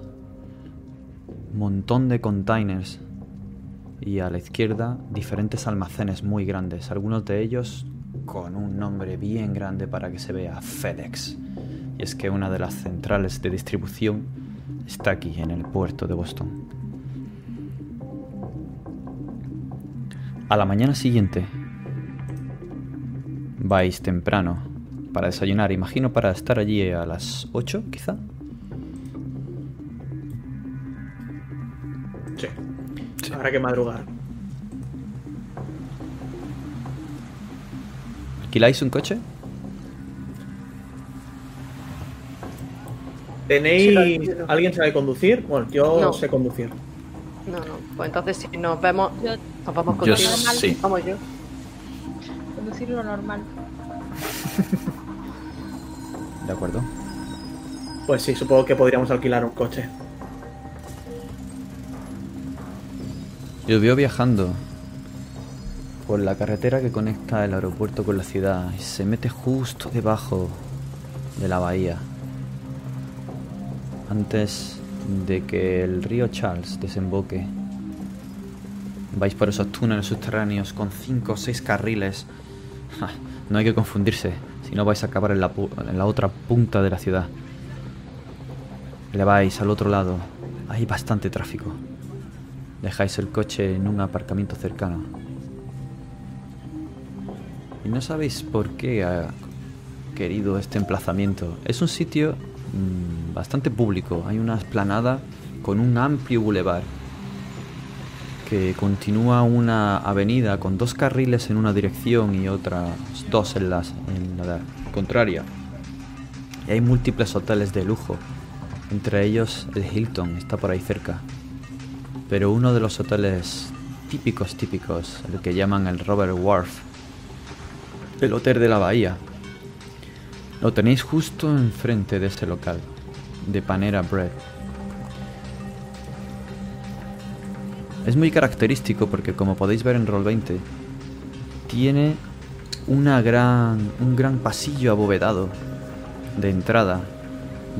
montón de containers y a la izquierda diferentes almacenes muy grandes, algunos de ellos con un nombre bien grande para que se vea FedEx. Y es que una de las centrales de distribución está aquí, en el puerto de Boston. A la mañana siguiente vais temprano para desayunar, imagino para estar allí a las 8 quizá. Sí. Habrá que madrugar. ¿Alquiláis un coche? ¿Tenéis. Sí. ¿Alguien sabe conducir? Bueno, yo No. sé conducir. No, no. Pues entonces si nos vemos, Yo nos vamos Yo contigo. sí. Vamos yo. conducir lo normal. De acuerdo. Pues sí, supongo que podríamos alquilar un coche. Veo viajando por la carretera que conecta el aeropuerto con la ciudad y se mete justo debajo de la bahía. Antes de que el río Charles desemboque. Vais por esos túneles subterráneos con cinco o seis carriles. Ja, no hay que confundirse, si no vais a acabar en la, en la otra punta de la ciudad. Le vais al otro lado. Hay bastante tráfico. Dejáis el coche en un aparcamiento cercano. Y no sabéis por qué ha querido este emplazamiento. Es un sitio mm, bastante público. Hay una esplanada con un amplio bulevar continúa una avenida con dos carriles en una dirección y otras dos en, las, en la contraria. Y hay múltiples hoteles de lujo. Entre ellos el Hilton está por ahí cerca pero uno de los hoteles típicos típicos, el que llaman el Robert Wharf, el hotel de la bahía. Lo tenéis justo enfrente de este local, de Panera Bread. Es muy característico porque como podéis ver en Roll20, tiene una gran, un gran pasillo abovedado de entrada,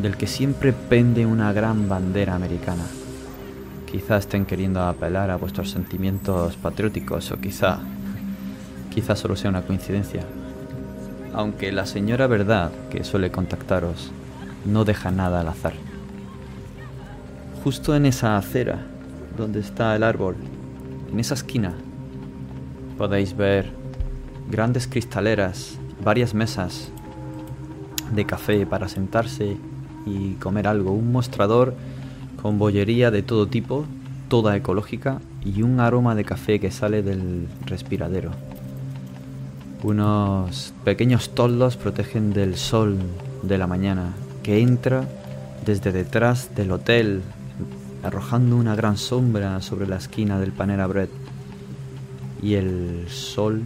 del que siempre pende una gran bandera americana. Quizá estén queriendo apelar a vuestros sentimientos patrióticos o quizá, quizá solo sea una coincidencia. Aunque la señora verdad que suele contactaros no deja nada al azar. Justo en esa acera donde está el árbol, en esa esquina, podéis ver grandes cristaleras, varias mesas de café para sentarse y comer algo, un mostrador con bollería de todo tipo, toda ecológica y un aroma de café que sale del respiradero. Unos pequeños toldos protegen del sol de la mañana que entra desde detrás del hotel, arrojando una gran sombra sobre la esquina del Panera Bread. Y el sol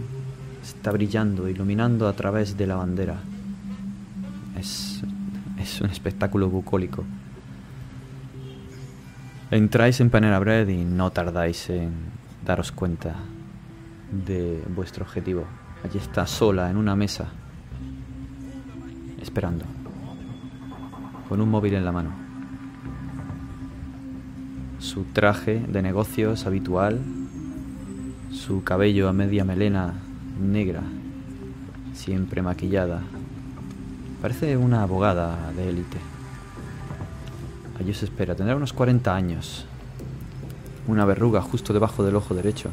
está brillando, iluminando a través de la bandera. Es, es un espectáculo bucólico. Entráis en Panera Bread y no tardáis en daros cuenta de vuestro objetivo. Allí está sola en una mesa, esperando, con un móvil en la mano. Su traje de negocios habitual, su cabello a media melena negra, siempre maquillada. Parece una abogada de élite. Allí os espera. Tendrá unos 40 años. Una verruga justo debajo del ojo derecho.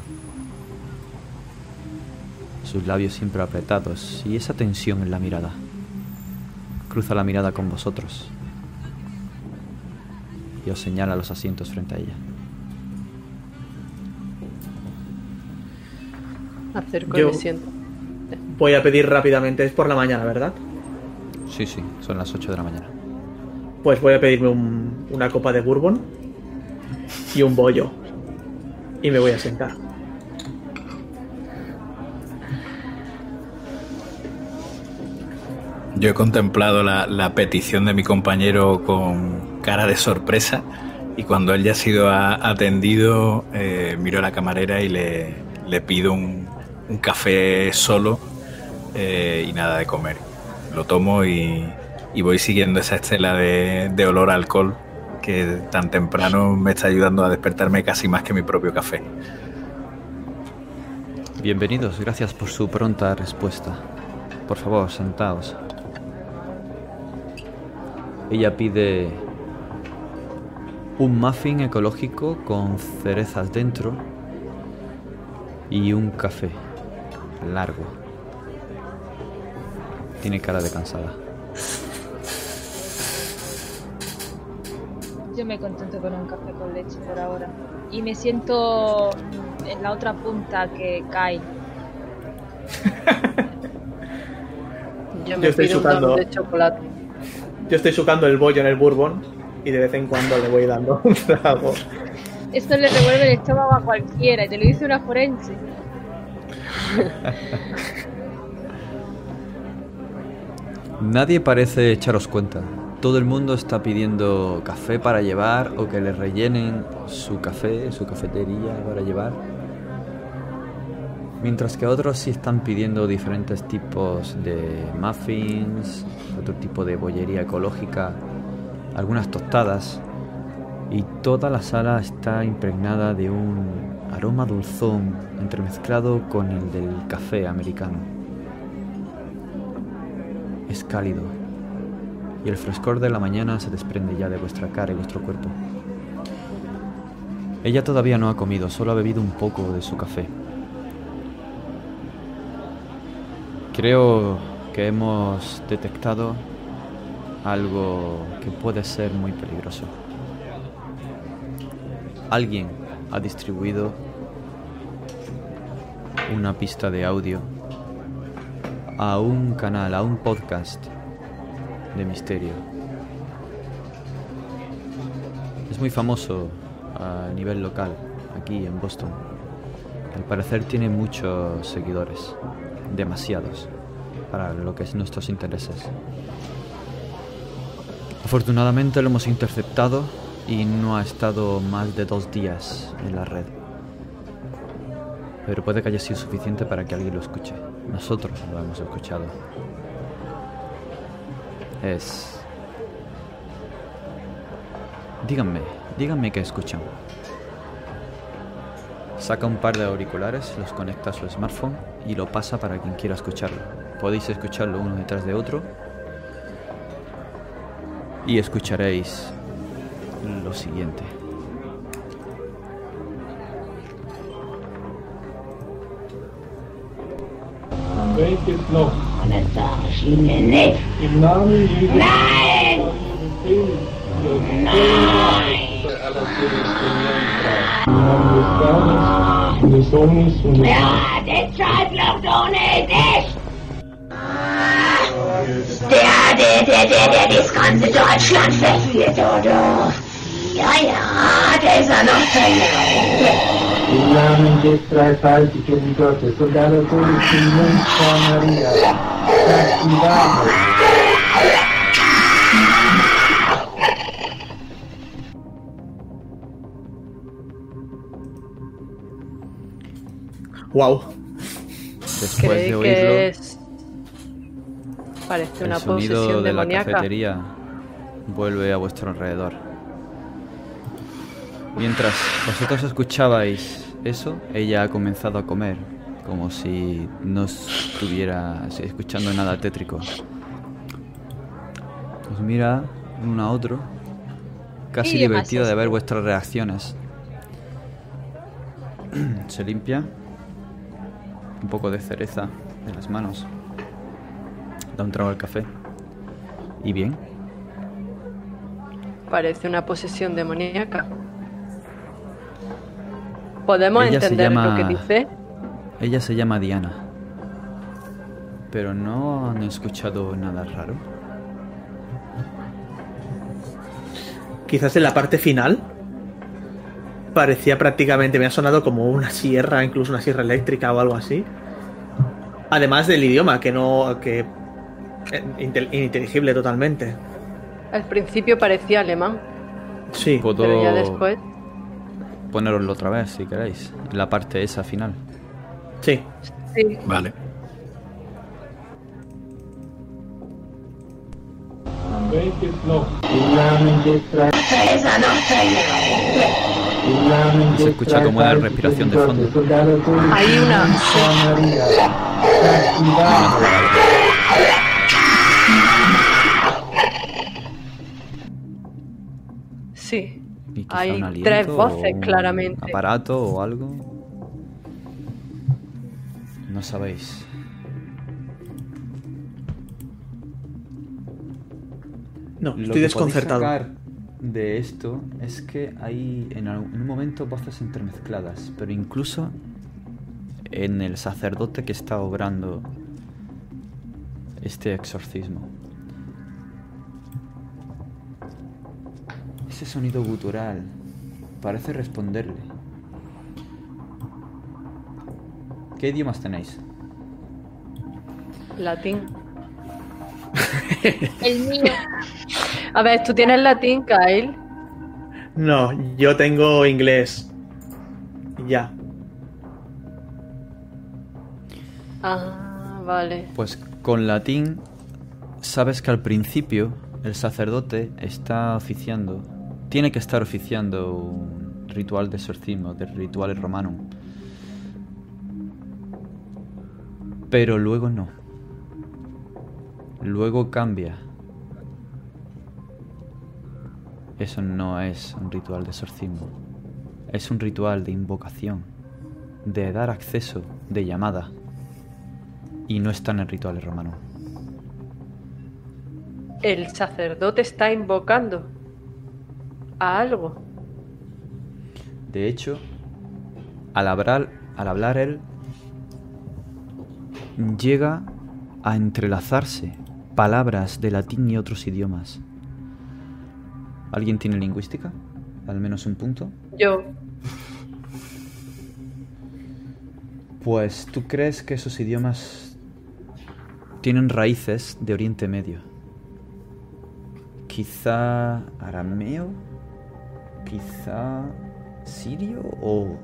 Sus labios siempre apretados y esa tensión en la mirada. Cruza la mirada con vosotros. Y os señala los asientos frente a ella. Acerco Yo- y me siento. Voy a pedir rápidamente, es por la mañana, ¿verdad? Sí, sí, son las 8 de la mañana. Pues voy a pedirme un- una copa de bourbon y un bollo. Y me voy a sentar. Yo he contemplado la, la petición de mi compañero con cara de sorpresa y cuando él ya ha sido atendido, eh, miro a la camarera y le, le pido un, un café solo eh, y nada de comer. Lo tomo y, y voy siguiendo esa estela de, de olor a alcohol que tan temprano me está ayudando a despertarme casi más que mi propio café. Bienvenidos, gracias por su pronta respuesta. Por favor, sentaos. Ella pide un muffin ecológico con cerezas dentro Y un café. Largo. Tiene cara de cansada. Yo me contento con un café con leche por ahora. Y me siento en la otra punta que cae. Yo me Yo estoy pido un de chocolate. Yo estoy sucando el bollo en el bourbon y de vez en cuando le voy dando un trago. Esto le revuelve el estómago a cualquiera y te lo dice una forense. Nadie parece echaros cuenta. Todo el mundo está pidiendo café para llevar o que le rellenen su café, su cafetería para llevar. Mientras que otros sí están pidiendo diferentes tipos de muffins, otro tipo de bollería ecológica, algunas tostadas. Y toda la sala está impregnada de un aroma dulzón entremezclado con el del café americano. Es cálido y el frescor de la mañana se desprende ya de vuestra cara y vuestro cuerpo. Ella todavía no ha comido, solo ha bebido un poco de su café. Creo que hemos detectado algo que puede ser muy peligroso. Alguien ha distribuido una pista de audio a un canal, a un podcast de misterio. Es muy famoso a nivel local, aquí en Boston. Al parecer tiene muchos seguidores, demasiados, para lo que es nuestros intereses. Afortunadamente lo hemos interceptado y no ha estado más de dos días en la red. Pero puede que haya sido suficiente para que alguien lo escuche. Nosotros lo hemos escuchado. Es... Díganme, díganme qué escuchan. Saca un par de auriculares, los conecta a su smartphone y lo pasa para quien quiera escucharlo. Podéis escucharlo uno detrás de otro y escucharéis lo siguiente. Weet je het Der, der, der, der, der das ganze Deutschland verführt, oder? Ja, ja, der ist ja noch drin. Im Namen des dreifaltigen Gottes und aller Todesengel von Maria. Sagt die Wahrheit. Wow. Después de Creí oírlo, el una sonido posesión de la cafetería vuelve a vuestro alrededor. Mientras vosotros escuchabais eso, ella ha comenzado a comer, como si no estuviera escuchando nada tétrico. Os mira uno a otro, casi divertida de ver vuestras reacciones. Se limpia un poco de cereza de las manos. Da un trago al café. ¿Y bien? Parece una posesión demoníaca. ¿Podemos Ella entender lo que dice? Ella se llama Diana. Pero no han escuchado nada raro. Quizás en la parte final parecía prácticamente, me ha sonado como una sierra, incluso una sierra eléctrica o algo así. Además del idioma, que no. que. Eh, intel- ininteligible totalmente. Al principio parecía alemán, Sí. Puedo pero ya después... poneroslo otra vez si queréis. En la parte esa final. Sí. Sí, Vale. Se escucha como una dreifaltigen respiración de fondo. Hay una- sí. Y Hay aliento tres voces, un claramente. aparato o algo. No sabéis. No, Lo estoy desconcertado. sacar de esto es que hay en algún- en un momento voces entremezcladas, pero incluso en el sacerdote que está obrando este exorcismo. Ese sonido gutural parece responderle. ¿Qué idiomas tenéis? Latín. El mío. A ver, tú tienes latín, Kyle. No, yo tengo inglés. Ya. Ah, vale. Pues con latín sabes que al principio el sacerdote está oficiando, tiene que estar oficiando un ritual de exorcismo, de rituales romanos. Pero luego no. Luego cambia. Eso no es un ritual de exorcismo. Es un ritual de invocación, de dar acceso, de llamada. Y no están en rituales romanos. El sacerdote está invocando a algo. De hecho, al hablar, al hablar él, llega a entrelazarse palabras de latín y otros idiomas. ¿Alguien tiene lingüística? Al menos un punto. Yo. Pues tú crees que esos idiomas tienen raíces de Oriente Medio. Quizá arameo, quizá sirio o,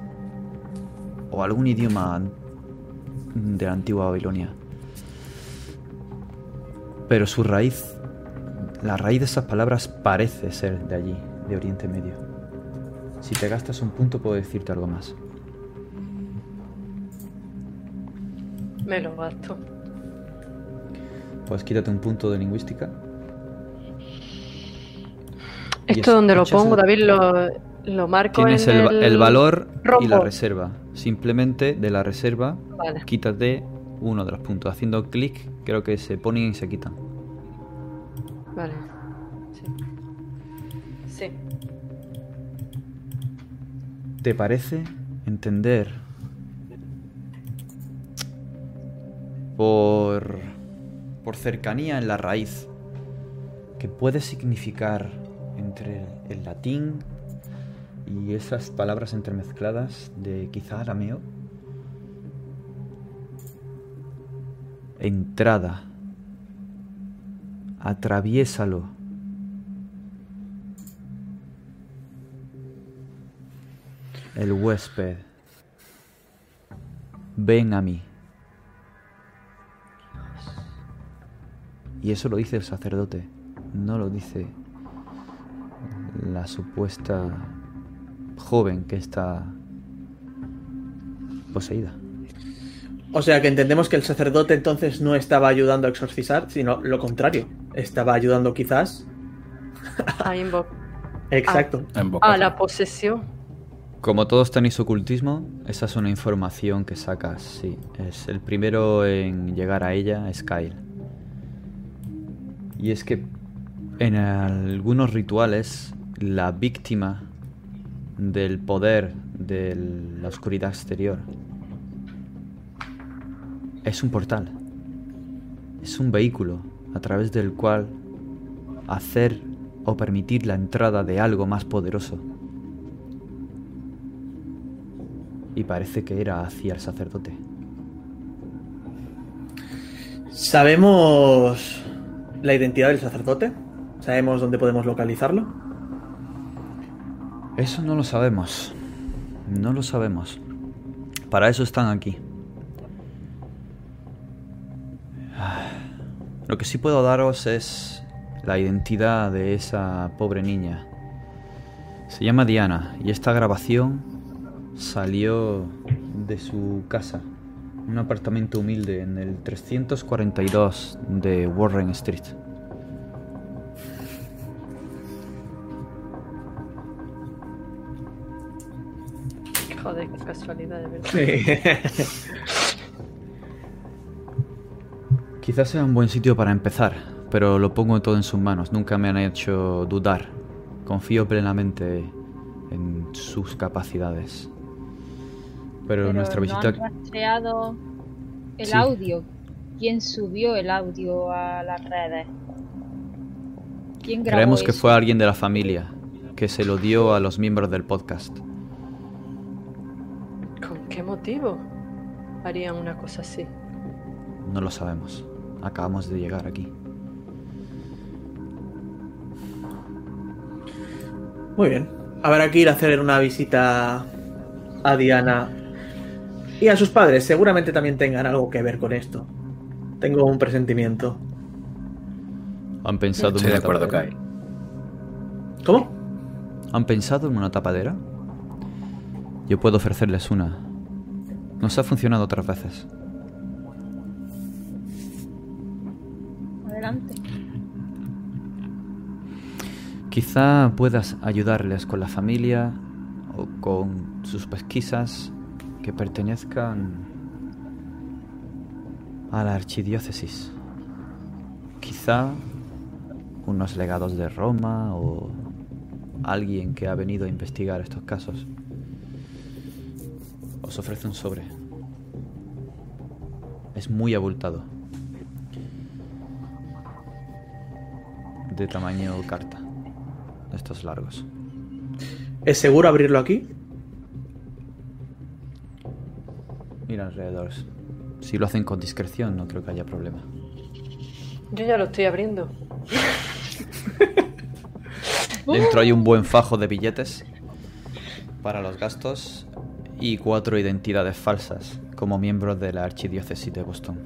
o algún idioma de la antigua Babilonia. Pero su raíz, la raíz de esas palabras parece ser de allí, de Oriente Medio. Si te gastas un punto puedo decirte algo más. Me lo gasto. Pues quítate un punto de lingüística. ¿Esto dónde lo pongo, David? Lo, lo marco Tienes en el, el valor y la reserva. Simplemente de la reserva Vale. quítate uno de los puntos. Haciendo clic creo que se ponen y se quitan. Vale. Sí. Sí. ¿Te parece entender por, por cercanía en la raíz que puede significar entre el latín y esas palabras entremezcladas de quizá arameo? Entrada. Atraviésalo. El huésped. Ven a mí. Y eso lo dice el sacerdote, no lo dice la supuesta joven que está poseída. O sea que entendemos que el sacerdote entonces no estaba ayudando a exorcizar, sino lo contrario. Estaba ayudando quizás. A invo- Exacto. a la posesión. Como todos tenéis ocultismo, esa es una información que sacas, sí. Es el primero en llegar a ella es Kyle. Y es que en algunos rituales la víctima del poder de la oscuridad exterior es un portal. Es un vehículo a través del cual hacer o permitir la entrada de algo más poderoso. Y parece que era hacia el sacerdote. ¿Sabemos la identidad del sacerdote? ¿Sabemos dónde podemos localizarlo? Eso no lo sabemos. No lo sabemos. Para eso están aquí. Lo que sí puedo daros es la identidad de esa pobre niña. Se llama Diana y esta grabación salió de su casa, un apartamento humilde en el 342 de Warren Street. Joder, qué casualidad, de verdad. Quizás sea un buen sitio para empezar, pero lo pongo todo en sus manos. Nunca me han hecho dudar. Confío plenamente en sus capacidades. Pero, nuestra no visita... han rastreado el Sí. audio. ¿Quién subió el audio a las redes? ¿Quién grabó Creemos que eso? fue alguien de la familia, que se lo dio a los miembros del podcast. ¿Con qué motivo harían una cosa así? No lo sabemos. Acabamos de llegar aquí. Muy bien. Habrá que ir a hacer una visita a Diana y a sus padres. Seguramente también tengan algo que ver con esto. Tengo un presentimiento. ¿Han pensado en Estoy de una acuerdo, tapadera? Kai. ¿Cómo? ¿Han pensado en una tapadera? Yo puedo ofrecerles una. Nos ha funcionado otras veces. Adelante. Quizá puedas ayudarles con la familia o con sus pesquisas que pertenezcan a la archidiócesis. Quizá unos legados de Roma o alguien que ha venido a investigar estos casos. Os ofrece un sobre. Es muy abultado. De tamaño carta. De estos largos. ¿Es seguro abrirlo aquí? Mira alrededor. Si lo hacen con discreción, no creo que haya problema. Yo ya lo estoy abriendo. Dentro hay un buen fajo de billetes para los gastos y cuatro identidades falsas como miembros de la archidiócesis de Boston.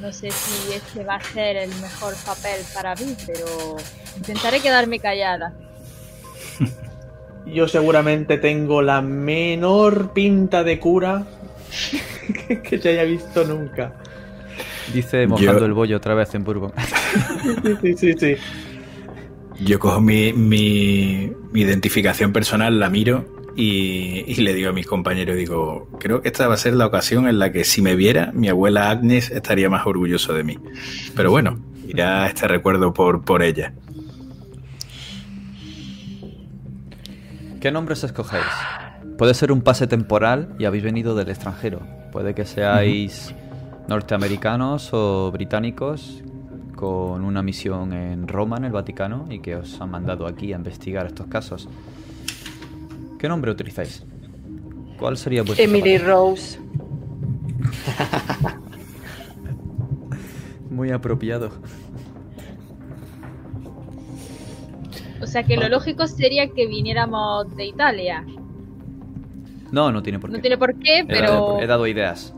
No sé si este va a ser el mejor papel para mí, pero intentaré quedarme callada. Yo seguramente tengo la menor pinta de cura que se haya visto nunca. Dice mojando Yo- el bollo otra vez en Bourbon. Sí, sí, sí. Yo cojo mi, mi- mi identificación personal, la miro y, y le digo a mis compañeros, digo, creo que esta va a ser la ocasión en la que si me viera, mi abuela Agnes estaría más orgulloso de mí. Pero bueno, irá este recuerdo por, por ella. ¿Qué nombres escogéis? Puede ser un pase temporal y habéis venido del extranjero. Puede que seáis norteamericanos o británicos con una misión en Roma, en el Vaticano, y que os han mandado aquí a investigar estos casos. ¿Qué nombre utilizáis? ¿Cuál sería vuestro Emily zapato? Rose. Muy apropiado. O sea que lo lógico sería que viniéramos de Italia. No, no tiene por qué. No tiene por qué, He pero dado, he dado ideas.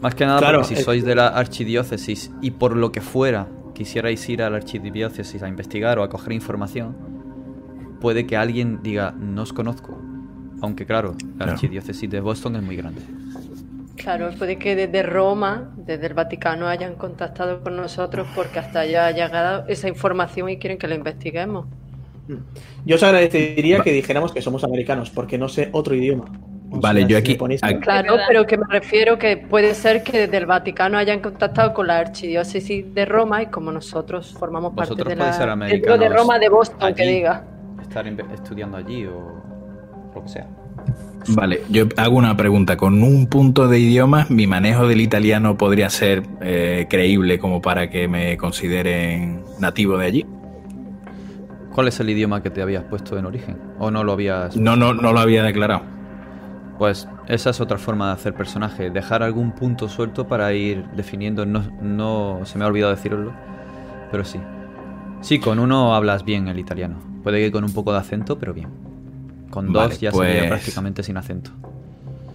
Más que nada Claro, porque si es- sois de la archidiócesis y por lo que fuera quisierais ir a la archidiócesis a investigar o a coger información, puede que alguien diga, no os conozco. Aunque claro, la Claro. archidiócesis de Boston es muy grande. Claro, puede que desde Roma, desde el Vaticano, hayan contactado con nosotros porque hasta allá ha llegado esa información y quieren que la investiguemos. Yo os agradecería que dijéramos que somos americanos, porque no sé otro idioma. O Vale, sea, yo aquí- Claro, pero que me refiero que puede ser que desde el Vaticano hayan contactado con la archidiócesis de Roma y como nosotros formamos parte de la dentro de Roma de Boston, que diga. Estar estudiando allí o lo que sea. Vale, yo hago una pregunta. Con un punto de idiomas, ¿mi manejo del italiano podría ser eh, creíble como para que me consideren nativo de allí? ¿Cuál es el idioma que te habías puesto en origen? ¿O no lo habías No, no, no lo había declarado. Pues esa es otra forma de hacer personaje, dejar algún punto suelto para ir definiendo, no, no se me ha olvidado decirlo, pero sí. Sí, con uno hablas bien el italiano, puede que con un poco de acento, pero bien. Con Vale, dos ya pues- sería prácticamente sin acento.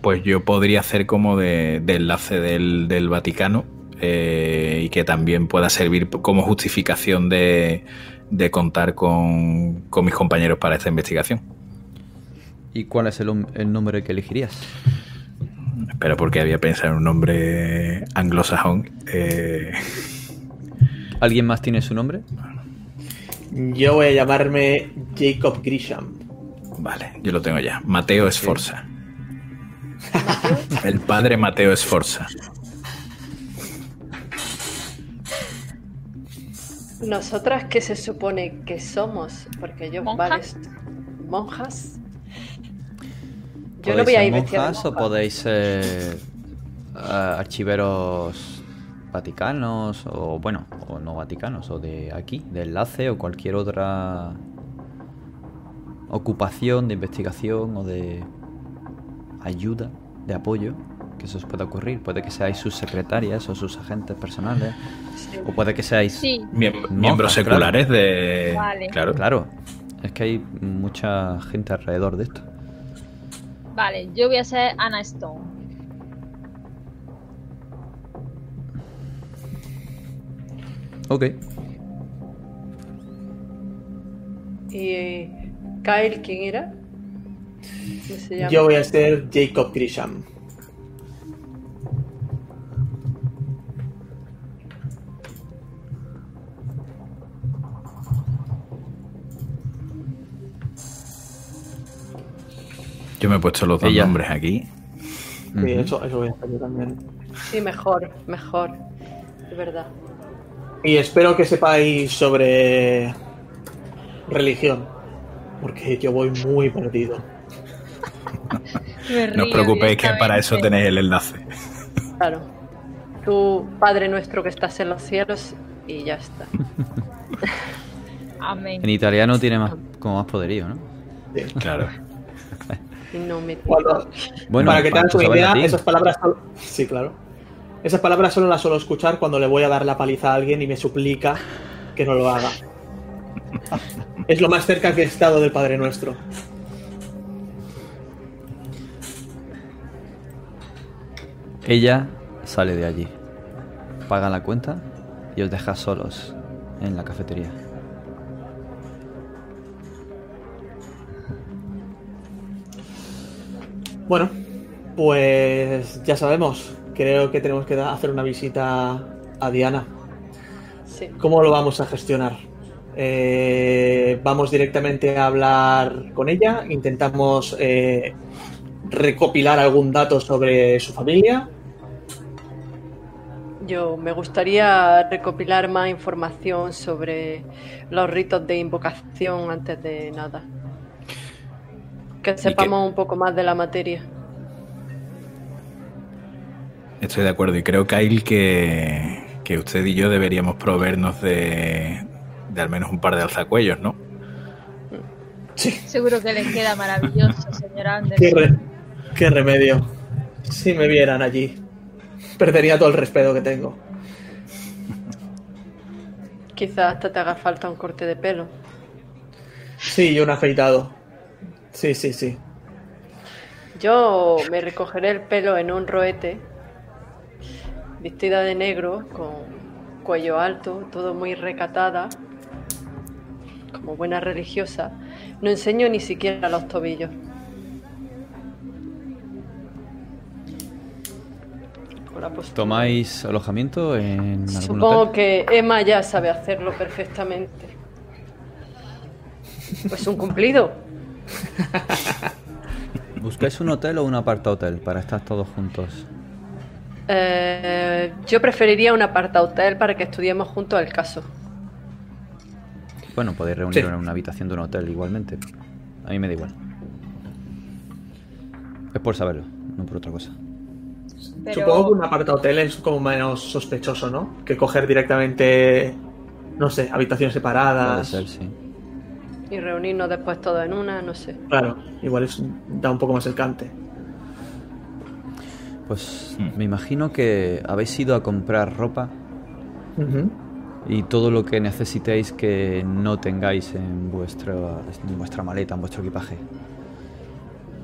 Pues yo podría hacer como de, de enlace del, del Vaticano eh, y que también pueda servir como justificación de, de contar con, con mis compañeros para esta investigación. ¿Y cuál es el, el nombre que elegirías? Pero porque había pensado en un nombre anglosajón. eh, ¿Alguien más tiene su nombre? Yo voy a llamarme Jacob Grisham. vale, yo lo tengo ya. Mateo Esforza. El padre Mateo Esforza. Nosotras, ¿qué se supone que somos? Porque yo, ¿Monjas? vale, monjas. Yo no ¿Podéis voy a ser ir vestida de monjas o podéis ser eh, archiveros vaticanos o bueno, o no vaticanos o de aquí, de enlace o cualquier otra ocupación de investigación o de ayuda, de apoyo que se os pueda ocurrir. Puede que seáis sus secretarias o sus agentes personales Sí. o puede que seáis Sí, Miem- Monjas, miembros claro. seculares de. Vale. Claro. Claro, es que hay mucha gente alrededor de esto. Vale, yo voy a ser Anna Stone. Ok. ¿Y eh, Kyle quién era? ¿Cómo se llama? Yo voy a ser Jacob Grisham. Yo me he puesto los dos Ella. nombres aquí. Sí, eso, eso voy a hacer yo también. Sí, mejor, mejor. De verdad. Y espero que sepáis sobre religión. Porque yo voy muy perdido. Me No os preocupéis que para eso tenéis el enlace. Claro. Tu Padre nuestro que estás en los cielos y ya está. Amén. En italiano tiene más como más poderío, ¿no? Sí. Claro. No me Bueno, para que te hagas una saber idea, esas palabras solo... Sí, claro. Esas palabras solo las suelo escuchar cuando le voy a dar la paliza a alguien y me suplica que no lo haga. Es lo más cerca que he estado del Padre Nuestro. Ella sale de allí, paga la cuenta y os deja solos en la cafetería. Bueno, pues ya sabemos. Creo que tenemos que hacer una visita a Diana. Sí. ¿Cómo lo vamos a gestionar? Eh, ¿Vamos directamente a hablar con ella? ¿Intentamos eh, recopilar algún dato sobre su familia? Yo me gustaría recopilar más información sobre los ritos de invocación antes de nada. Que sepamos un poco más de la materia. Estoy de acuerdo y creo, Kyle, que, que usted y yo deberíamos proveernos de, de al menos un par de alzacuellos, ¿no? Sí. Seguro que les queda maravilloso, señora Qué, Anderson. re- qué remedio. Si me vieran allí, perdería todo el respeto que tengo. Quizás hasta te haga falta un corte de pelo. Sí, y un afeitado. Sí, sí, sí. Yo me recogeré el pelo en un roete, vestida de negro, con cuello alto, todo muy recatada, como buena religiosa. No enseño ni siquiera los tobillos. ¿Tomáis alojamiento en algún Supongo hotel? que Emma ya sabe hacerlo perfectamente. Pues un cumplido. ¿Buscáis un hotel o un aparta hotel para estar todos juntos? Eh, yo preferiría un aparta hotel para que estudiemos juntos el caso. Bueno, podéis reuniros Sí. en una habitación de un hotel igualmente. A mí me da igual. Es por saberlo, no por otra cosa. Pero Supongo que un aparta hotel es como menos sospechoso, ¿no? Que coger directamente, no sé, habitaciones Puede separadas. ser, sí. Y reunirnos después todos en una, no sé. Claro, igual es, da un poco más el cante. Pues Hmm. me imagino que habéis ido a comprar ropa y todo lo que necesitéis que no tengáis en vuestra, en vuestra maleta, en vuestro equipaje.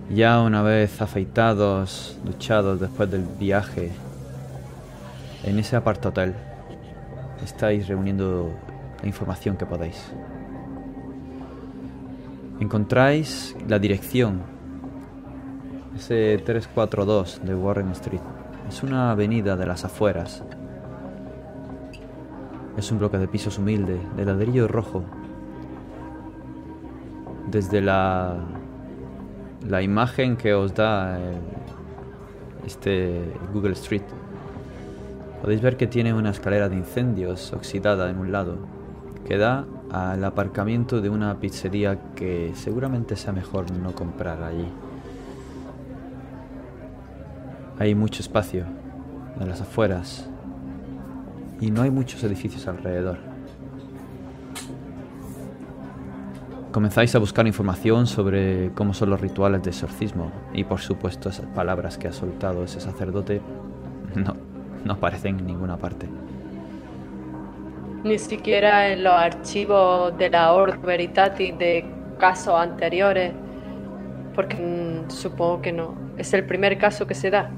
Ya una vez afeitados, duchados después del viaje, en ese aparta hotel estáis reuniendo la información que podáis. Encontráis la dirección, ese 342 de Warren Street. Es una avenida de las afueras. Es un bloque de pisos humilde, de ladrillo rojo. Desde la, la imagen que os da el, este Google Street. Podéis ver que tiene una escalera de incendios oxidada en un lado, que da al aparcamiento de una pizzería que seguramente sea mejor no comprar allí. Hay mucho espacio en las afueras y no hay muchos edificios alrededor. Comenzáis a buscar información sobre cómo son los rituales de exorcismo y por supuesto esas palabras que ha soltado ese sacerdote no, no aparecen en ninguna parte. Ni siquiera en los archivos de la Ordo Veritatis de casos anteriores, porque mm, supongo que no. Es el primer caso que se da.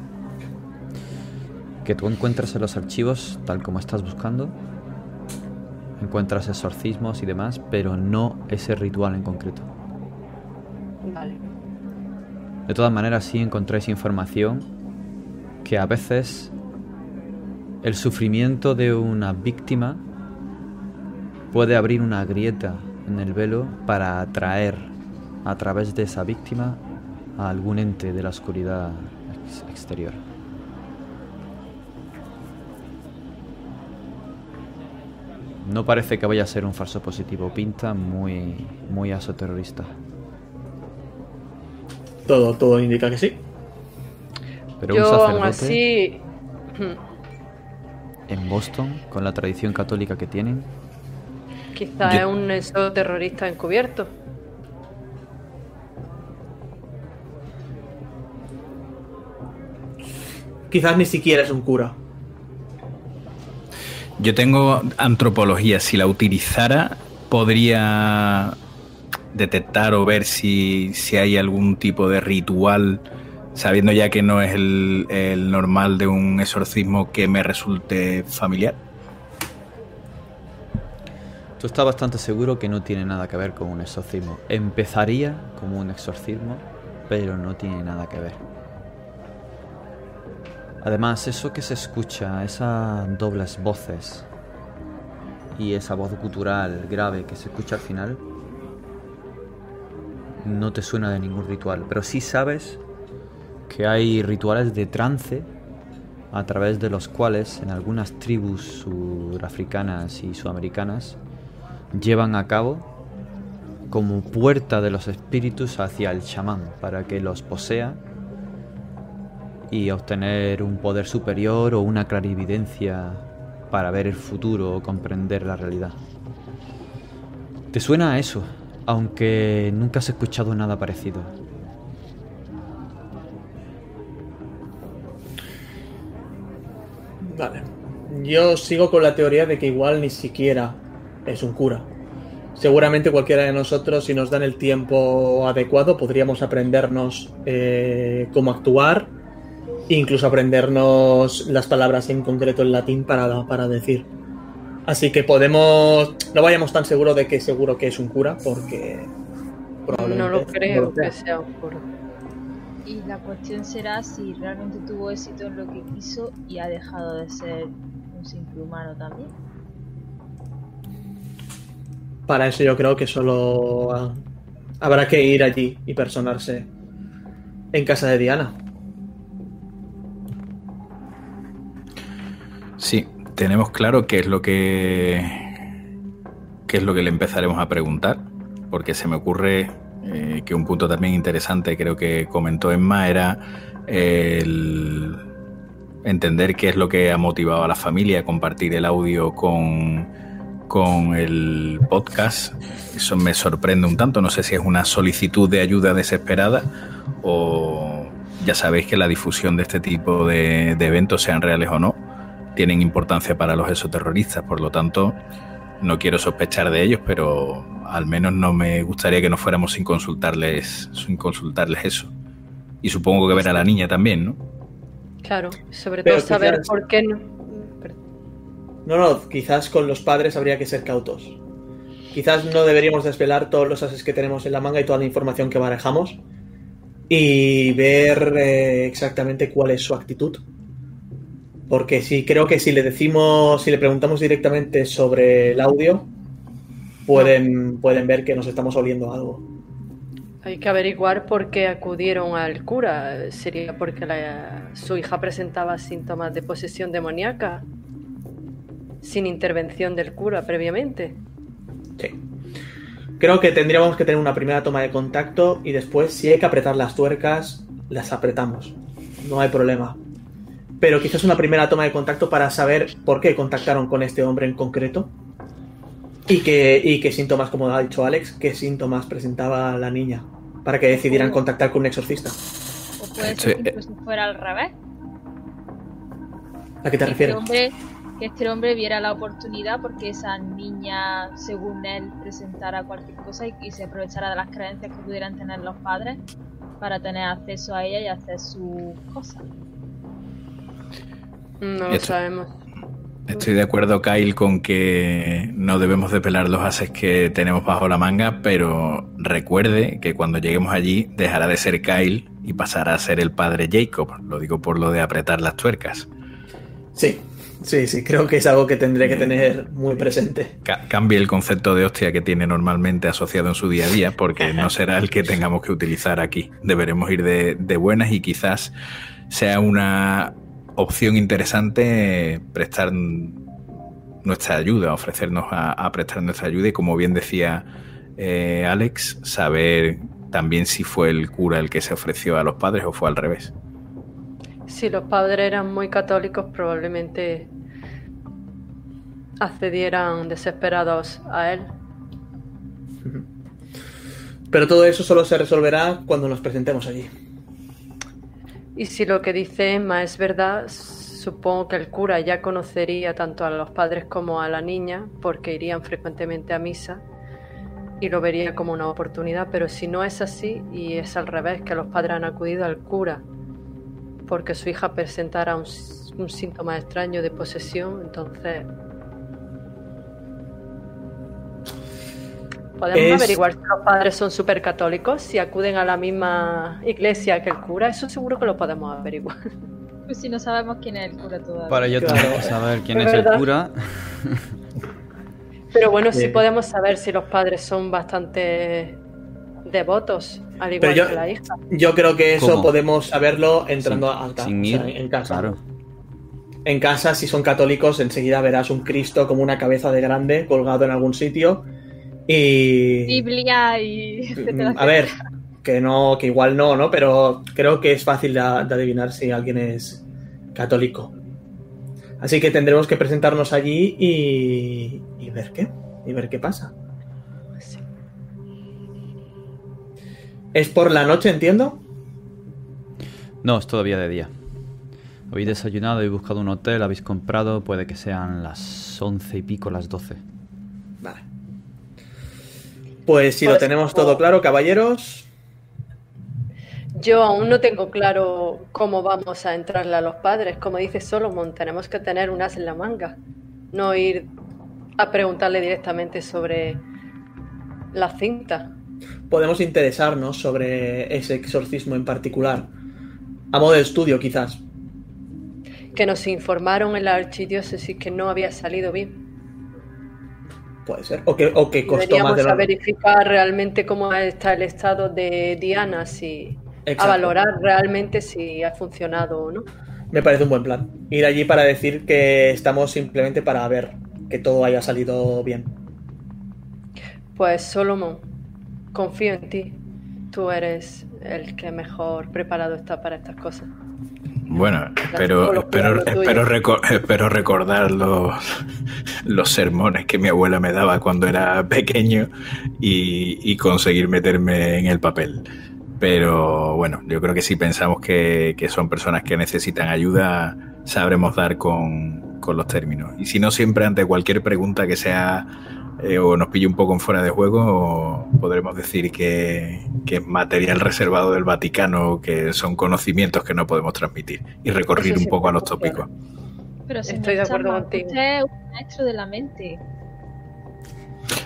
Que tú encuentras en los archivos tal como estás buscando, encuentras exorcismos y demás, pero no ese ritual en concreto. Vale. De todas maneras, sí encontráis información que a veces el sufrimiento de una víctima puede abrir una grieta en el velo para atraer a través de esa víctima a algún ente de la oscuridad ex- exterior. No parece que vaya a ser un falso positivo, pinta muy, muy asoterrorista. Todo, todo indica que sí. Pero un Yo aún sacerdote así... en Boston, con la tradición católica que tienen, Quizá es un eso terrorista encubierto. Quizás ni siquiera es un cura. Yo tengo antropología. Si la utilizara, podría detectar o ver si, si hay algún tipo de ritual, sabiendo ya que no es el, el normal de un exorcismo que me resulte familiar. Tú estás bastante seguro que no tiene nada que ver con un exorcismo. Empezaría como un exorcismo, pero no tiene nada que ver. Además, eso que se escucha, esas dobles voces y esa voz gutural grave que se escucha al final, no te suena de ningún ritual, pero sí sabes que hay rituales de trance a través de los cuales en algunas tribus surafricanas y sudamericanas llevan a cabo como puerta de los espíritus hacia el chamán para que los posea y obtener un poder superior o una clarividencia para ver el futuro o comprender la realidad. ¿Te suena a eso? Aunque nunca has escuchado nada parecido. Vale. Yo sigo con la teoría de que igual ni siquiera es un cura. Seguramente cualquiera de nosotros, si nos dan el tiempo adecuado, podríamos aprendernos eh, cómo actuar, incluso aprendernos las palabras en concreto en latín para, para decir. Así que podemos. No vayamos tan seguros de que seguro que es un cura, porque. No probablemente lo creo no que sea un cura. Y la cuestión será si realmente tuvo éxito en lo que quiso y ha dejado de ser un simple humano también. Para eso yo creo que solo habrá que ir allí y personarse en casa de Diana. Sí, tenemos claro qué es lo que qué es lo que le empezaremos a preguntar, porque se me ocurre eh, que un punto también interesante, creo que comentó Emma, era el entender qué es lo que ha motivado a la familia a compartir el audio con, con el podcast. Eso me sorprende un tanto. No sé si es una solicitud de ayuda desesperada o ya sabéis que la difusión de este tipo de, de eventos, sean reales o no, tienen importancia para los exoterroristas. Por lo tanto, no quiero sospechar de ellos, pero al menos no me gustaría que no fuéramos sin consultarles, sin consultarles eso. Y supongo que ver a la niña también, ¿no? Claro, sobre Pero todo saber quizás- por qué no. No, no, quizás con los padres habría que ser cautos. Quizás no deberíamos desvelar todos los ases que tenemos en la manga y toda la información que manejamos y ver eh, exactamente cuál es su actitud. Porque sí, creo que si le decimos, si le preguntamos directamente sobre el audio, pueden, pueden ver que nos estamos oliendo algo. Hay que averiguar por qué acudieron al cura. ¿Sería porque la- su hija presentaba síntomas de posesión demoníaca? Sin intervención del cura previamente. Sí. Creo que tendríamos que tener una primera toma de contacto y después, si hay que apretar las tuercas, las apretamos. No hay problema. Pero quizás una primera toma de contacto para saber por qué contactaron con este hombre en concreto. Y qué, y qué síntomas, como ha dicho Alex, qué síntomas presentaba la niña. Para que decidieran contactar con un exorcista. O puede Sí, ser que incluso fuera al revés. ¿A qué te refieres? Este hombre, que este hombre viera la oportunidad porque esa niña, según él, presentara cualquier cosa y, y se aprovechara de las creencias que pudieran tener los padres para tener acceso a ella y hacer sus cosas. No lo sabemos. Estoy de acuerdo, Kyle, con que no debemos de pelar los ases que tenemos bajo la manga, pero recuerde que cuando lleguemos allí dejará de ser Kyle y pasará a ser el padre Jacob. Lo digo por lo de apretar las tuercas. Sí, sí, sí, creo que es algo que tendré que tener muy presente. Ca- cambie el concepto de hostia que tiene normalmente asociado en su día a día, porque no será el que tengamos que utilizar aquí. Deberemos ir de, de buenas y quizás sea una opción interesante prestar nuestra ayuda, ofrecernos a, a prestar nuestra ayuda y como bien decía eh, Alex, saber también si fue el cura el que se ofreció a los padres o fue al revés. Si los padres eran muy católicos, probablemente accedieran desesperados a él. Pero todo eso solo se resolverá cuando nos presentemos allí. Y si lo que dice Emma es verdad, supongo que el cura ya conocería tanto a los padres como a la niña, porque irían frecuentemente a misa y lo vería como una oportunidad. Pero si no es así y es al revés, que los padres han acudido al cura porque su hija presentara un, síntoma extraño de posesión, entonces... Podemos Es- averiguar si los padres son súper católicos, si acuden a la misma iglesia que el cura, eso seguro que lo podemos averiguar. Pues si no sabemos quién es el cura todavía. Para ello Claro. tenemos que saber quién Es es el cura. Pero bueno, sí Bien. podemos saber si los padres son bastante devotos, al igual Pero yo- que la hija. Yo creo que eso ¿Cómo? podemos saberlo entrando Sin- a ca- sin o sea, en casa. claro. En casa, si son católicos, enseguida verás un Cristo como una cabeza de grande colgado en algún sitio. Y. Biblia y etcétera, Mm, A ver, que no, que igual no, ¿no? Pero creo que es fácil de, de adivinar si alguien es católico. Así que tendremos que presentarnos allí y, y ver qué. Y ver qué pasa. ¿Es por la noche, entiendo? No, es todavía de día. Habéis desayunado y buscado un hotel, habéis comprado, puede que sean las once y pico, las doce. Vale. Pues si lo Pues, tenemos todo claro, caballeros. Yo aún no tengo claro cómo vamos a entrarle a los padres. Como dice Solomon, tenemos que tener un as en la manga. No ir a preguntarle directamente sobre la cinta. Podemos interesarnos sobre ese exorcismo en particular. A modo de estudio, quizás. Que nos informaron en la archidiócesis que no había salido bien. Puede ser. O que, o que costó más de a lo verificar realmente cómo está el estado de Diana, si a valorar realmente si ha funcionado o no. Me parece un buen plan. Ir allí para decir que estamos simplemente para ver que todo haya salido bien. Pues Solomon, confío en ti. Tú eres el que mejor preparado está para estas cosas. Bueno, espero, espero, recordar los, los sermones que mi abuela me daba cuando era pequeño y, y conseguir meterme en el papel. Pero bueno, yo creo que si pensamos que, que son personas que necesitan ayuda, sabremos dar con, con los términos. Y si no, siempre ante cualquier pregunta que sea eh, o nos pille un poco en fuera de juego, o podremos decir que, que es material reservado del Vaticano, que son conocimientos que no podemos transmitir y recorrer un poco a los tópicos. Pero señor Estoy de acuerdo contigo. Usted es un maestro de la mente.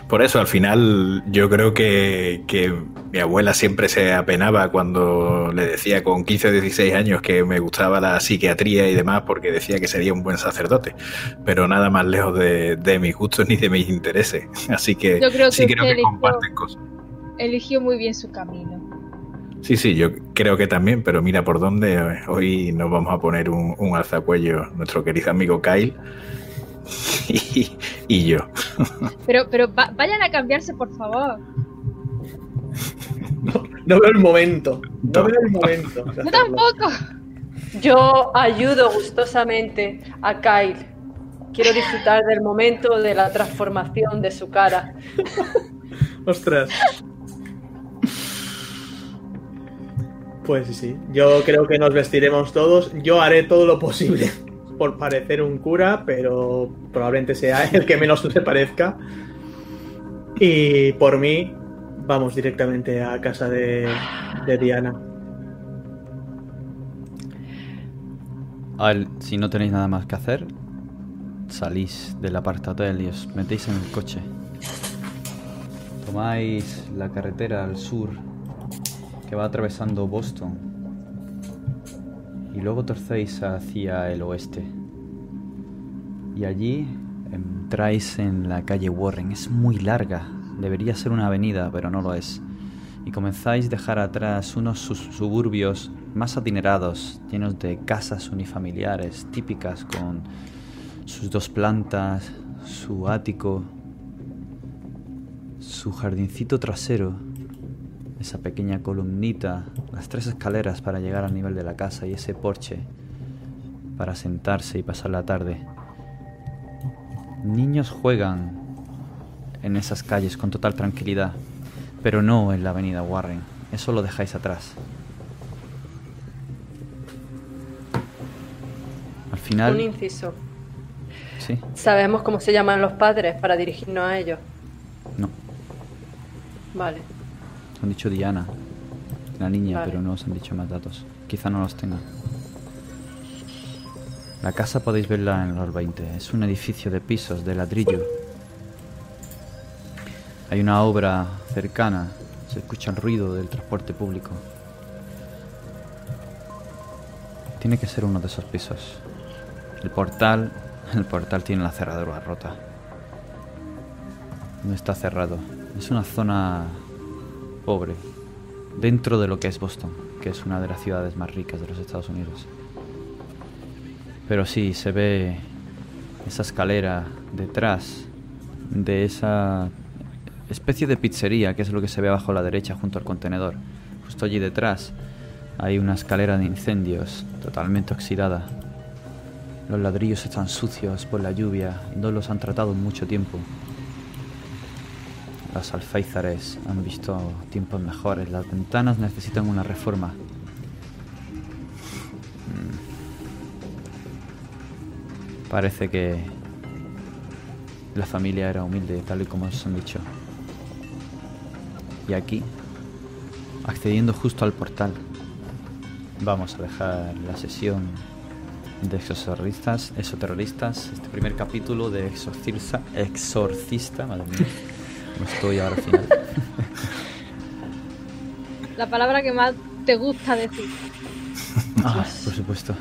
Por eso, al final, yo creo que, que mi abuela siempre se apenaba cuando le decía con 15 o 16 años que me gustaba la psiquiatría y demás, porque decía que sería un buen sacerdote. Pero nada más lejos de, de mis gustos ni de mis intereses. Así que Yo creo que sí creo que eligió- comparten cosas. Eligió muy bien su camino. Sí, sí, yo creo que también, pero mira por dónde. Hoy nos vamos a poner un, un alzacuello, nuestro querido amigo Kyle y, y yo. Pero, pero va- vayan a cambiarse, por favor. No, no veo el momento. No veo el momento. Yo tampoco. Yo ayudo gustosamente a Kyle. Quiero disfrutar del momento de la transformación de su cara. Ostras. Pues sí, sí. Yo creo que nos vestiremos todos. Yo haré todo lo posible por parecer un cura, pero probablemente sea el que menos se parezca. Y por mí, vamos directamente a casa de, de Diana. Al- si no tenéis nada más que hacer, salís del apartatel y os metéis en el coche. Tomáis la carretera al sur que va atravesando Boston y luego torcéis hacia el oeste. Y allí entráis en la calle Warren. Es muy larga, debería ser una avenida, pero no lo es. Y comenzáis a dejar atrás unos suburbios más adinerados, llenos de casas unifamiliares típicas con sus dos plantas, su ático, su jardincito trasero, esa pequeña columnita, las tres escaleras para llegar al nivel de la casa y ese porche para sentarse y pasar la tarde. Niños juegan en esas calles con total tranquilidad, pero no en la avenida Warren. Eso lo dejáis atrás. Al final, Un inciso. sí, ¿Sabemos cómo se llaman los padres para dirigirnos a ellos? no. Vale. Han dicho Diana, la niña, Vale. pero no os han dicho más datos. Quizá no los tengan. La casa podéis verla en los 20. Es un edificio de pisos de ladrillo. Hay una obra cercana. Se escucha el ruido del transporte público. Tiene que ser uno de esos pisos. El portal, el portal tiene la cerradura rota. No está cerrado. Es una zona pobre, dentro de lo que es Boston, que es una de las ciudades más ricas de los Estados Unidos. Pero sí, se ve esa escalera detrás de esa especie de pizzería, que es lo que se ve abajo a la derecha junto al contenedor. Justo allí detrás hay una escalera de incendios totalmente oxidada. Los ladrillos están sucios por la lluvia no los han tratado mucho tiempo. Los alféizares han visto tiempos mejores. Las ventanas necesitan una reforma. Mm. Parece que la familia era humilde, tal y como os han dicho. Y aquí, accediendo justo al portal, vamos a dejar la sesión de exorcistas, exoterroristas, este primer capítulo de exorcista, exorcista, madre mía, no estoy ahora al final. La palabra que más te gusta decir. Ah, por supuesto.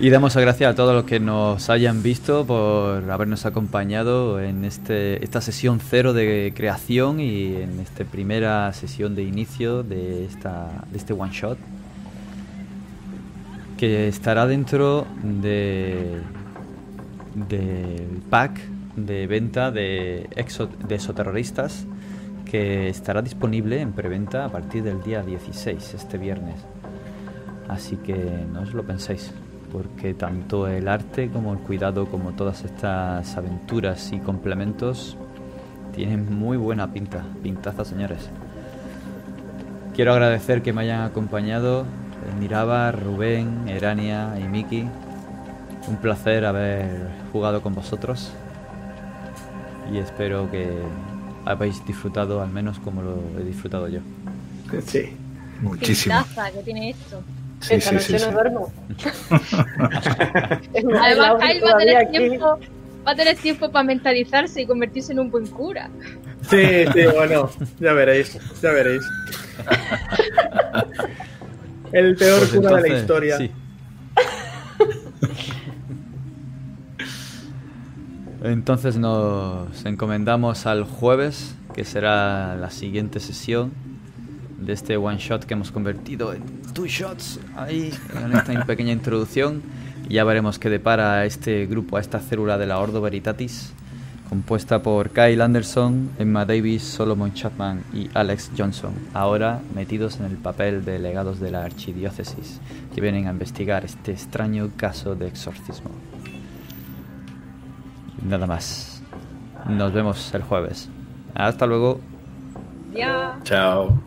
Y damos las gracias a todos los que nos hayan visto por habernos acompañado en este, esta sesión cero de creación y en esta primera sesión de inicio de, esta, de este one shot. Que estará dentro de del pack de venta de, exo, de exoterroristas que estará disponible en preventa a partir del día 16, este viernes. Así que no os lo penséis, porque tanto el arte como el cuidado, como todas estas aventuras y complementos, tienen muy buena pinta. Pintaza, señores. Quiero agradecer que me hayan acompañado Miraba, Rubén, Erania y Miki. Un placer haber jugado con vosotros. Y espero que habéis disfrutado al menos como lo he disfrutado yo. Sí. Muchísimo. Que tiene esto. Sí, Esta sí, noche sí, no sí. duermo. Es la Además, Kyle va a tener aquí. tiempo, va a tener tiempo para mentalizarse y convertirse en un buen cura. Sí, sí, bueno, ya veréis, ya veréis. El peor Pues cura de la historia. sí. Entonces nos encomendamos al jueves, que será la siguiente sesión, de este one shot que hemos convertido en two shots ahí en esta pequeña introducción. Ya veremos qué depara a este grupo, a esta célula de la Ordo Veritatis, compuesta por Kyle Anderson, Emma Davis, Solomon Chapman y Alex Johnson, ahora metidos en el papel de legados de la archidiócesis, que vienen a investigar este extraño caso de exorcismo. Nada más. Nos vemos el jueves. Hasta luego. Ya. Chao.